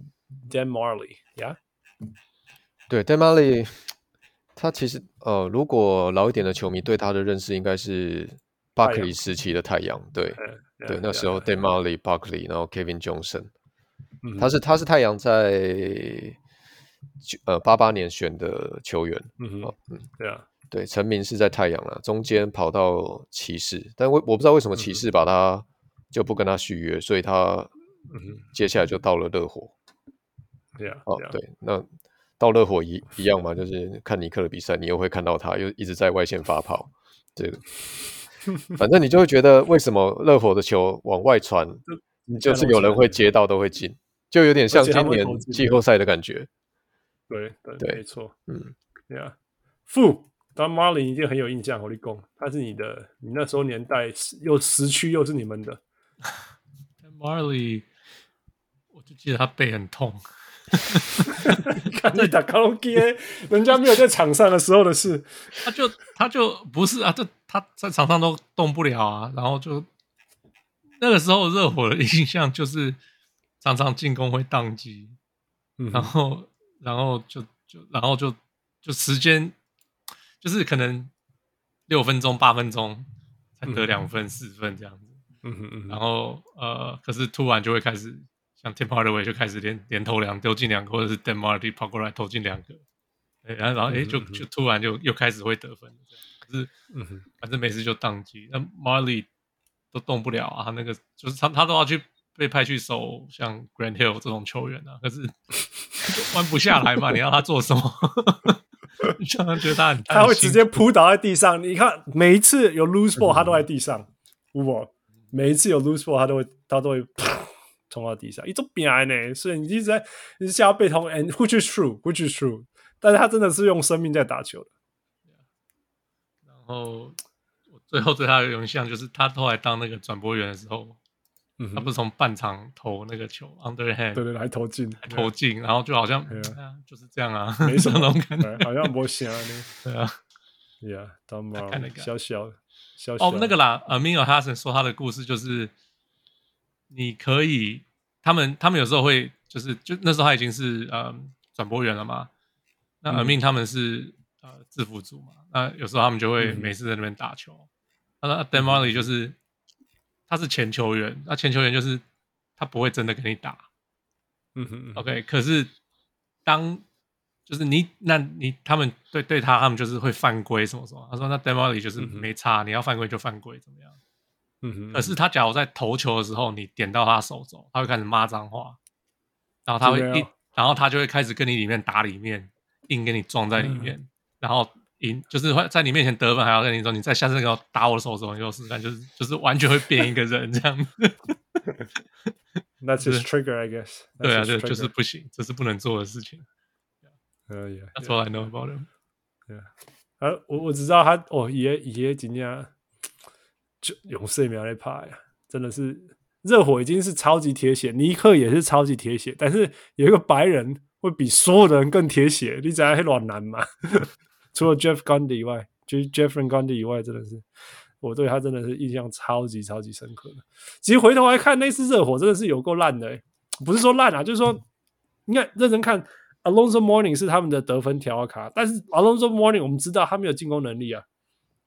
Dan Majerle 呀，对 Dan Majerle 他其实呃，如果老一点的球迷对他的认识应该是 Barkley 时期的太阳，对、yeah, 对，yeah, 那时候 Dan Majerle、yeah, Barkley，然后 Kevin Johnson，、嗯、他是他是太阳在呃八八年选的球员，嗯哼，嗯，对啊，对，成名是在太阳了，中间跑到骑士，但我我不知道为什么骑士把他就不跟他续约，所以他。嗯，接下来就到了热火。对啊，哦，对，那到热火一一样嘛，就 是看尼克的比赛，你又会看到他又一直在外线发跑。这个，反正你就会觉得为什么热火的球往外传，就是有人会接到都会进，就有点像今年季后赛的感觉。对对对，没错。嗯，对啊。负，Don Marlin 一定很有印象，我立功，他是你的，你那时候年代又时区又是你们的。Marley，我就记得他背很痛。看你打卡拉 OK，人家没有在场上的时候的事，他就他就不是啊，这他在场上都动不了啊，然后就那个时候热火的印象就是常常进攻会宕机，嗯，然后然后就就然后就就时间就是可能六分钟八分钟才得两分四分这样子，嗯哼嗯，然后呃，可是突然就会开始。像 Tim Hardaway 就开始连连投两丢进两个，或者是 Dan Marley 跑过来投进两个，然后然后哎就就突然就又开始会得分，可是反正每次就宕机，那 Marley 都动不了啊，他那个就是他他都要去被派去守像 Grand Hill 这种球员啊，可是 弯不下来嘛，你让他做什么？让他觉得他很他会直接扑倒在地上。你看每一次有 lose ball，他都在地上，我，每一次有 lose ball，他都会他都会。冲到地上，一种病呢，所以你一直在，你是想要被通，and which is true，which is true，但是他真的是用生命在打球的。然后我最后对他的印象就是他后来当那个转播员的时候，嗯、他不是从半场投那个球，underhand，对对，还投进，还投进，然后就好像，啊。啊、就是这样啊，没什么 那种感觉，好像没啥呢，对啊，Yeah，当猫小小小哦，那个啦，Amin Elhassan 说他的故事就是。你可以，他们他们有时候会就是就那时候他已经是呃转播员了嘛，那 Amin 他们是、嗯、呃制服组嘛，那有时候他们就会每次在那边打球。那、嗯、Dan Majerle 就是他是前球员，那前球员就是他不会真的跟你打，嗯哼，OK，可是当就是你那你他们对对他他们就是会犯规什么什么，他说那 Dan Majerle 就是没差，嗯、你要犯规就犯规怎么样？嗯哼，可是他假如在投球的时候，你点到他手肘，他会开始骂脏话，然后他会一，然后他就会开始跟你里面打里面，硬跟你撞在里面，嗯、然后赢就是会在你面前得分，还要跟你说，你再下次给我打我的手肘，你就试试看，就是就是完全会变一个人这样。That's his trigger, I guess. 对啊，就就是不行，这是不能做的事情。呃，yeah, That's all I know about him. Yeah. 啊，我我只知道他哦，爷爷今天。就勇士也没有来怕呀，真的是热火已经是超级铁血，尼克也是超级铁血，但是有一个白人会比所有的人更铁血，你知道黑暖男吗？除了 Jeff Gundy 以外，就是 Jeff Gundy 以外，真的是我对他真的是印象超级超级深刻的。其实回头来看，那次热火真的是有够烂的，不是说烂啊，就是说你看认真看，Alonzo Morning 是他们的得分条卡，但是 Alonzo Morning 我们知道他没有进攻能力啊，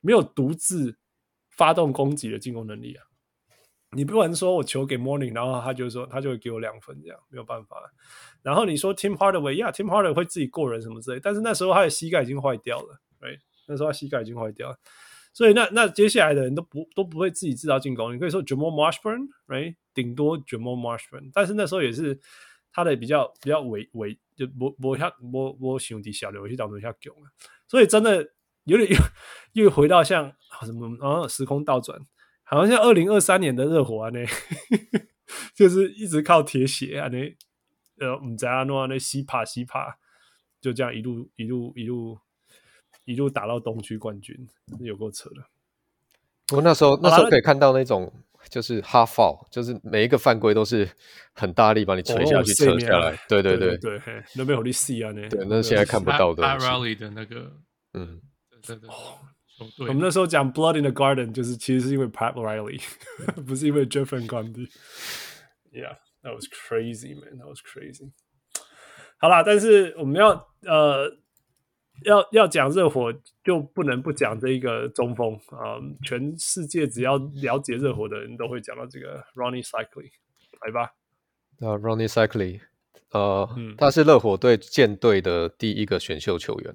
没有独自。发动攻击的进攻能力啊！你不能说我球给 Morning，然后他就说他就会给我两分，这样没有办法。然后你说 Tim Hardaway，呀，Tim Hardaway 会自己过人什么之类，但是那时候他的膝盖已经坏掉了，right？那时候他膝盖已经坏掉了，所以那那接下来的人都不都不会自己制造进攻。你可以说 Jamal Marshburn，right？顶多 Jamal Marshburn，但是那时候也是他的比较比较微微，就我我下我我兄弟小刘去找一下囧了，所以真的。有点又又回到像什么啊，时空倒转，好像像二零二三年的热火啊，那 就是一直靠铁血啊，那呃，我们在阿诺那西帕西帕，就这样一路一路一路一路打到东区冠军，有够扯的。不过那时候那时候可以看到那种就是 half foul，就是每一个犯规都是很大力把你吹下去，扯下来。对对对对，那边有力 C 啊，那对，那现在看不到的。Rally 的那个，嗯。对对对哦，我们那时候讲 Blood in the Garden，就是其实是因为 Pat Riley，不是因为 Jeff Van Gundy。Yeah, that was crazy, man. That was crazy. 好啦，但是我们要呃要要讲热火，就不能不讲这一个中锋啊、呃。全世界只要了解热火的人都会讲到这个 Rony Seikaly，来吧。啊、uh,，Rony Seikaly，呃、uh, 嗯，他是热火队舰队的第一个选秀球员。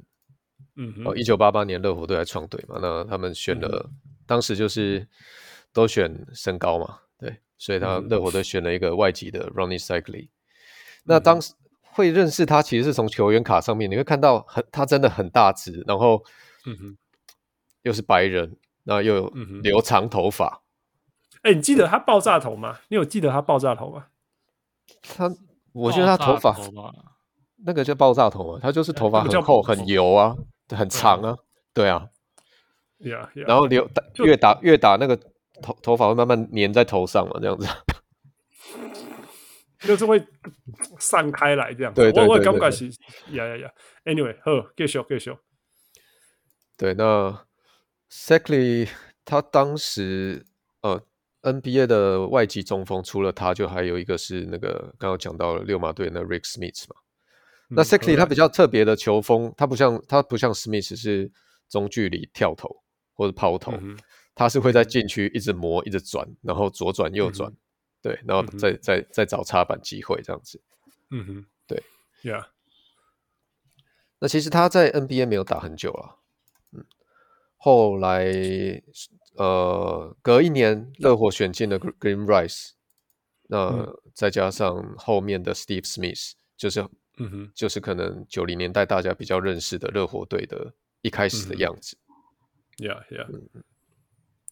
嗯，哦，一九八八年热火队来创队嘛，那他们选了、嗯，当时就是都选身高嘛，对，所以他热火队选了一个外籍的 Seikaly、嗯。那当时会认识他，其实是从球员卡上面你会看到很，他真的很大只，然后，嗯哼，又是白人，那又有留长头发。哎、欸，你记得他爆炸头吗？你有记得他爆炸头吗？他，我觉得他头发那个叫爆炸头啊，他就是头发很厚很油啊，很长啊，对啊。Yeah, yeah. 然后留越打越打那个头头发会慢慢粘在头上嘛，这样子。就是会散开来这样。对对对，对，我我感觉是呀呀呀。Anyway，好，继续继续。对，那 Exactly 他当时呃 NBA 的外籍中锋，除了他就还有一个是那个刚刚讲到了六马队那 Rick Smith 嘛。嗯、那 Exactly 他比较特别的球风，他不像他不像 Smith 是中距离跳投或者抛投，嗯、他是会在禁区一直磨一直转，然后左转右转。嗯对，然后再、嗯、再再找插板机会这样子。嗯哼，对，Yeah。那其实他在 NBA 没有打很久了。嗯，后来呃，隔一年热火选进了 Green Rice，那、嗯、再加上后面的 Steve Smith，就是嗯哼，就是可能九零年代大家比较认识的热火队的一开始的样子。嗯、Yeah Yeah、嗯。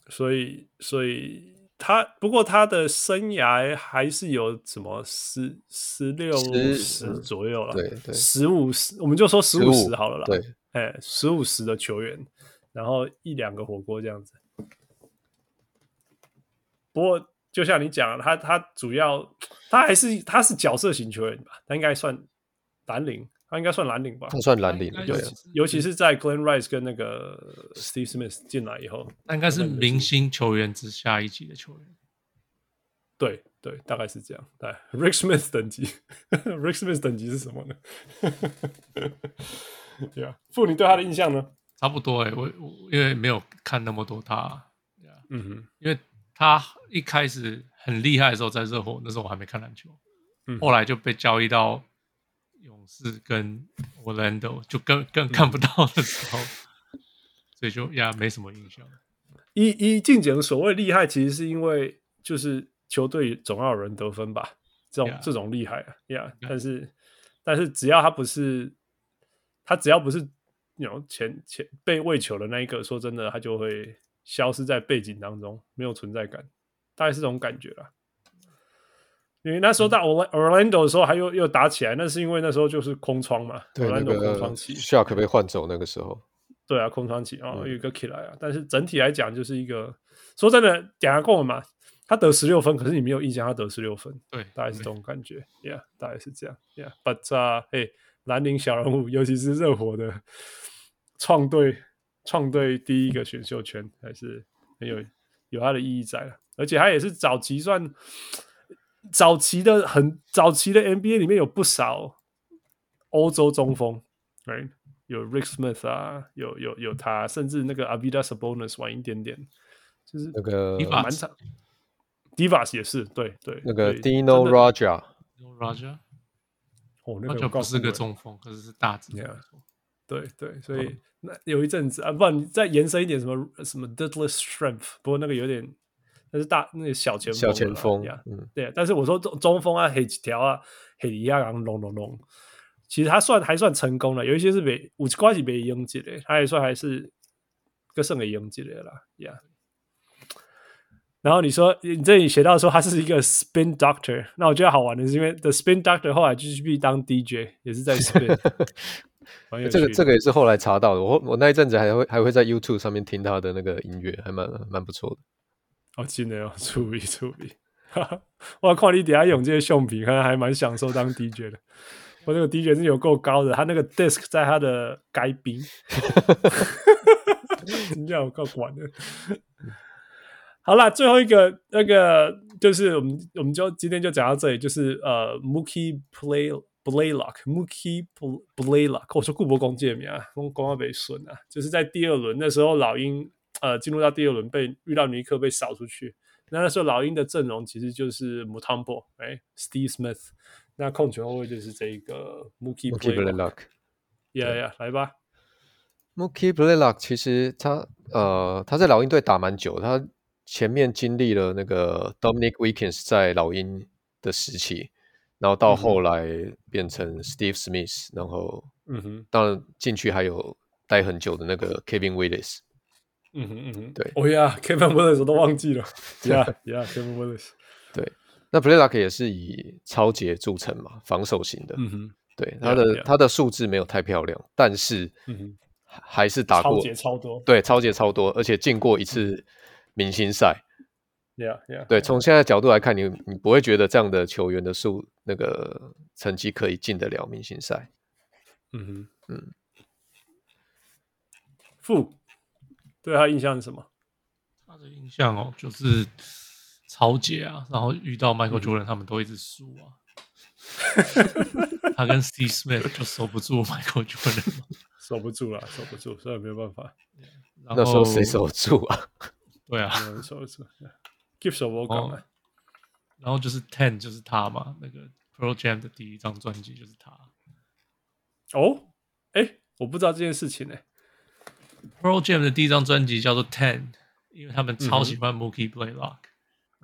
所以所以。他不过他的生涯还是有什么十十六十左右了，对对，十五十我们就说十五十好了啦，对，哎，十五十的球员，然后一两个火锅这样子。不过就像你讲，他他主要他还是他是角色型球员吧，他应该算蓝领。他应该算蓝领吧？他算蓝领，对，尤其是在 Glenn Rice 跟那个 Steve Smith 进来以后，那应该是明星球员之下一级的球员。对对，大概是这样。对，Rick Smith 等级，Rick Smith 等级是什么呢？对啊，傅，你对他的印象呢？差不多哎、欸，我我因为没有看那么多他，啊嗯哼，因为他一开始很厉害的时候在热火，那时候我还没看篮球，嗯，后来就被交易到。勇士跟 Orlando 就更更看不到的时候，嗯、所以就呀没什么印象。一一进讲所谓厉害，其实是因为就是球队总要有人得分吧，这种这种厉害啊呀。Yeah, 但是但是只要他不是他只要不是那种前前被喂球的那一个，说真的，他就会消失在背景当中，没有存在感，大概是这种感觉啦。因为那时候到 Orlando 的时候，还又又打起来，那是因为那时候就是空窗嘛。对，Orlando 空窗期，Shaq 被换走那个时候。对啊，空窗期啊，有一个起来啊。但是整体来讲，就是一个说真的，讲下过嘛，他得十六分，可是你没有印象他得十六分，对，大概是这种感觉，Yeah，大概是这样，Yeah，But 啊，嘿，兰陵小人物，尤其是热火的创队创队第一个选秀权，还是很有有它的意义在了，而且他也是早期算。早期的很早期的 NBA 里面有不少欧洲中锋，right? 有 Rick Smith 啊，有有有他，甚至那个 Arvydas Sabonis 晚一点点，就是那个蛮长，Divas 也是，对对，那个 Dino Radja，Dino Radja，哦，那个不是个中锋，可是是大只，yeah. 对对，所以、哦、那有一阵子啊，不然你再延伸一点，什么什么 Deadlift Strength，不过那个有点。那是大那个小前锋，小前锋呀，嗯，对。但是我说中中锋啊，黑几条啊，黑里亚刚隆隆隆，其实他算还算成功了。有一些是被五十块钱被拥挤的，他也算还是个胜给拥挤的啦，呀。然后你说你这里写到说他是一个 spin doctor，那我觉得好玩的是因为 the spin doctor 后来继续去当 DJ，也是在 spin。这个这个也是后来查到的，我我那一阵子还会还会在 YouTube 上面听他的那个音乐，还蛮蛮不错的。哦，真的哦，注意注意，我看你底下用这些橡皮，可能还蛮享受当 DJ 的。我这个 DJ 是有够高的，他那个 disk 在他的该边，你叫我够管的。好了，最后一个那个就是我们我们就今天就讲到这里，就是呃，Mookie Play Blaylock，Mookie Blaylock，我说顾博公介名啊，公公要被损啊，就是在第二轮那时候老鹰。呃，进入到第二轮被遇到尼克被扫出去，那那时候老鹰的阵容其实就是 Mutombo 哎，Steve Smith，那控球后卫就是这个 Mookie Blaylock，Yeah Yeah，来吧，Mookie Blaylock 其实他呃他在老鹰队打蛮久，他前面经历了那个 Dominic Weekins 在老鹰的时期，然后到后来变成 Steve Smith，然后嗯哼，当然进去还有待很久的那个 Kevin Willis。嗯哼嗯哼，对。哦呀，Kevin Willis 我都忘记了。呀呀，Kevin Willis。对，那 Blaylock 也是以抄截著称嘛，防守型的。嗯哼，对，他的.他的数字没有太漂亮，但是嗯哼，还是打过抄截超多。对，抄截超多，而且进过一次明星赛。Yeah, yeah. 对，从现在角度来看，你你不会觉得这样的球员的数那个成绩可以进得了明星赛。嗯哼，嗯。负对他印象是什么？他的印象哦，就是超姐啊，然后遇到 Michael Jordan，他们都一直输啊。他跟 Steve Smith 就守不住 Michael Jordan，守不住了，守不住，所以没有办法。然后那时候谁守住啊？对啊，守不住。Give 手我讲了。然后就是 Ten，就是他嘛，那个 Pearl Jam 的第一张专辑就是他。哦，哎，我不知道这件事情呢、欸。Pearl Jam 的第一张专辑叫做 Ten，因为他们超喜欢 Mookie Blaylock。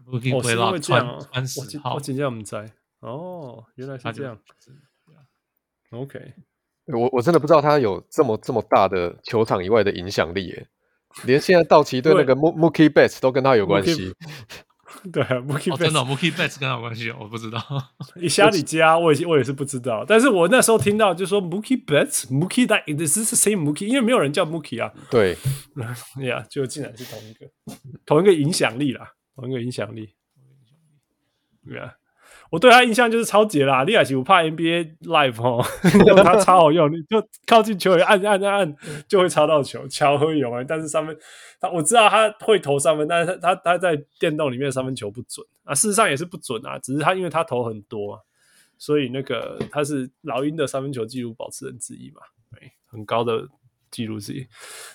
Mookie Blaylock 穿穿十号。我今天我们在哦，原来是这样。OK，我我真的不知道他有这么这么大的球场以外的影响力耶，连现在道奇队那个 Mookie Betts 都跟他有关系。对啊，Mookie Betts 真的 Mookie Betts 跟他有关系，我不知道。你瞎你加，我也我也是不知道。但是我那时候听到就说 Mookie Betts，Mookie that this is the same Mookie，因为没有人叫 Mookie 啊。对，呀，就竟然是同一个，同一个影响力啦，同一个影响力。对啊，我对他印象就是超级啦，你也是不怕 NBA Live 哦，用他超好用，你就靠近球员按按按按就会抄到球，巧合有啊。但是三分，他我知道他会投三分，但是他他他在电动里面三分球不准啊，事实上也是不准啊，只是他因为他投很多啊，所以那个他是老鹰的三分球纪录保持人之一嘛，对，很高的纪录之一。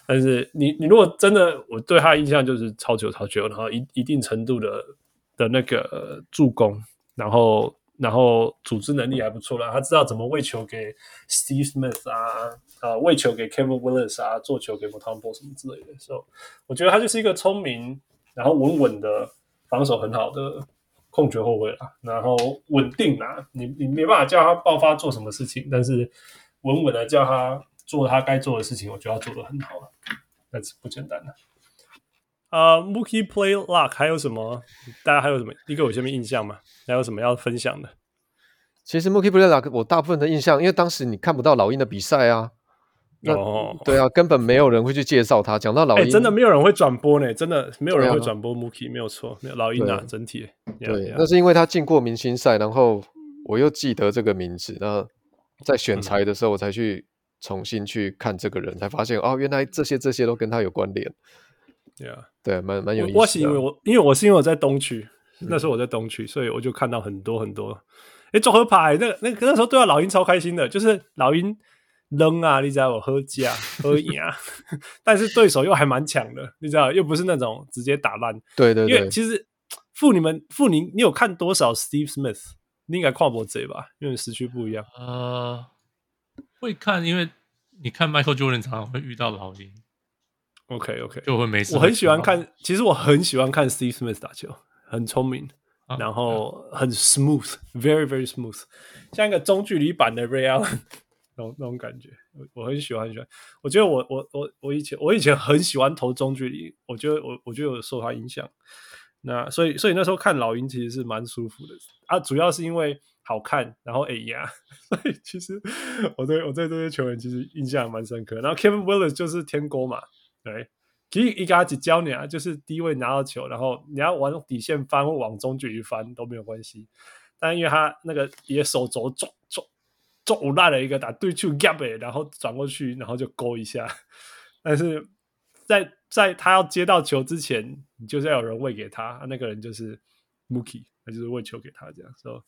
但是你你如果真的，我对他的印象就是超球超球，然后一一定程度的。的那个助攻，然后然后组织能力还不错啦，他知道怎么喂球给 Steve Smith 啊，啊喂球给 Kevin Willis 啊，做球给 Mutombo 什么之类的，所以我觉得他就是一个聪明，然后稳稳的防守很好的控球后卫啦，然后稳定啦，你你没办法叫他爆发做什么事情，但是稳稳的叫他做他该做的事情，我觉得他做得很好了，但是不简单的。呃、uh,，Mookie Play Luck 还有什么？大家还有什么？一个我下面印象吗？还有什么要分享的？其实 Mookie Play Luck 我大部分的印象，因为当时你看不到老鹰的比赛啊，那、oh. 对啊，根本没有人会去介绍他。讲到老鹰、欸，真的没有人会转播呢，真的没有人会转播 Mookie，没有错，没有老鹰啊，整体。对，yeah, yeah. 那是因为他进过明星赛，然后我又记得这个名字，那在选材的时候，我才去重新去看这个人，嗯、才发现哦，原来这些这些都跟他有关联。Yeah. 对，蛮蛮有意思的。我是因为我因为我是因为我在东区，那时候我在东区，所以我就看到很多很多。哎，综合牌那个那个那时候对啊，老鹰超开心的，就是老鹰扔啊，你知道我喝架喝赢啊，但是对手又还蛮强的，你知道，又不是那种直接打烂。对对对。因为其实傅你们傅你你有看多少 Steve Smith？你应该跨过这吧，因为时区不一样。呃，会看，因为你看 Michael Jordan 常常会遇到老鹰。OK OK，就会没事。我很喜欢看，其实我很喜欢看 Steve Smith 打球，很聪明，啊、然后很 smooth，very very smooth，像一个中距离版的 Ray Allen 那种那种感觉，我我很喜欢很喜欢。我觉得我我我我以前我以前很喜欢投中距离，我觉得我我觉得有受他影响。那所以所以那时候看老鹰其实是蛮舒服的啊，主要是因为好看，然后哎呀，所以其实我对我对这些球员其实印象蛮深刻。然后 Kevin Willis 就是天勾嘛。对，其实一个只教你啊，就是低位拿到球，然后你要往底线翻或往中距离翻都没有关系。但因为他那个也手肘撞撞撞烂了一个打对球 gap，然后转过去，然后就勾一下。但是在在他要接到球之前，你就是要有人喂给他，那个人就是 Mookie，那就是喂球给他这样。所以，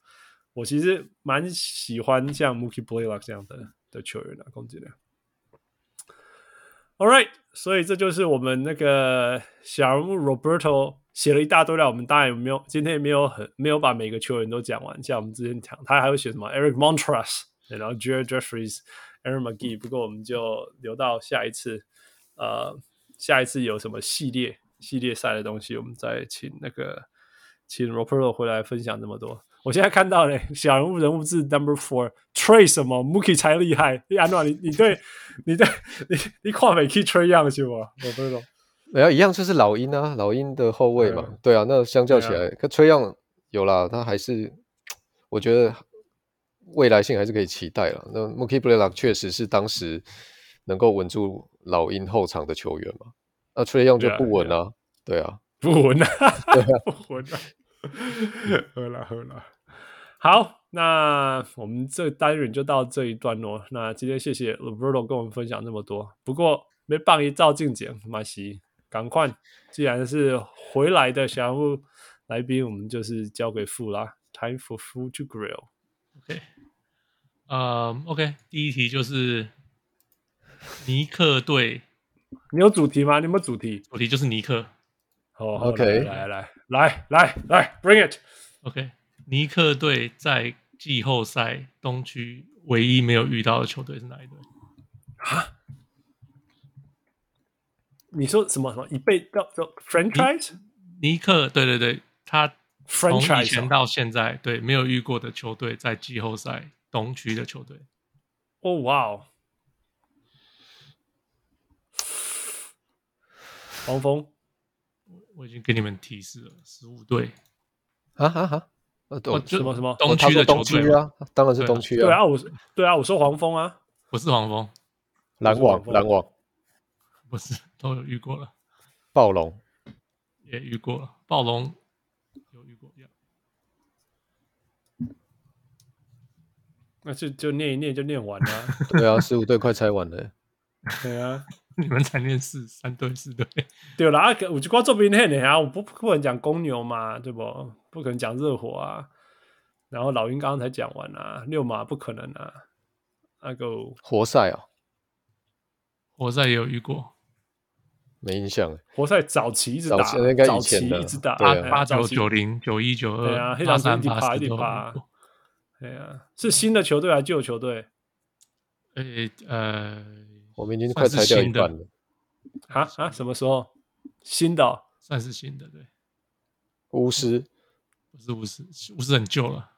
我其实蛮喜欢像 Mookie Blaylock 这样的的球员的攻击量。All right，所以这就是我们那个小人物 Roberto 写了一大堆了。我们当然有没有今天也没有很没有把每个球员都讲完，像我们之前讲，他还会写什么 Eric Montross，然后 Jared Jeffries、Aaron McGee。不过我们就留到下一次，呃，下一次有什么系列系列赛的东西，我们再请那个请 Roberto 回来分享这么多。我现在看到嘞，小人物人物志 Number Four，Trae 什么 Mookie 才厉害。安诺，你你对，你对，你你跨美 Key Trae 样是不？我不懂。没有一样，就是老鹰啊，老鹰的后卫嘛。对啊，那相较起来，可崔样有啦，他还是我觉得未来性还是可以期待了。那 Mookie Blaylock 确实是当时能够稳住老鹰后场的球员嘛。那崔样就不稳啊，对啊，不稳啊，对啊，不稳啊。喝了喝了，好，那我们这单元就到这一段落。那今天谢谢 Roberto 跟我们分享那么多。不过没棒一照镜检，马西赶快，既然是回来的小人物来宾，我们就是交给富啦。Time for food to grill。OK，呃、um,，OK，第一题就是尼克队。你有主题吗？你有没有主题？主题就是尼克。哦、oh,，OK，来来来来来，Bring it。OK，尼克队在季后赛东区唯一没有遇到的球队是哪一队？啊？你说什么什么？一辈叫叫 Franchise？尼克，对对对，他从以前到现在，对没有遇过的球队在季后赛东区的球队。哦，哇哦！黄蜂。我已经给你们提示了，十五队啊啊啊！呃，什么什么东区的球队啊？当然是东区啊！对啊，我对啊，我说黄蜂啊，不是黄蜂，篮网，篮网不是都有遇过了，暴龙也遇过了，暴龙有遇过呀？那就就念一念就念完了。对啊，十五队快拆完了。对啊。你们才念四三队四队，对啦，我就光做别人啊，我不不能讲公牛嘛，对不？不可能讲热火啊。然后老鹰刚刚才讲完啊，六马不可能啊。那个活塞哦，活塞也有遇过，没印象。活塞早期一直打，早期应该以前的，一直打八八九九零九一九二，对啊，八三八四都有过。对啊，是新的球队还是旧球队？诶，呃。我们已经快拆掉一半了，啊啊！什么时候？新的、哦，算是新的，对。巫师不是巫师，巫师很旧了。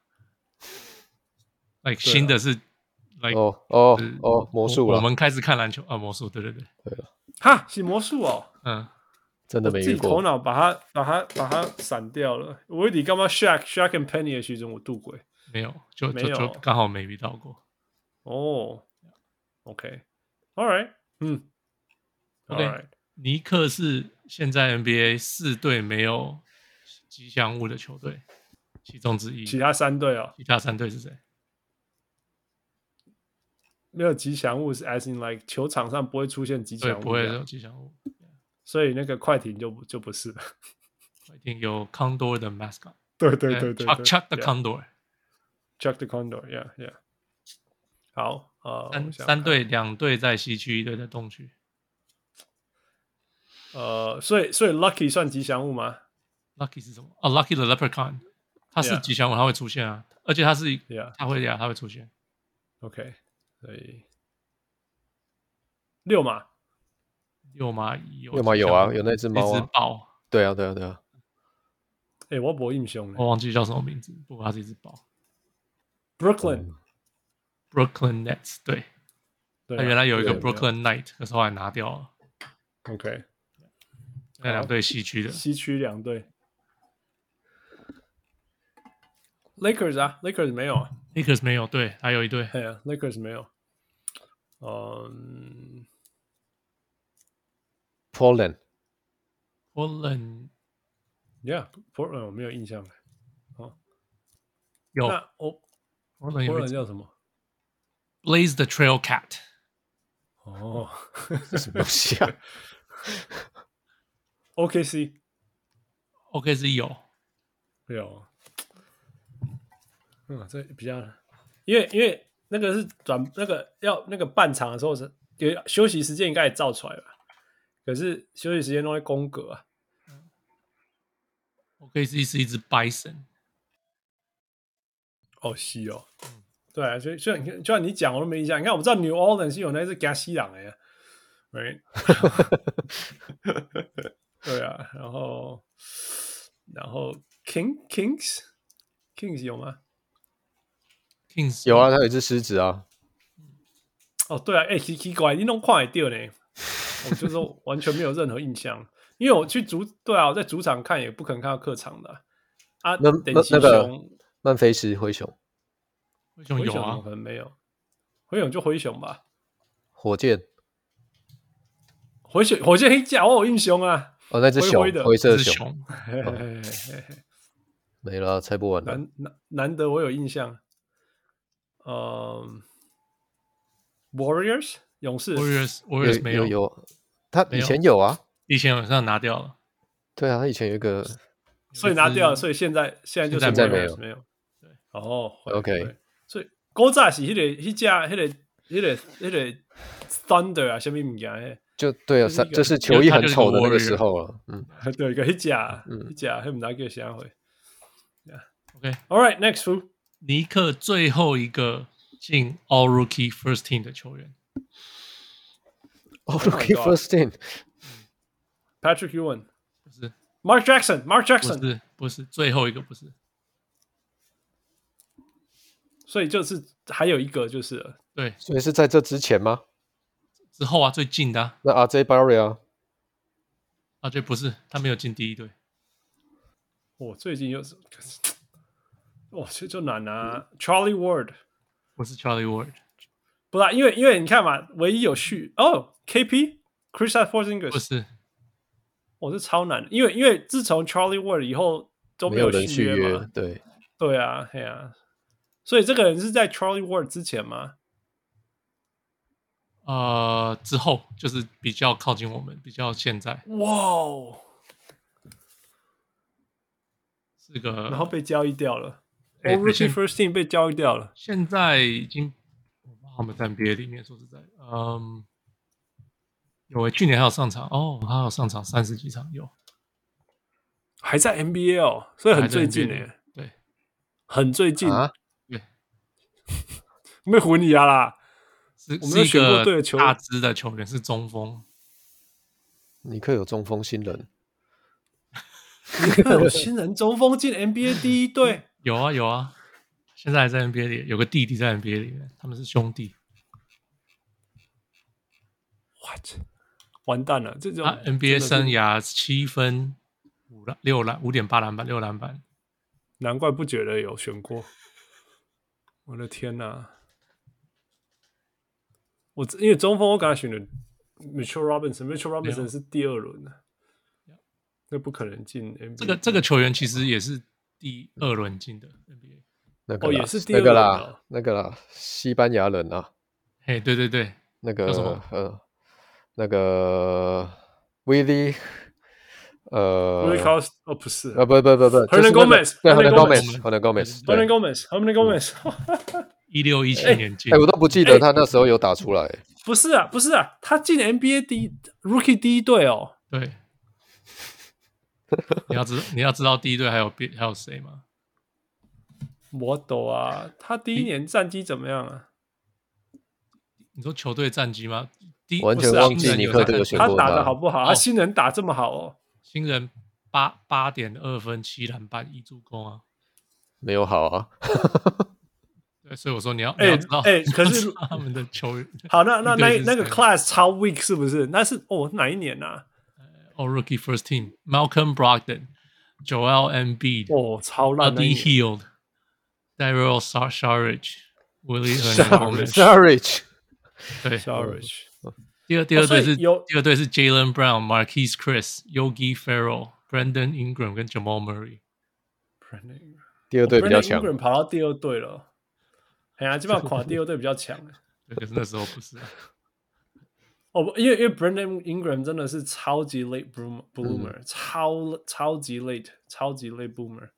like 新的是，like 哦哦哦，魔术。我们开始看篮球啊，魔术，对对对，对了。哈，是魔术哦，嗯，真的没遇过。头脑把它把它把它闪掉了。我以为刚刚 Shaq Shaq and Penny 的其中我度过，没有，就就就刚好没遇到过。哦，OK。All right，嗯，OK，尼克是现在 NBA 四队没有吉祥物的球队，其中之一。其他三队哦，其他三队是谁？没有吉祥物是 as in like 球场上不会出现吉祥物，不会有吉祥物，所以那个快艇就就不是了。快艇有 Condor 的 mascot，对对对对，Chuck Chuck the Condor，Chuck the Condor，yeah yeah。好。呃，三三队，两队在西区，一队在东区。呃，所以所以 Lucky 算吉祥物吗？Lucky 是什么？哦，Lucky the Leprechaun，它是吉祥物，它会出现啊，而且它是，Yeah，它会呀，它会出现。OK，所以六马，六马有，六马有啊，有那只猫啊，一只豹。对啊，对啊，对啊。哎，我不印象，我忘记叫什么名字，不过它是一只豹。Brooklyn。Brooklyn Nets 对，它原来有一个 Brooklyn Knight，可是后来拿掉了。OK，那两队西区的西区两队 ，Lakers 啊，Lakers 没有啊，Lakers 没有，对，还有一队，对啊，Lakers 没有。嗯，Portland，Portland，Yeah，Portland 我没有印象了。哦，有，那我 Portland 叫什么？Blaze the Trail Cat，哦，什么东西啊？OKC，OKC 有，有， 嗯，这比较，因为因为那个是转那个要那个半场的时候是有休息时间，应该也造出来了，可是休息时间都会宫格啊。我可以是一只 Bison，哦，是哦。对啊，所以虽然你看，就像你讲，我都没印象。你看，我知道 New Orleans 是有那只加西朗的呀，right？对啊，然后然后 King Kings Kings 有吗？Kings 有啊，他有一只狮子啊。哦，对啊，哎、欸，奇奇怪，你弄快掉呢？我就说完全没有任何印象。因为我去主对啊，我在主场看也不可能看到客场的啊。那那个熊曼菲斯灰熊、灰熊有啊，可能没有，灰熊就灰熊吧。火箭，灰熊火箭黑甲，我有印象啊。哦，那只熊灰灰的灰色熊，熊，嘿嘿嘿嘿嘿没了，猜不完了。难难难得我有印象。嗯，Warriors 勇士，Warriors Warriors 没有。有，有，他以前有啊，以前好像拿掉了，对啊，他以前有一个，所以拿掉了，所以现在现在就是现在没有。Warriors 没有。对，哦会 OK 会。所以古早是迄个迄只迄个迄个迄个 Thunder 啊，什么物件诶？就对啊，就是球衣很丑的那个时候了，嗯，对，个迄只，嗯。迄只，迄毋知叫啥货。OK，All right, next who? 尼克最后一个进 All Rookie First Team 的球员，All Rookie First Team，Patrick Ewing, 不是 Mark Jackson, Mark Jackson 不。是不是最后一个不是，所以就是还有一个就是对，所以是在这之前吗？之后啊最近的啊，那 RJ Barry 啊，啊这不是他没有进第一队，我最近又是，哇，这就难啊。Charlie Ward 不是 Charlie Ward，不啦，因为因为你看嘛，唯一有续哦，KP Chris Porzingis 不是。我是超难的，因为因为自从 Charlie Ward 以后都没没有人续续约嘛约，，对，对啊，对啊，所以这个人是在 Charlie Ward 之前吗？呃之后就是比较靠近我们，比较现在。哇哦，是个，然后被交易掉了。哎 All Rookie First Team 被交易掉了，现在已经我不知道他们在 NBA 里面，说实在，嗯，有诶，去年还有上场哦，还有上场三十几场有，还在 NBA 哦，所以很最近诶，对，很最近，啊，没混你啊啦！是我们选是一个过对的球员。大只的球员，是中锋，尼克有中锋新人，有新人中锋进 NBA 第一队，有啊有啊，现在还在 NBA 里，有个弟弟在 NBA 里面，他们是兄弟。What？完蛋了，这种他 NBA 生涯七分五篮六篮五点八篮板六篮板，难怪不觉得有选过。我的天哪！我因为中锋我刚才选的 Mitchell Robinson，Mitchell Robinson 是第二轮的，那不可能进 NBA。这个这个球员其实也是第二轮进的 NBA。哦那个啦也是第二轮那个啦哦，那个啦，西班牙人啊，嘿，对对对，那个叫什么呃，那个 Willie，呃 Willie Cauley 哦不是呃，不不不不 Hernan Gomez，对 Hernan Hernan Gomez Gomez，Hernan Gomez，Hernan 对 Gomez，Hernan Gomez，一六一七年进哎，，我都不记得他那时候有打出来，不是啊不是啊，他进 NBA 第一 Rookie 第一队哦。对。你要知你要知道第一队还有别还有谁吗？我懂啊，他第一年战绩怎么样啊？你说球队战绩吗？第一完全不是啊忘记尼克这个选他打的好不好？哦他新人打这么好哦。新人八八点二分七篮板一助攻啊！没有好啊，对，所以我说你要哎哎可是 他们的球员好，那那那那个 class 超 weak 是不是？那是哦哪一年啊？All Rookie First Team Malcolm Brogdon、Joel Embiid、哦，超烂那 Buddy 一年。 Hield、Daryl Saric、Willie Saric Hernandez。 Saric，对， Sorry，第二第二队是哦所以有第二队是 Jalen Brown、Marquise Chris、Yogi Ferrell、Brandon Ingram 跟 Jamal Murray。第二队比较强 Brandon Ingram 跑到第二队了。哎呀，基本上垮第二队比较强。对，可是那时候不是啊。 哦，不因为因为 Brandon Ingram 真的是超级 late 嗯超超级 late，超级 late bloomer。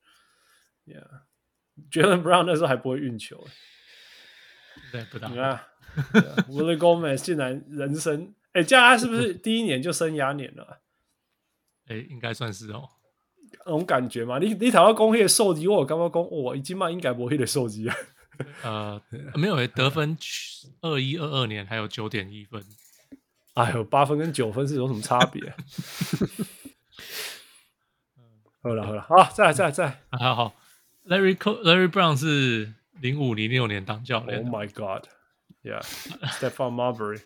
Yeah，Jalen Brown 那时候还不会运球。对，不大你。看对啊，Willie Gomez 竟然人生，哎，这样他是不是第一年就生涯年了啊？哎，应该算是哦。那种感觉嘛，你你谈到讲迄个数字，我有感觉讲，哇，伊即马应该无迄个数字啊。呃，没有诶，得分二一二二年还有九点一分。哎呦，八分跟九分是有什么差别？好了好了，好，再来再来再来。还 好，Larry Co Larry Brown 是零五零六年当教练 Oh，my God，Yeah，Stephon Marbury。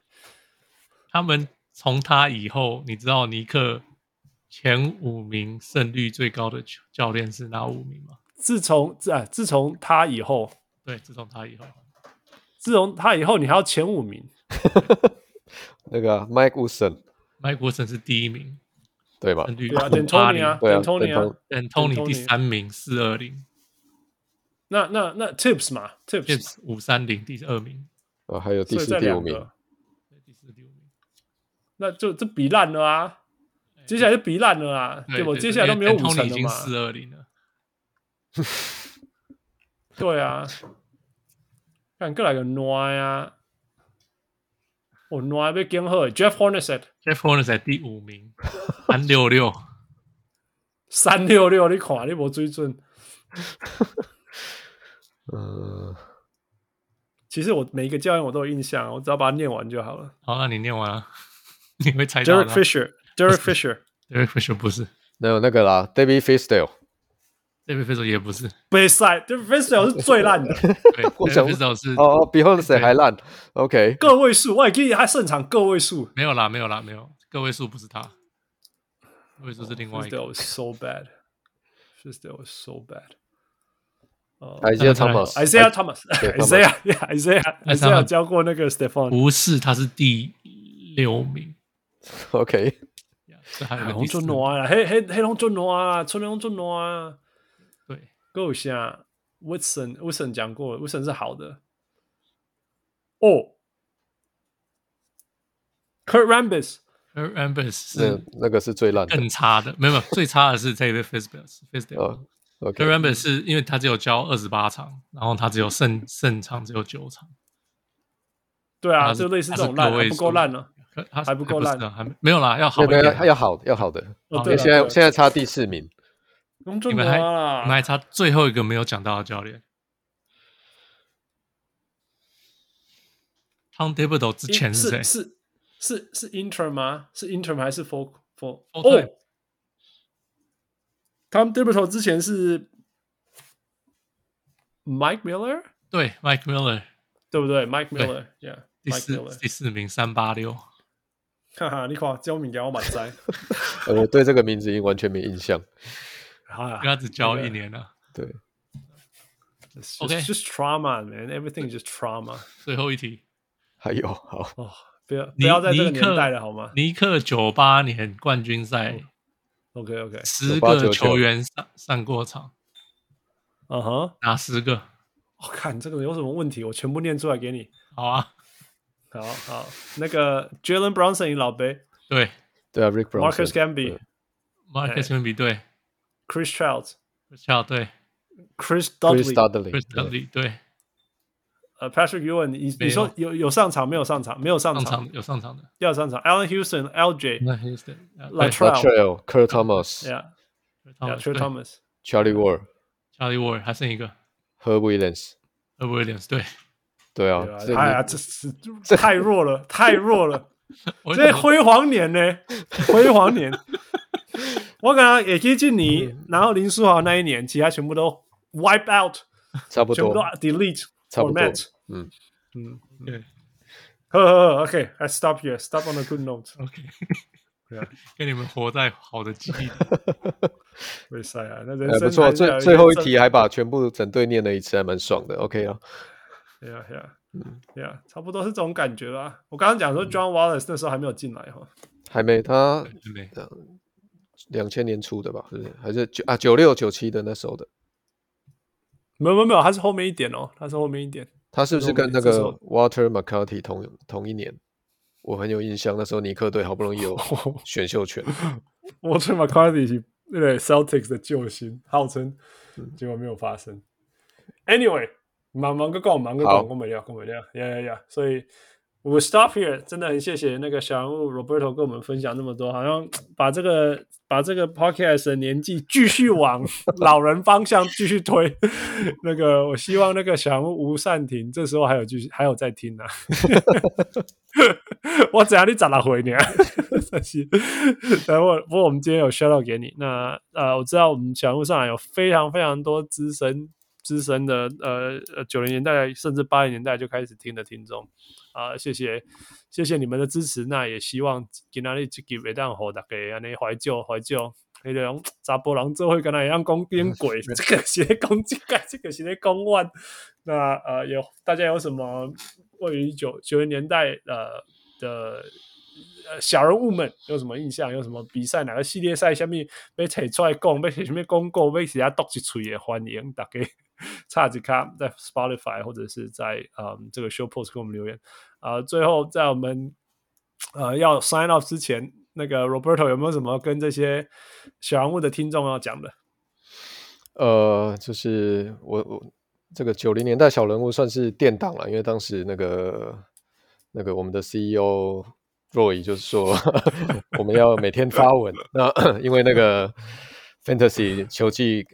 他们从他以后，你知道尼克前五名胜率最高的教练是哪五名吗？自从自啊，自从他以后，对，自从他以后，自从他以后，你还要前五名。那个、啊、Mike Woodson，Mike Woodson 是第一名，对吧？对啊，D'Antoni 啊，D'Antoni 啊，D'Antoni 第三名四二零。那那那 Tips 嘛，Tips 五三零第二名。啊，还有第四、第五名。第四、第五名。那就这比烂了啊！接下来就比烂了啊！对不？接下来都没有五成了嘛。四二零了。对啊，看过来个暖啊！我暖被跟好，Jeff Hornacek，Jeff Hornacek 第五名，三六六，三六六，你看你没追准。呃，其实我每一个教练我都有印象，我只要把它念完就好了。好，那你念完了，你会猜到 Derek Fisher，Derek Fisher，Derek Fisher 不是，没有那个啦，David Fizdale。David Fizdale 也不是，比赛 David Fizdale 是最烂的。对，David Fizdale 是哦哦，比 Hornacek 还烂。OK，个位数，我也记得他胜场个位数。没有啦，没有啦，没有个位数不是他，个位数是另外一个。Fizdale was so bad. Fisdale was so bad. Isaiah Thomas，Isaiah Thomas，Isaiah，Isaiah，Isaiah 教过那个 Stephon。不是，他是第六名。OK，黑龙俊诺啊，黑黑黑龙俊诺啊，春龙俊诺啊。对，够下 Woodson，Woodson 讲过，Woodson 是好的。哦，Kurt Rambis，Kurt Rambis 是那个是最烂，更差的，没有没有，最差的是 David Fizdale，Fizdale。Kurt Rambis 是因为他只有交二十八场，然后他只有胜胜场只有九场。对啊，就类似这种烂，还不够烂了，他还不够烂，还没有啦，要好一点，要好要好的。现在现在差第四名。你们还你们还差最后一个没有讲到的教练，Tom Thibodeau 之前是谁？是是是 Interim 吗？是 Interim 还是 For For？哦，Tom Thibodeau 之前是 Mike Miller，对，Mike Miller，对不对？Mike Miller，Yeah，第四第四名三八六，哈哈，你看教名给我满栽，我对这个名字已经完全没印象。因为他只教一年了，对。OK，just trauma man，everything just trauma。最后一题，还有好哦，不要不要在这个年代了好吗？尼克九八年冠军赛，OK OK，十个球员上上过场，嗯哼，哪十个？我看这个有什么问题，我全部念出来给你。好啊，好好，那个 Jalen Brunson 你老贝，对对啊，Rick Brunson，Marcus Camby，Marcus Camby 对。Chris Childs，Chris Childs 对，Chris Dudley，Chris Dudley 对，呃，Patrick Ewing，你你说有有上场没有上场？没有上场，有上场的，要上场。Allen Houston，LJ，Latrell，Kurt Thomas，Yeah，Kurt Thomas，Charlie Ward，Charlie Ward 还剩一个，Herb Williams，Herb Williams 对，对啊，哎呀，这是这太弱了，太弱了，这辉煌年呢，辉煌年。我刚刚也接近你，嗯、然后林书豪那一年，其他全部都 wipe out，差不多，全部都 delete，差不多，嗯。嗯，对，呵呵，OK，I stop here，stop on a good note，OK，对啊，跟 你们活在好的记忆里，没事啊，那人生不错，最最后一题还把全部整队念了一次，还蛮爽的，OK 啊，对啊，对啊，嗯，对啊，差不多是这种感觉啦。我刚刚讲说 John Wallace 那时候还没有进来哈，还没，他还没。两千年初的吧，是不是？还是九啊九六九七的那时候的？没有没有没有，他是后面一点哦，他是后面一点。他是不是跟那个 Walter McCarty 同同一年？我很有印象，那时候尼克队好不容易有 选秀权。Walter McCarty 是那个 Celtics 的救星，号称，结果没有发生。Anyway，忙忙个够，忙个够，跟我们聊，跟我们聊，呀呀呀！所以。我 stop here，真的很谢谢那个小人物 Roberto 跟我们分享那么多，好像把这个把这个 podcast 的年纪继续往 老人方向继续推。那个我希望那个小人物吴善庭这时候还有继续还有在听呢、啊。我只要你找他回你啊，可惜。等我不过我们今天有 shout out 给你。那呃，我知道我们小人物上来有非常非常多资深资深的呃呃九零年代甚至八零年代就开始听的听众啊、呃，谢谢谢谢你们的支持。那也希望今仔日这集会当好大家安尼怀旧怀旧，那种查甫人做伙跟他一样讲变鬼，这个是在讲这个，这个是在讲万。那呃有大家有什么位于九九零年代呃的？呃，小人物们有什么印象？有什么比赛？哪个系列赛？下面被扯出来讲，被什么公告？被谁家读一嘴也欢迎大家差几卡在 Spotify 或者是在嗯这个 Show Post 给我们留言啊、最后，在我们呃要 sign off 之前，那个 Roberto 有没有什么跟这些小人物的听众要讲的？呃，就是我我这个九零年代小人物算是垫档了，因为当时那个那个我们的 CEO。Roy 就是说，我们要每天发文。那 因为那个 Fantasy 球季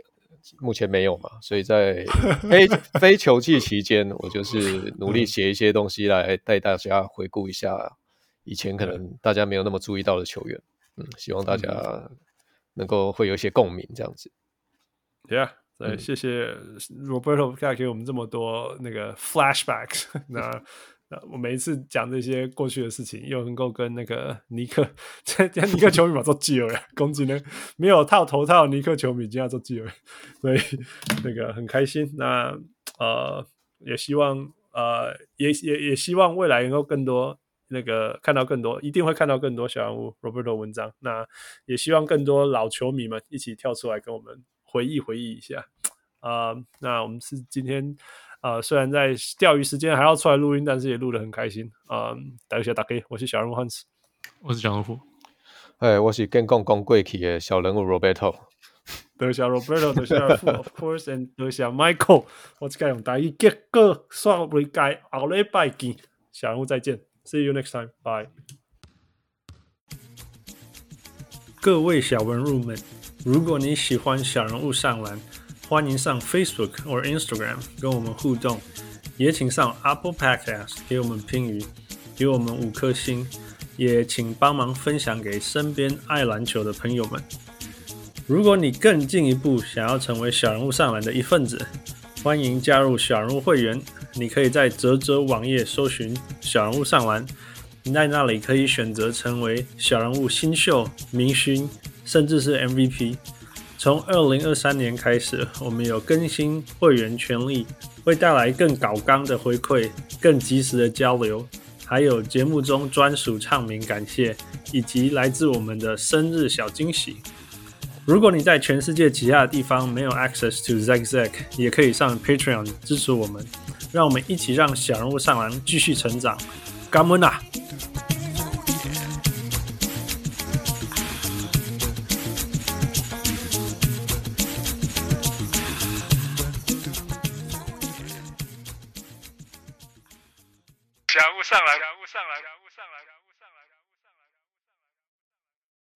目前没有嘛，所以在非非球季期间，我就是努力写一些东西来带大家回顾一下以前可能大家没有那么注意到的球员。嗯，希望大家能够会有一些共鸣，这样子。Yeah，对，谢谢 Roberto 带给我们这么多那个 flashbacks。那我每一次讲这些过去的事情，又能够跟那个 尼克，这尼克球迷嘛做基友呀，攻击呢没有套头套尼克球迷经常做基友，所以那个很开心。那呃，也希望呃，也也也希望未来能够更多那个看到更多，一定会看到更多小人物 Roberto 文章。那也希望更多老球迷们一起跳出来跟我们回忆回忆一下啊、呃。那我们是今天。啊、呃，虽然在钓鱼时间还要出来录音，但是也录得很开心啊！大家打给，我是小人物汉斯，我是小人物，哎，我是跟公公贵气的小人物 Roberto，德小 Roberto，德小富，of course，and 德小 Michael，我只该用大一结个双尾街，后礼拜见，小人物再见，see you next time，bye。各位小人物们，如果你喜欢小人物上篮。欢迎上 Facebook 或 Instagram 跟我们互动，也请上 Apple Podcast 给我们评语，给我们五颗星，也请帮忙分享给身边爱篮球的朋友们。如果你更进一步想要成为小人物上篮的一份子，欢迎加入小人物会员。你可以在啧啧网页搜寻小人物上篮，你在那里可以选择成为小人物新秀、明星，甚至是 MVP。从二零二三年开始，我们有更新会员权利，会带来更高纲的回馈、更及时的交流，还有节目中专属唱名感谢，以及来自我们的生日小惊喜。如果你在全世界其他的地方没有 access to Zack Zack，也可以上 Patreon 支持我们，让我们一起让小人物上篮继续成长。感恩啊！感悟上来。